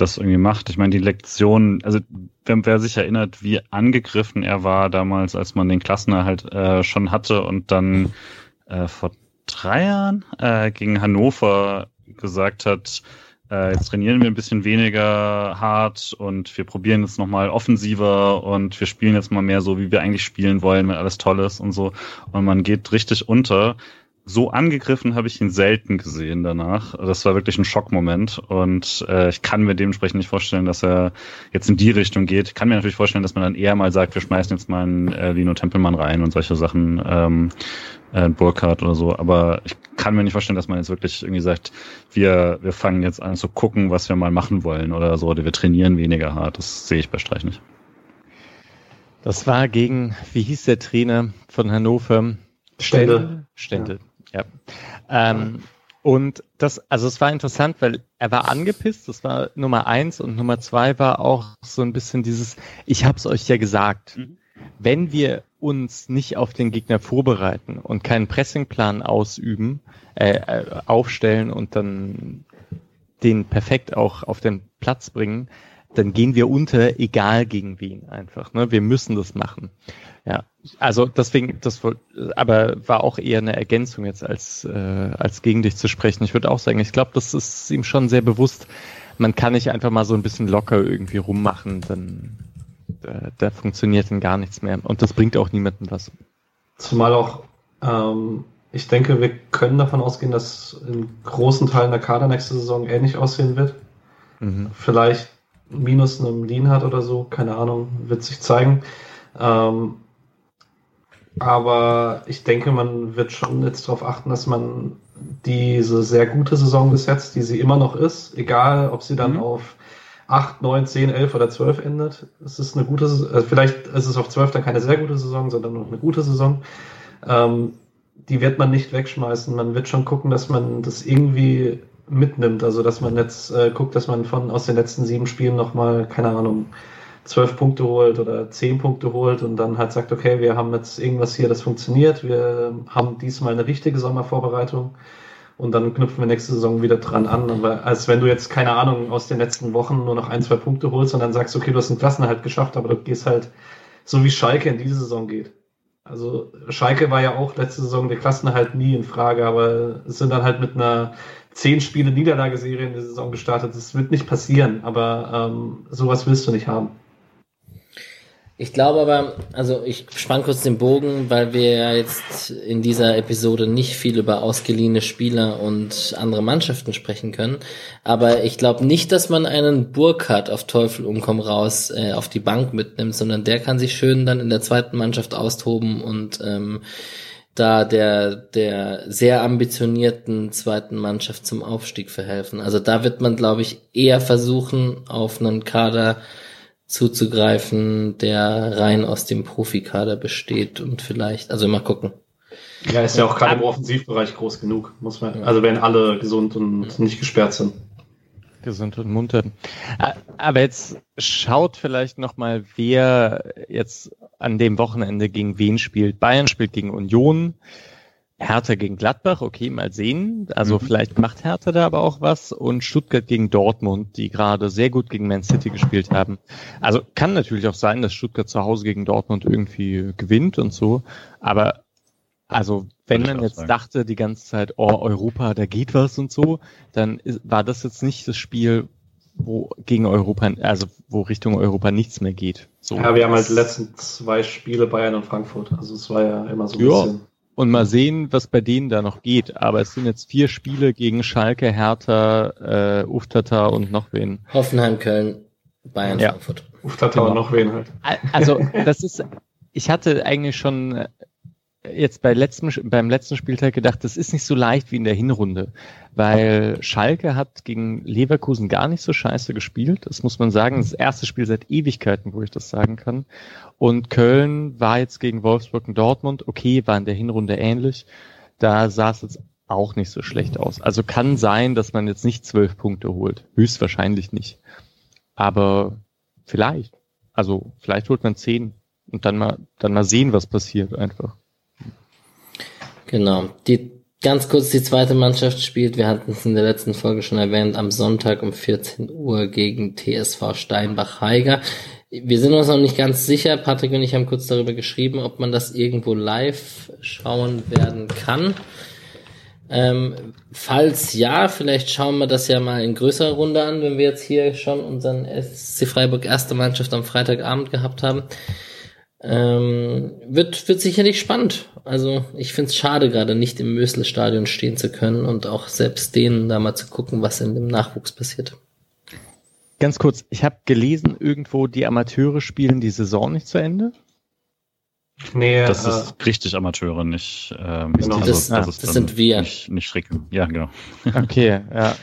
das irgendwie macht. Ich meine, die Lektion, also wer, wer sich erinnert, wie angegriffen er war damals, als man den Klassenerhalt äh, schon hatte und dann äh, vor drei Jahren äh, gegen Hannover gesagt hat, äh, jetzt trainieren wir ein bisschen weniger hart und wir probieren jetzt nochmal offensiver und wir spielen jetzt mal mehr so, wie wir eigentlich spielen wollen, wenn alles toll ist und so. Und man geht richtig unter so angegriffen habe ich ihn selten gesehen danach. Das war wirklich ein Schockmoment und äh, ich kann mir dementsprechend nicht vorstellen, dass er jetzt in die Richtung geht. Ich kann mir natürlich vorstellen, dass man dann eher mal sagt, wir schmeißen jetzt mal einen äh, Lino Tempelmann rein und solche Sachen, ähm, äh, Burkhardt oder so. Aber ich kann mir nicht vorstellen, dass man jetzt wirklich irgendwie sagt, wir, wir fangen jetzt an zu gucken, was wir mal machen wollen oder so, oder wir trainieren weniger hart. Das sehe ich bei Streich nicht. Das war gegen, wie hieß der Trainer von Hannover? Stendel. Stendel. Ja. Ähm, und das, also es war interessant, weil er war angepisst, das war Nummer eins und Nummer zwei war auch so ein bisschen dieses, ich hab's euch ja gesagt, mhm. wenn wir uns nicht auf den Gegner vorbereiten und keinen Pressingplan ausüben, äh, äh aufstellen und dann den perfekt auch auf den Platz bringen, dann gehen wir unter, egal gegen wen einfach. Ne? Wir müssen das machen. Ja, also deswegen, das aber war auch eher eine Ergänzung jetzt als äh, als gegen dich zu sprechen. Ich würde auch sagen, ich glaube, das ist ihm schon sehr bewusst. Man kann nicht einfach mal so ein bisschen locker irgendwie rummachen, dann da, da funktioniert dann gar nichts mehr und das bringt auch niemandem was. Zumal auch, ähm, ich denke, wir können davon ausgehen, dass in großen Teilen der Kader nächste Saison ähnlich aussehen wird. Mhm. Vielleicht minus einem Lean oder so, keine Ahnung, wird sich zeigen. Ähm, aber ich denke, man wird schon jetzt darauf achten, dass man diese sehr gute Saison bis jetzt, die sie immer noch ist, egal ob sie dann mhm. auf 8, 9, 10, 11 oder 12 endet, es ist eine gute, äh, vielleicht ist es auf 12 dann keine sehr gute Saison, sondern nur eine gute Saison. Ähm, die wird man nicht wegschmeißen. Man wird schon gucken, dass man das irgendwie mitnimmt. Also dass man jetzt äh, guckt, dass man von aus den letzten sieben Spielen nochmal, keine Ahnung, zwölf Punkte holt oder zehn Punkte holt und dann halt sagt, okay, wir haben jetzt irgendwas hier, das funktioniert, wir haben diesmal eine richtige Sommervorbereitung und dann knüpfen wir nächste Saison wieder dran an. Aber als wenn du jetzt, keine Ahnung, aus den letzten Wochen nur noch ein, zwei Punkte holst und dann sagst, okay, du hast einen Klassenerhalt geschafft, aber du gehst halt so wie Schalke in diese Saison geht. Also Schalke war ja auch letzte Saison der Klassenerhalt nie in Frage, aber es sind dann halt mit einer zehn Spiele Niederlageserie in der Saison gestartet. Das wird nicht passieren, aber ähm, sowas willst du nicht haben. Ich glaube aber, also ich spann kurz den Bogen, weil wir ja jetzt in dieser Episode nicht viel über ausgeliehene Spieler und andere Mannschaften sprechen können. Aber ich glaube nicht, dass man einen Burkhardt auf Teufel umkomm raus äh, auf die Bank mitnimmt, sondern der kann sich schön dann in der zweiten Mannschaft austoben und ähm, da der, der sehr ambitionierten zweiten Mannschaft zum Aufstieg verhelfen. Also da wird man, glaube ich, eher versuchen, auf einen Kader zuzugreifen, der rein aus dem Profikader besteht und vielleicht, also mal gucken. Ja, ist ja auch gerade im Offensivbereich groß genug, muss man, also wenn alle gesund und nicht gesperrt sind. Gesund und munter. Aber jetzt schaut vielleicht noch mal, wer jetzt an dem Wochenende gegen wen spielt. Bayern spielt gegen Union. Hertha gegen Gladbach, okay, mal sehen. Also mhm. vielleicht macht Hertha da aber auch was. Und Stuttgart gegen Dortmund, die gerade sehr gut gegen Man City gespielt haben. Also kann natürlich auch sein, dass Stuttgart zu Hause gegen Dortmund irgendwie gewinnt und so. Aber also wenn man jetzt sagen. dachte die ganze Zeit, oh, Europa, da geht was und so, dann ist, war das jetzt nicht das Spiel, wo gegen Europa, also wo Richtung Europa nichts mehr geht. So. Ja, wir haben halt die letzten zwei Spiele Bayern und Frankfurt. Also es war ja immer so ein ja. bisschen und mal sehen, was bei denen da noch geht. Aber es sind jetzt vier Spiele gegen Schalke, Hertha, äh, Uftata und noch wen. Hoffenheim, Köln, Bayern, ja. Frankfurt. Uftata genau. und noch wen halt. Also das ist, ich hatte eigentlich schon jetzt bei letztem, beim letzten Spieltag gedacht, das ist nicht so leicht wie in der Hinrunde, weil Schalke hat gegen Leverkusen gar nicht so scheiße gespielt. Das muss man sagen. Das erste Spiel seit Ewigkeiten, wo ich das sagen kann. Und Köln war jetzt gegen Wolfsburg und Dortmund. Okay, war in der Hinrunde ähnlich. Da sah es jetzt auch nicht so schlecht aus. Also kann sein, dass man jetzt nicht zwölf Punkte holt. Höchstwahrscheinlich nicht. Aber vielleicht. Also vielleicht holt man zehn und dann mal, dann mal sehen, was passiert einfach. Genau. Die ganz kurz die zweite Mannschaft spielt, wir hatten es in der letzten Folge schon erwähnt, am Sonntag um 14 Uhr gegen TSV Steinbach-Heiger. Wir sind uns noch nicht ganz sicher, Patrick und ich haben kurz darüber geschrieben, ob man das irgendwo live schauen werden kann. Ähm, falls ja, vielleicht schauen wir das ja mal in größerer Runde an, wenn wir jetzt hier schon unseren SC Freiburg erste Mannschaft am Freitagabend gehabt haben. Ähm, wird, wird sicherlich spannend. Also ich finde es schade, gerade nicht im Mösel-Stadion stehen zu können und auch selbst denen da mal zu gucken, was in dem Nachwuchs passiert. Ganz kurz, ich habe gelesen, irgendwo die Amateure spielen die Saison nicht zu Ende. Nee, das äh, ist richtig Amateure, nicht ähm, genau. also, das, das, das, das sind wir. Nicht, nicht Schrecken. Ja, genau. Okay, ja.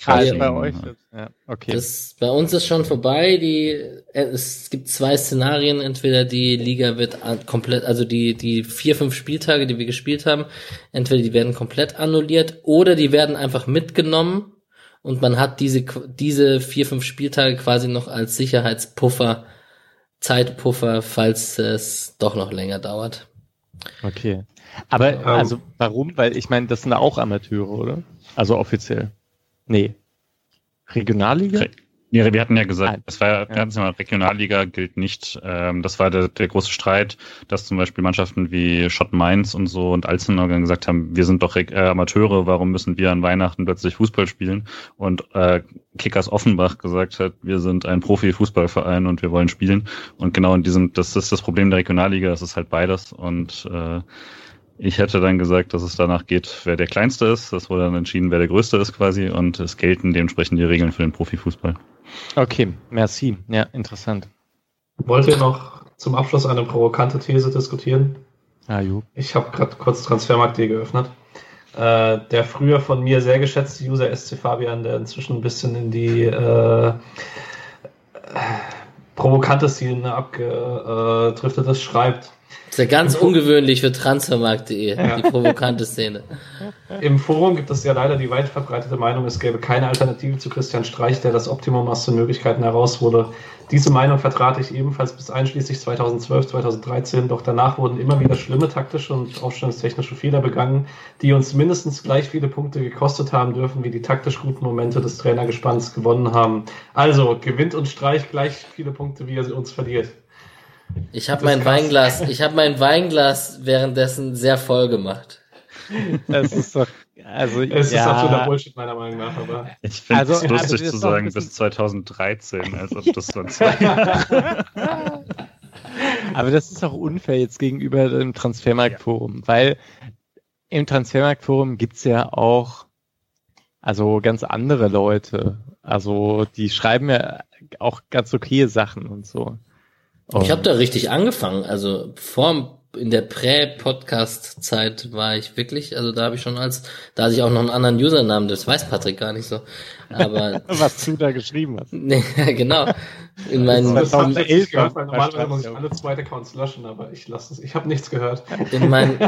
Kreise bei euch. Ja, okay. Das, bei uns ist schon vorbei. Die, äh, es gibt zwei Szenarien. Entweder die Liga wird komplett, also die, die vier, fünf Spieltage, die wir gespielt haben, entweder die werden komplett annulliert oder die werden einfach mitgenommen und man hat diese, diese vier, fünf Spieltage quasi noch als Sicherheitspuffer, Zeitpuffer, falls es doch noch länger dauert. Okay. Aber, um, also, warum? Weil ich meine, das sind auch Amateure, oder? Also offiziell. Nee. Regionalliga? Ja, wir hatten ja gesagt, das war ja ganz normal, Regionalliga gilt nicht. Ähm, das war der, der große Streit, dass zum Beispiel Mannschaften wie Schott Mainz und so und Alzenau gesagt haben, wir sind doch äh, Amateure, warum müssen wir an Weihnachten plötzlich Fußball spielen? Und äh, Kickers Offenbach gesagt hat, wir sind ein Profi-Fußballverein und wir wollen spielen. Und genau in diesem, das ist das Problem der Regionalliga, das ist halt beides. Und äh, ich hätte dann gesagt, dass es danach geht, wer der Kleinste ist. Das wurde dann entschieden, wer der Größte ist quasi. Und es gelten dementsprechend die Regeln für den Profifußball. Okay, merci. Ja, interessant. Wollt ihr noch zum Abschluss eine provokante These diskutieren? Ah, jo. Ich habe gerade kurz Transfermarkt.de geöffnet. Äh, der früher von mir sehr geschätzte User SC Fabian, der inzwischen ein bisschen in die äh, provokante Szene abgedriftet ist, schreibt, Das ist ja ganz ungewöhnlich für transfermarkt.de, ja. die provokante Szene. Im Forum gibt es ja leider die weit verbreitete Meinung, es gäbe keine Alternative zu Christian Streich, der das Optimum aus den Möglichkeiten heraus wurde. Diese Meinung vertrat ich ebenfalls bis einschließlich 2012, 2013, doch danach wurden immer wieder schlimme taktische und aufstellungstechnische Fehler begangen, die uns mindestens gleich viele Punkte gekostet haben dürfen, wie die taktisch guten Momente des Trainergespanns gewonnen haben. Also gewinnt uns Streich gleich viele Punkte, wie er uns verliert. Ich habe mein Weinglas, ich habe mein Weinglas währenddessen sehr voll gemacht. Das ist doch also, [laughs] es ja. ist absoluter Bullshit, meiner Meinung nach, aber. Ich finde also, es lustig also zu sagen, bis 2013, als ob das so zwei Jahre. [laughs] Aber das ist auch unfair jetzt gegenüber dem Transfermarktforum, weil im Transfermarktforum gibt's ja auch also ganz andere Leute. Also die schreiben ja auch ganz okay Sachen und so. Und ich habe da richtig angefangen. Also vor in der Prä-Podcast-Zeit war ich wirklich, also da habe ich schon als, da hatte ich auch noch einen anderen Usernamen, das weiß Patrick gar nicht so. Aber [laughs] was du da geschrieben hast. [laughs] nee, genau. In meinen das 2011 gehört, weil normalerweise muss ich alle zweite Accounts löschen, aber ich lasse es. Ich habe nichts gehört. In meinem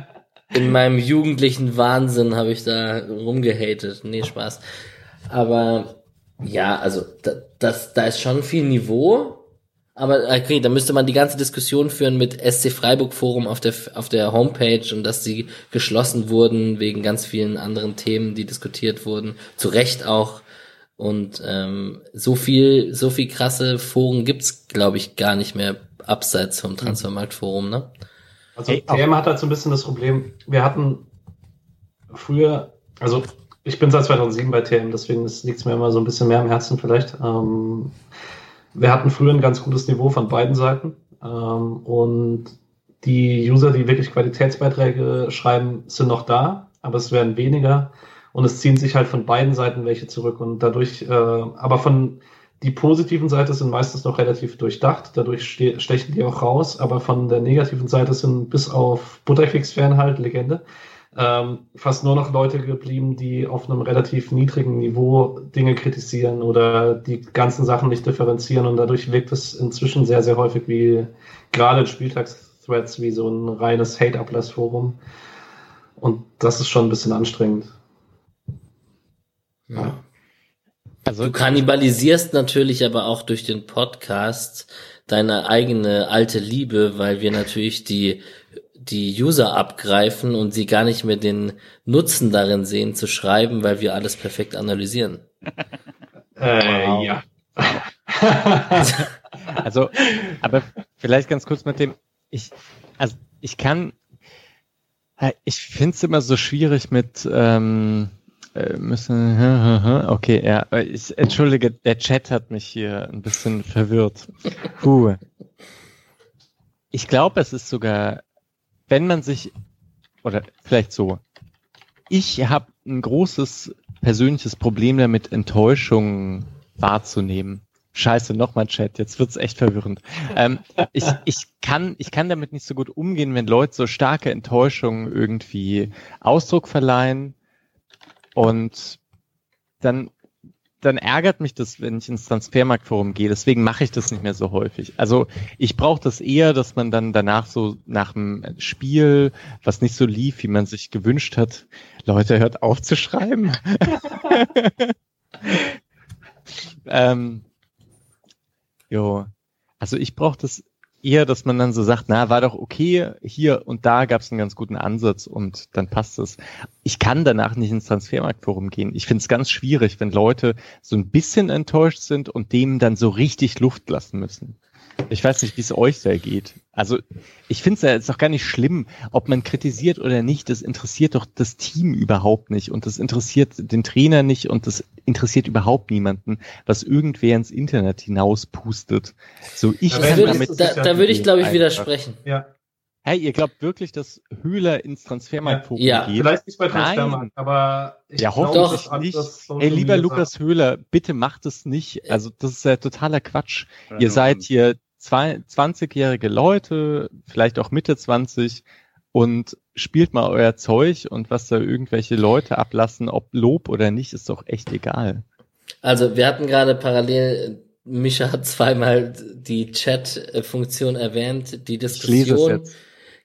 [laughs] in meinem jugendlichen Wahnsinn habe ich da rumgehatet. Nee, Spaß. Aber ja, also da, das, da ist schon viel Niveau aber okay, da müsste man die ganze Diskussion führen mit SC Freiburg Forum auf der auf der Homepage und dass sie geschlossen wurden wegen ganz vielen anderen Themen, die diskutiert wurden. Zu Recht auch. Und ähm, so viel so viel krasse Foren gibt's, glaube ich, gar nicht mehr abseits vom Transfermarktforum, ne? Also hey, TM hat halt so ein bisschen das Problem. Wir hatten früher, also ich bin seit 2007 bei TM, deswegen liegt es mir immer so ein bisschen mehr am Herzen vielleicht. Ähm, wir hatten früher ein ganz gutes Niveau von beiden Seiten. Ähm, und die User, die wirklich Qualitätsbeiträge schreiben, sind noch da, aber es werden weniger. Und es ziehen sich halt von beiden Seiten welche zurück. Und dadurch, äh, aber von die positiven Seite sind meistens noch relativ durchdacht, dadurch stechen die auch raus, aber von der negativen Seite sind bis auf Butterfix-Fernhalt, Legende, ähm, fast nur noch Leute geblieben, die auf einem relativ niedrigen Niveau Dinge kritisieren oder die ganzen Sachen nicht differenzieren und dadurch wirkt es inzwischen sehr, sehr häufig wie gerade in Spieltagsthreads wie so ein reines Hate-Ablass-Forum. Und das ist schon ein bisschen anstrengend. Ja. Also du kannibalisierst natürlich aber auch durch den Podcast deine eigene alte Liebe, weil wir natürlich die die User abgreifen und sie gar nicht mehr den Nutzen darin sehen zu schreiben, weil wir alles perfekt analysieren. [laughs] Äh, wow. ja. [laughs] also, aber vielleicht ganz kurz mit dem, ich, also ich kann, äh, ich finde es immer so schwierig mit, ähm, äh, müssen, [laughs] okay, ja, ich, entschuldige, der Chat hat mich hier ein bisschen verwirrt. Puh. Ich glaube, es ist sogar wenn man sich, oder vielleicht so, ich habe ein großes persönliches Problem damit, Enttäuschungen wahrzunehmen. Scheiße, nochmal Chat, jetzt wird's echt verwirrend. Ähm, ich, ich, kann, ich kann damit nicht so gut umgehen, wenn Leute so starke Enttäuschungen irgendwie Ausdruck verleihen und dann dann ärgert mich das, wenn ich ins Transfermarktforum gehe. Deswegen mache ich das nicht mehr so häufig. Also ich brauche das eher, dass man dann danach so nach dem Spiel, was nicht so lief, wie man sich gewünscht hat, Leute hört auf zu schreiben. [laughs] [laughs] ähm, jo. Also ich brauche das eher, dass man dann so sagt, na, war doch okay, hier und da gab es einen ganz guten Ansatz und dann passt es. Ich kann danach nicht ins Transfermarktforum gehen. Ich finde es ganz schwierig, wenn Leute so ein bisschen enttäuscht sind und dem dann so richtig Luft lassen müssen. Ich weiß nicht, wie es euch da geht. Also ich finde es ja jetzt auch gar nicht schlimm, ob man kritisiert oder nicht. Das interessiert doch das Team überhaupt nicht und das interessiert den Trainer nicht und das interessiert überhaupt niemanden, was irgendwer ins Internet hinaus pustet. So ich da kann damit. Da, da würde ich glaube ich widersprechen. Ja. Hey, ihr glaubt wirklich, dass Höhler ins Transfermarktforum ja. geht? Vielleicht nicht bei Transfermarkt, aber ich ja, hoffentlich doch nicht. Ey, lieber Lukas Höhler, bitte macht es nicht. Also das ist ja totaler Quatsch. Ja, ihr seid hier 20-jährige Leute, vielleicht auch Mitte 20 und spielt mal euer Zeug und was da irgendwelche Leute ablassen, ob Lob oder nicht, ist doch echt egal. Also wir hatten gerade parallel Micha hat zweimal die Chat-Funktion erwähnt, die Diskussion.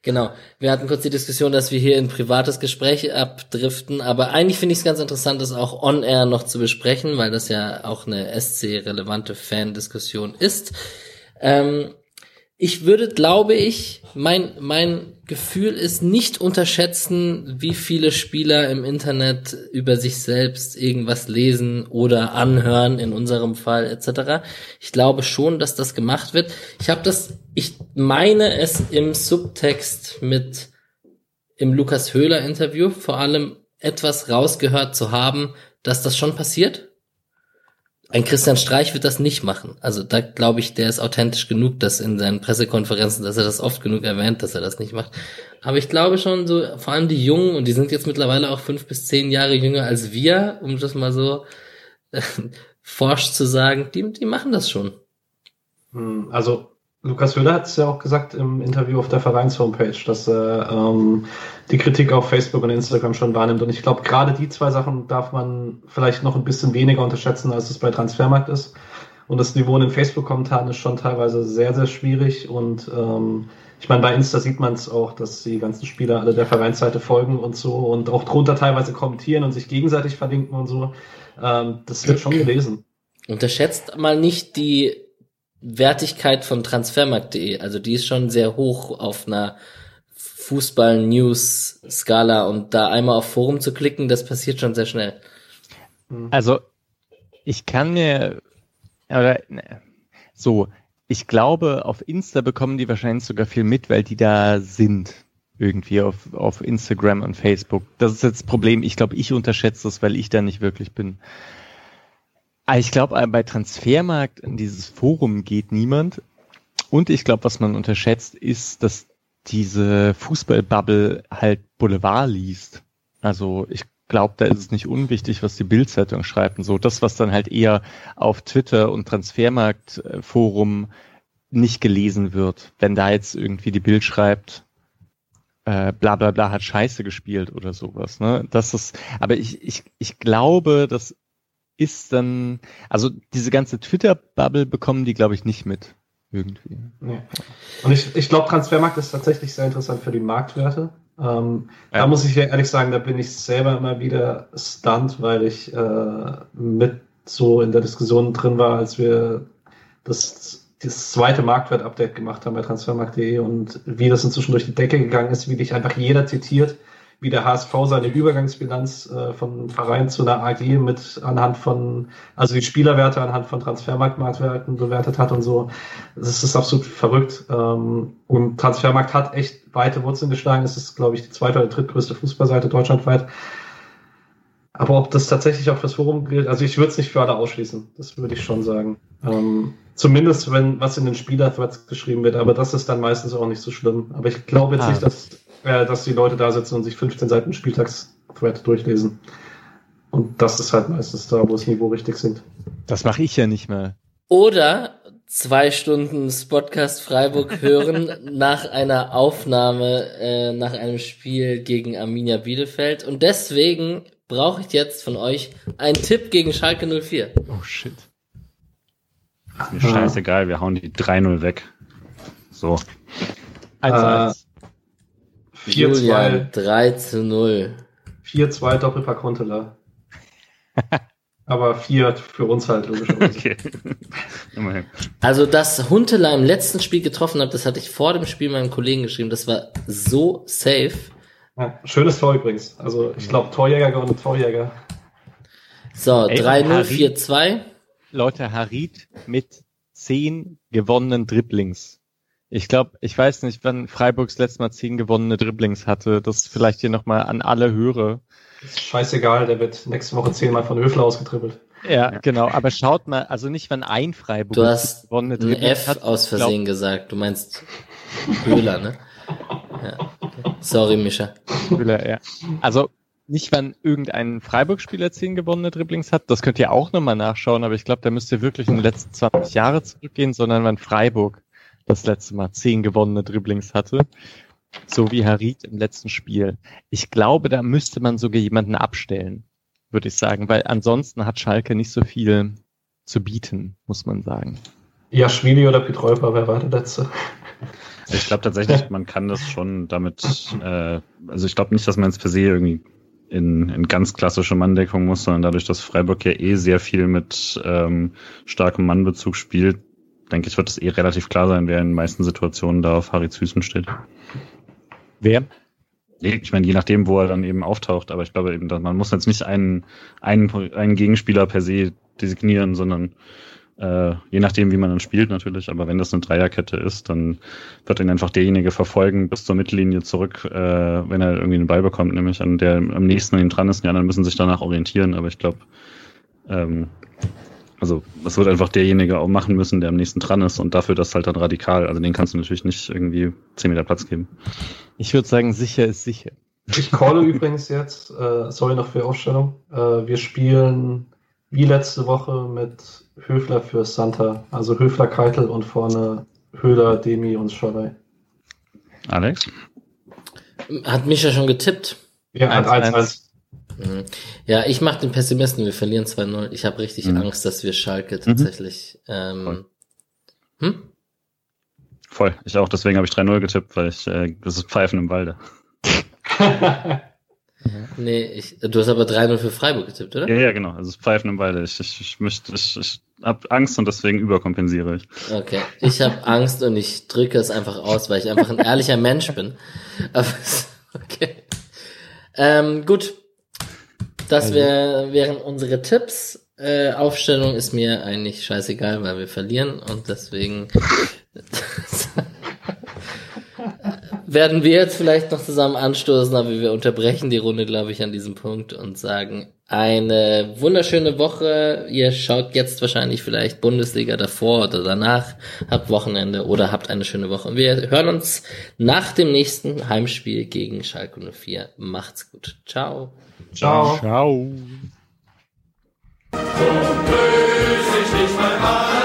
Genau. Wir hatten kurz die Diskussion, dass wir hier in privates Gespräch abdriften, aber eigentlich finde ich es ganz interessant, das auch on-air noch zu besprechen, weil das ja auch eine SC-relevante Fan-Diskussion ist. Ähm, ich würde, glaube ich, mein, mein Gefühl ist nicht unterschätzen, wie viele Spieler im Internet über sich selbst irgendwas lesen oder anhören, in unserem Fall etc. Ich glaube schon, dass das gemacht wird. Ich habe das, ich meine es im Subtext mit im Lukas Höhler Interview vor allem etwas rausgehört zu haben, dass das schon passiert ein Christian Streich wird das nicht machen. Also da glaube ich, der ist authentisch genug, dass in seinen Pressekonferenzen, dass er das oft genug erwähnt, dass er das nicht macht. Aber ich glaube schon so, vor allem die Jungen, und die sind jetzt mittlerweile auch fünf bis zehn Jahre jünger als wir, um das mal so äh, forsch zu sagen, die, die machen das schon. Hm, also Lukas Höhler hat es ja auch gesagt im Interview auf der Vereins-Homepage, dass er ähm, die Kritik auf Facebook und Instagram schon wahrnimmt. Und ich glaube, gerade die zwei Sachen darf man vielleicht noch ein bisschen weniger unterschätzen, als es bei Transfermarkt ist. Und das Niveau in den Facebook-Kommentaren ist schon teilweise sehr, sehr schwierig. Und ähm, ich meine, bei Insta sieht man es auch, dass die ganzen Spieler alle der Vereinsseite folgen und so und auch drunter teilweise kommentieren und sich gegenseitig verlinken und so. Ähm, das wird schon [clears throat] gelesen. Unterschätzt mal nicht die Wertigkeit von transfermarkt.de. Also die ist schon sehr hoch auf einer Fußball-News-Skala und da einmal auf Forum zu klicken, das passiert schon sehr schnell. Also ich kann mir oder ne, so, ich glaube, auf Insta bekommen die wahrscheinlich sogar viel mit, weil die da sind irgendwie auf, auf Instagram und Facebook. Das ist jetzt das Problem. Ich glaube, ich unterschätze das, weil ich da nicht wirklich bin. Ah, ich glaube, äh, bei Transfermarkt in dieses Forum geht niemand. Und ich glaube, was man unterschätzt, ist, dass diese Fußballbubble halt Boulevard liest. Also ich glaube, da ist es nicht unwichtig, was die Bildzeitung schreibt und so. Das, was dann halt eher auf Twitter und Transfermarkt-Forum nicht gelesen wird. Wenn da jetzt irgendwie die Bild schreibt, äh, bla bla bla hat Scheiße gespielt oder sowas. Ne? Das ist, aber ich, ich, ich glaube, dass ist dann, also diese ganze Twitter-Bubble bekommen die, glaube ich, nicht mit. Irgendwie. Nee. Und ich, ich glaube, Transfermarkt ist tatsächlich sehr interessant für die Marktwerte. Ähm, ja. Da muss ich ja ehrlich sagen, da bin ich selber immer wieder stunt, weil ich äh, mit so in der Diskussion drin war, als wir das, das zweite Marktwert-Update gemacht haben bei transfermarkt.de und wie das inzwischen durch die Decke gegangen ist, wie dich einfach jeder zitiert wie der HSV seine Übergangsbilanz äh, von Verein zu einer AG mit anhand von, also die Spielerwerte anhand von Transfermarktmarktwerten bewertet hat und so. Das ist absolut verrückt. Ähm, und Transfermarkt hat echt weite Wurzeln geschlagen. Das ist, glaube ich, die zweite oder drittgrößte Fußballseite deutschlandweit. Aber ob das tatsächlich auch fürs Forum gilt, also ich würde es nicht für alle ausschließen. Das würde ich schon sagen. Ähm, zumindest wenn was in den Spielerthreads geschrieben wird, aber das ist dann meistens auch nicht so schlimm. Aber ich glaube jetzt ah. nicht, dass äh, dass die Leute da sitzen und sich 15 Seiten Spieltags-Thread durchlesen. Und das ist halt meistens da, wo das Niveau richtig sinkt. Das mache ich ja nicht mehr. Oder zwei Stunden Spotcast Freiburg hören [laughs] nach einer Aufnahme äh, nach einem Spiel gegen Arminia Bielefeld. Und deswegen brauche ich jetzt von euch einen Tipp gegen Schalke 04. Oh shit. Ist mir scheißegal, wir hauen die 3-0 weg. So. 1-1. 4-2. 3 zu 0. 4-2 Doppelpack Huntela. [laughs] Aber 4 für uns halt, logischerweise. [laughs] Okay. also, dass Huntela im letzten Spiel getroffen hat, das hatte ich vor dem Spiel meinem Kollegen geschrieben. Das war so safe. Ja, schönes Tor übrigens. Also, ich glaube, Torjäger und Torjäger. So, 3-0, 4-2. Leute, Harit mit 10 gewonnenen Dribblings. Ich glaube, ich weiß nicht, wann Freiburgs letztes Mal zehn gewonnene Dribblings hatte. Das vielleicht hier nochmal an alle höre. Ist scheißegal, der wird nächste Woche zehnmal von Höfler ausgetribbelt. Ja, genau. Aber schaut mal, also nicht, wann ein Freiburg du hast gewonnene Dribblings ein F hat. aus Versehen glaub, gesagt. Du meinst Höhler, ne? Ja. Okay. Sorry, Mischa. Höhler, ja. Also nicht, wann irgendein Freiburg-Spieler zehn gewonnene Dribblings hat. Das könnt ihr auch nochmal nachschauen, aber ich glaube, da müsst ihr wirklich in die letzten 20 Jahre zurückgehen, sondern wann Freiburg das letzte Mal zehn gewonnene Dribblings hatte. So wie Harit im letzten Spiel. Ich glaube, da müsste man sogar jemanden abstellen, würde ich sagen, weil ansonsten hat Schalke nicht so viel zu bieten, muss man sagen. Ja, Schwili oder Pietrolper, wer war der letzte? Ich glaube tatsächlich, [laughs] man kann das schon damit, äh, also ich glaube nicht, dass man jetzt per se irgendwie in, in ganz klassische Manndeckung muss, sondern dadurch, dass Freiburg ja eh sehr viel mit ähm, starkem Mannbezug spielt, denke ich, wird es eh relativ klar sein, wer in den meisten Situationen da auf Harry Füßen steht. Wer? Ich meine, je nachdem, wo er dann eben auftaucht, aber ich glaube eben, dass man muss jetzt nicht einen, einen, einen Gegenspieler per se designieren, sondern äh, je nachdem, wie man dann spielt natürlich, aber wenn das eine Dreierkette ist, dann wird ihn einfach derjenige verfolgen bis zur Mittellinie zurück, äh, wenn er irgendwie einen Ball bekommt, nämlich an der am nächsten an ihm dran ist. Die anderen müssen sich danach orientieren, aber ich glaube, ähm, also das wird einfach derjenige auch machen müssen, der am nächsten dran ist und dafür das halt dann radikal. Also den kannst du natürlich nicht irgendwie zehn Meter Platz geben. Ich würde sagen, sicher ist sicher. Ich calle übrigens jetzt, äh, sorry noch für die Aufstellung, äh, wir spielen wie letzte Woche mit Höfler für Santa. Also Höfler, Keitel und vorne Höhler, Demi und Scholley. Alex? Hat Mischa schon getippt? Ja, 1-1. Mhm. Ja, ich mache den Pessimisten, wir verlieren 2-0. Ich habe richtig mhm. Angst, dass wir Schalke mhm. tatsächlich. Mhm. Ähm, Voll. Hm? Voll. Ich auch, deswegen habe ich 3-0 getippt, weil ich äh, das ist Pfeifen im Walde. [laughs] Nee, ich, du hast aber 3-0 für Freiburg getippt, oder? Ja, ja, genau. Also Pfeifen im Walde. Ich, ich, ich, möchte, ich, ich habe Angst und deswegen überkompensiere ich. Okay. Ich habe [laughs] Angst und ich drücke es einfach aus, weil ich einfach ein ehrlicher Mensch bin. [laughs] Aber, okay. Ähm, gut. Das also. wär, wären unsere Tipps. Äh, Aufstellung ist mir eigentlich scheißegal, weil wir verlieren und deswegen [laughs] werden wir jetzt vielleicht noch zusammen anstoßen, aber wir unterbrechen die Runde, glaube ich, an diesem Punkt und sagen eine wunderschöne Woche. Ihr schaut jetzt wahrscheinlich vielleicht Bundesliga davor oder danach, habt Wochenende oder habt eine schöne Woche. Und wir hören uns nach dem nächsten Heimspiel gegen Schalke 04. Macht's gut. Ciao. Ciao. Ciao. So böse ich nicht mal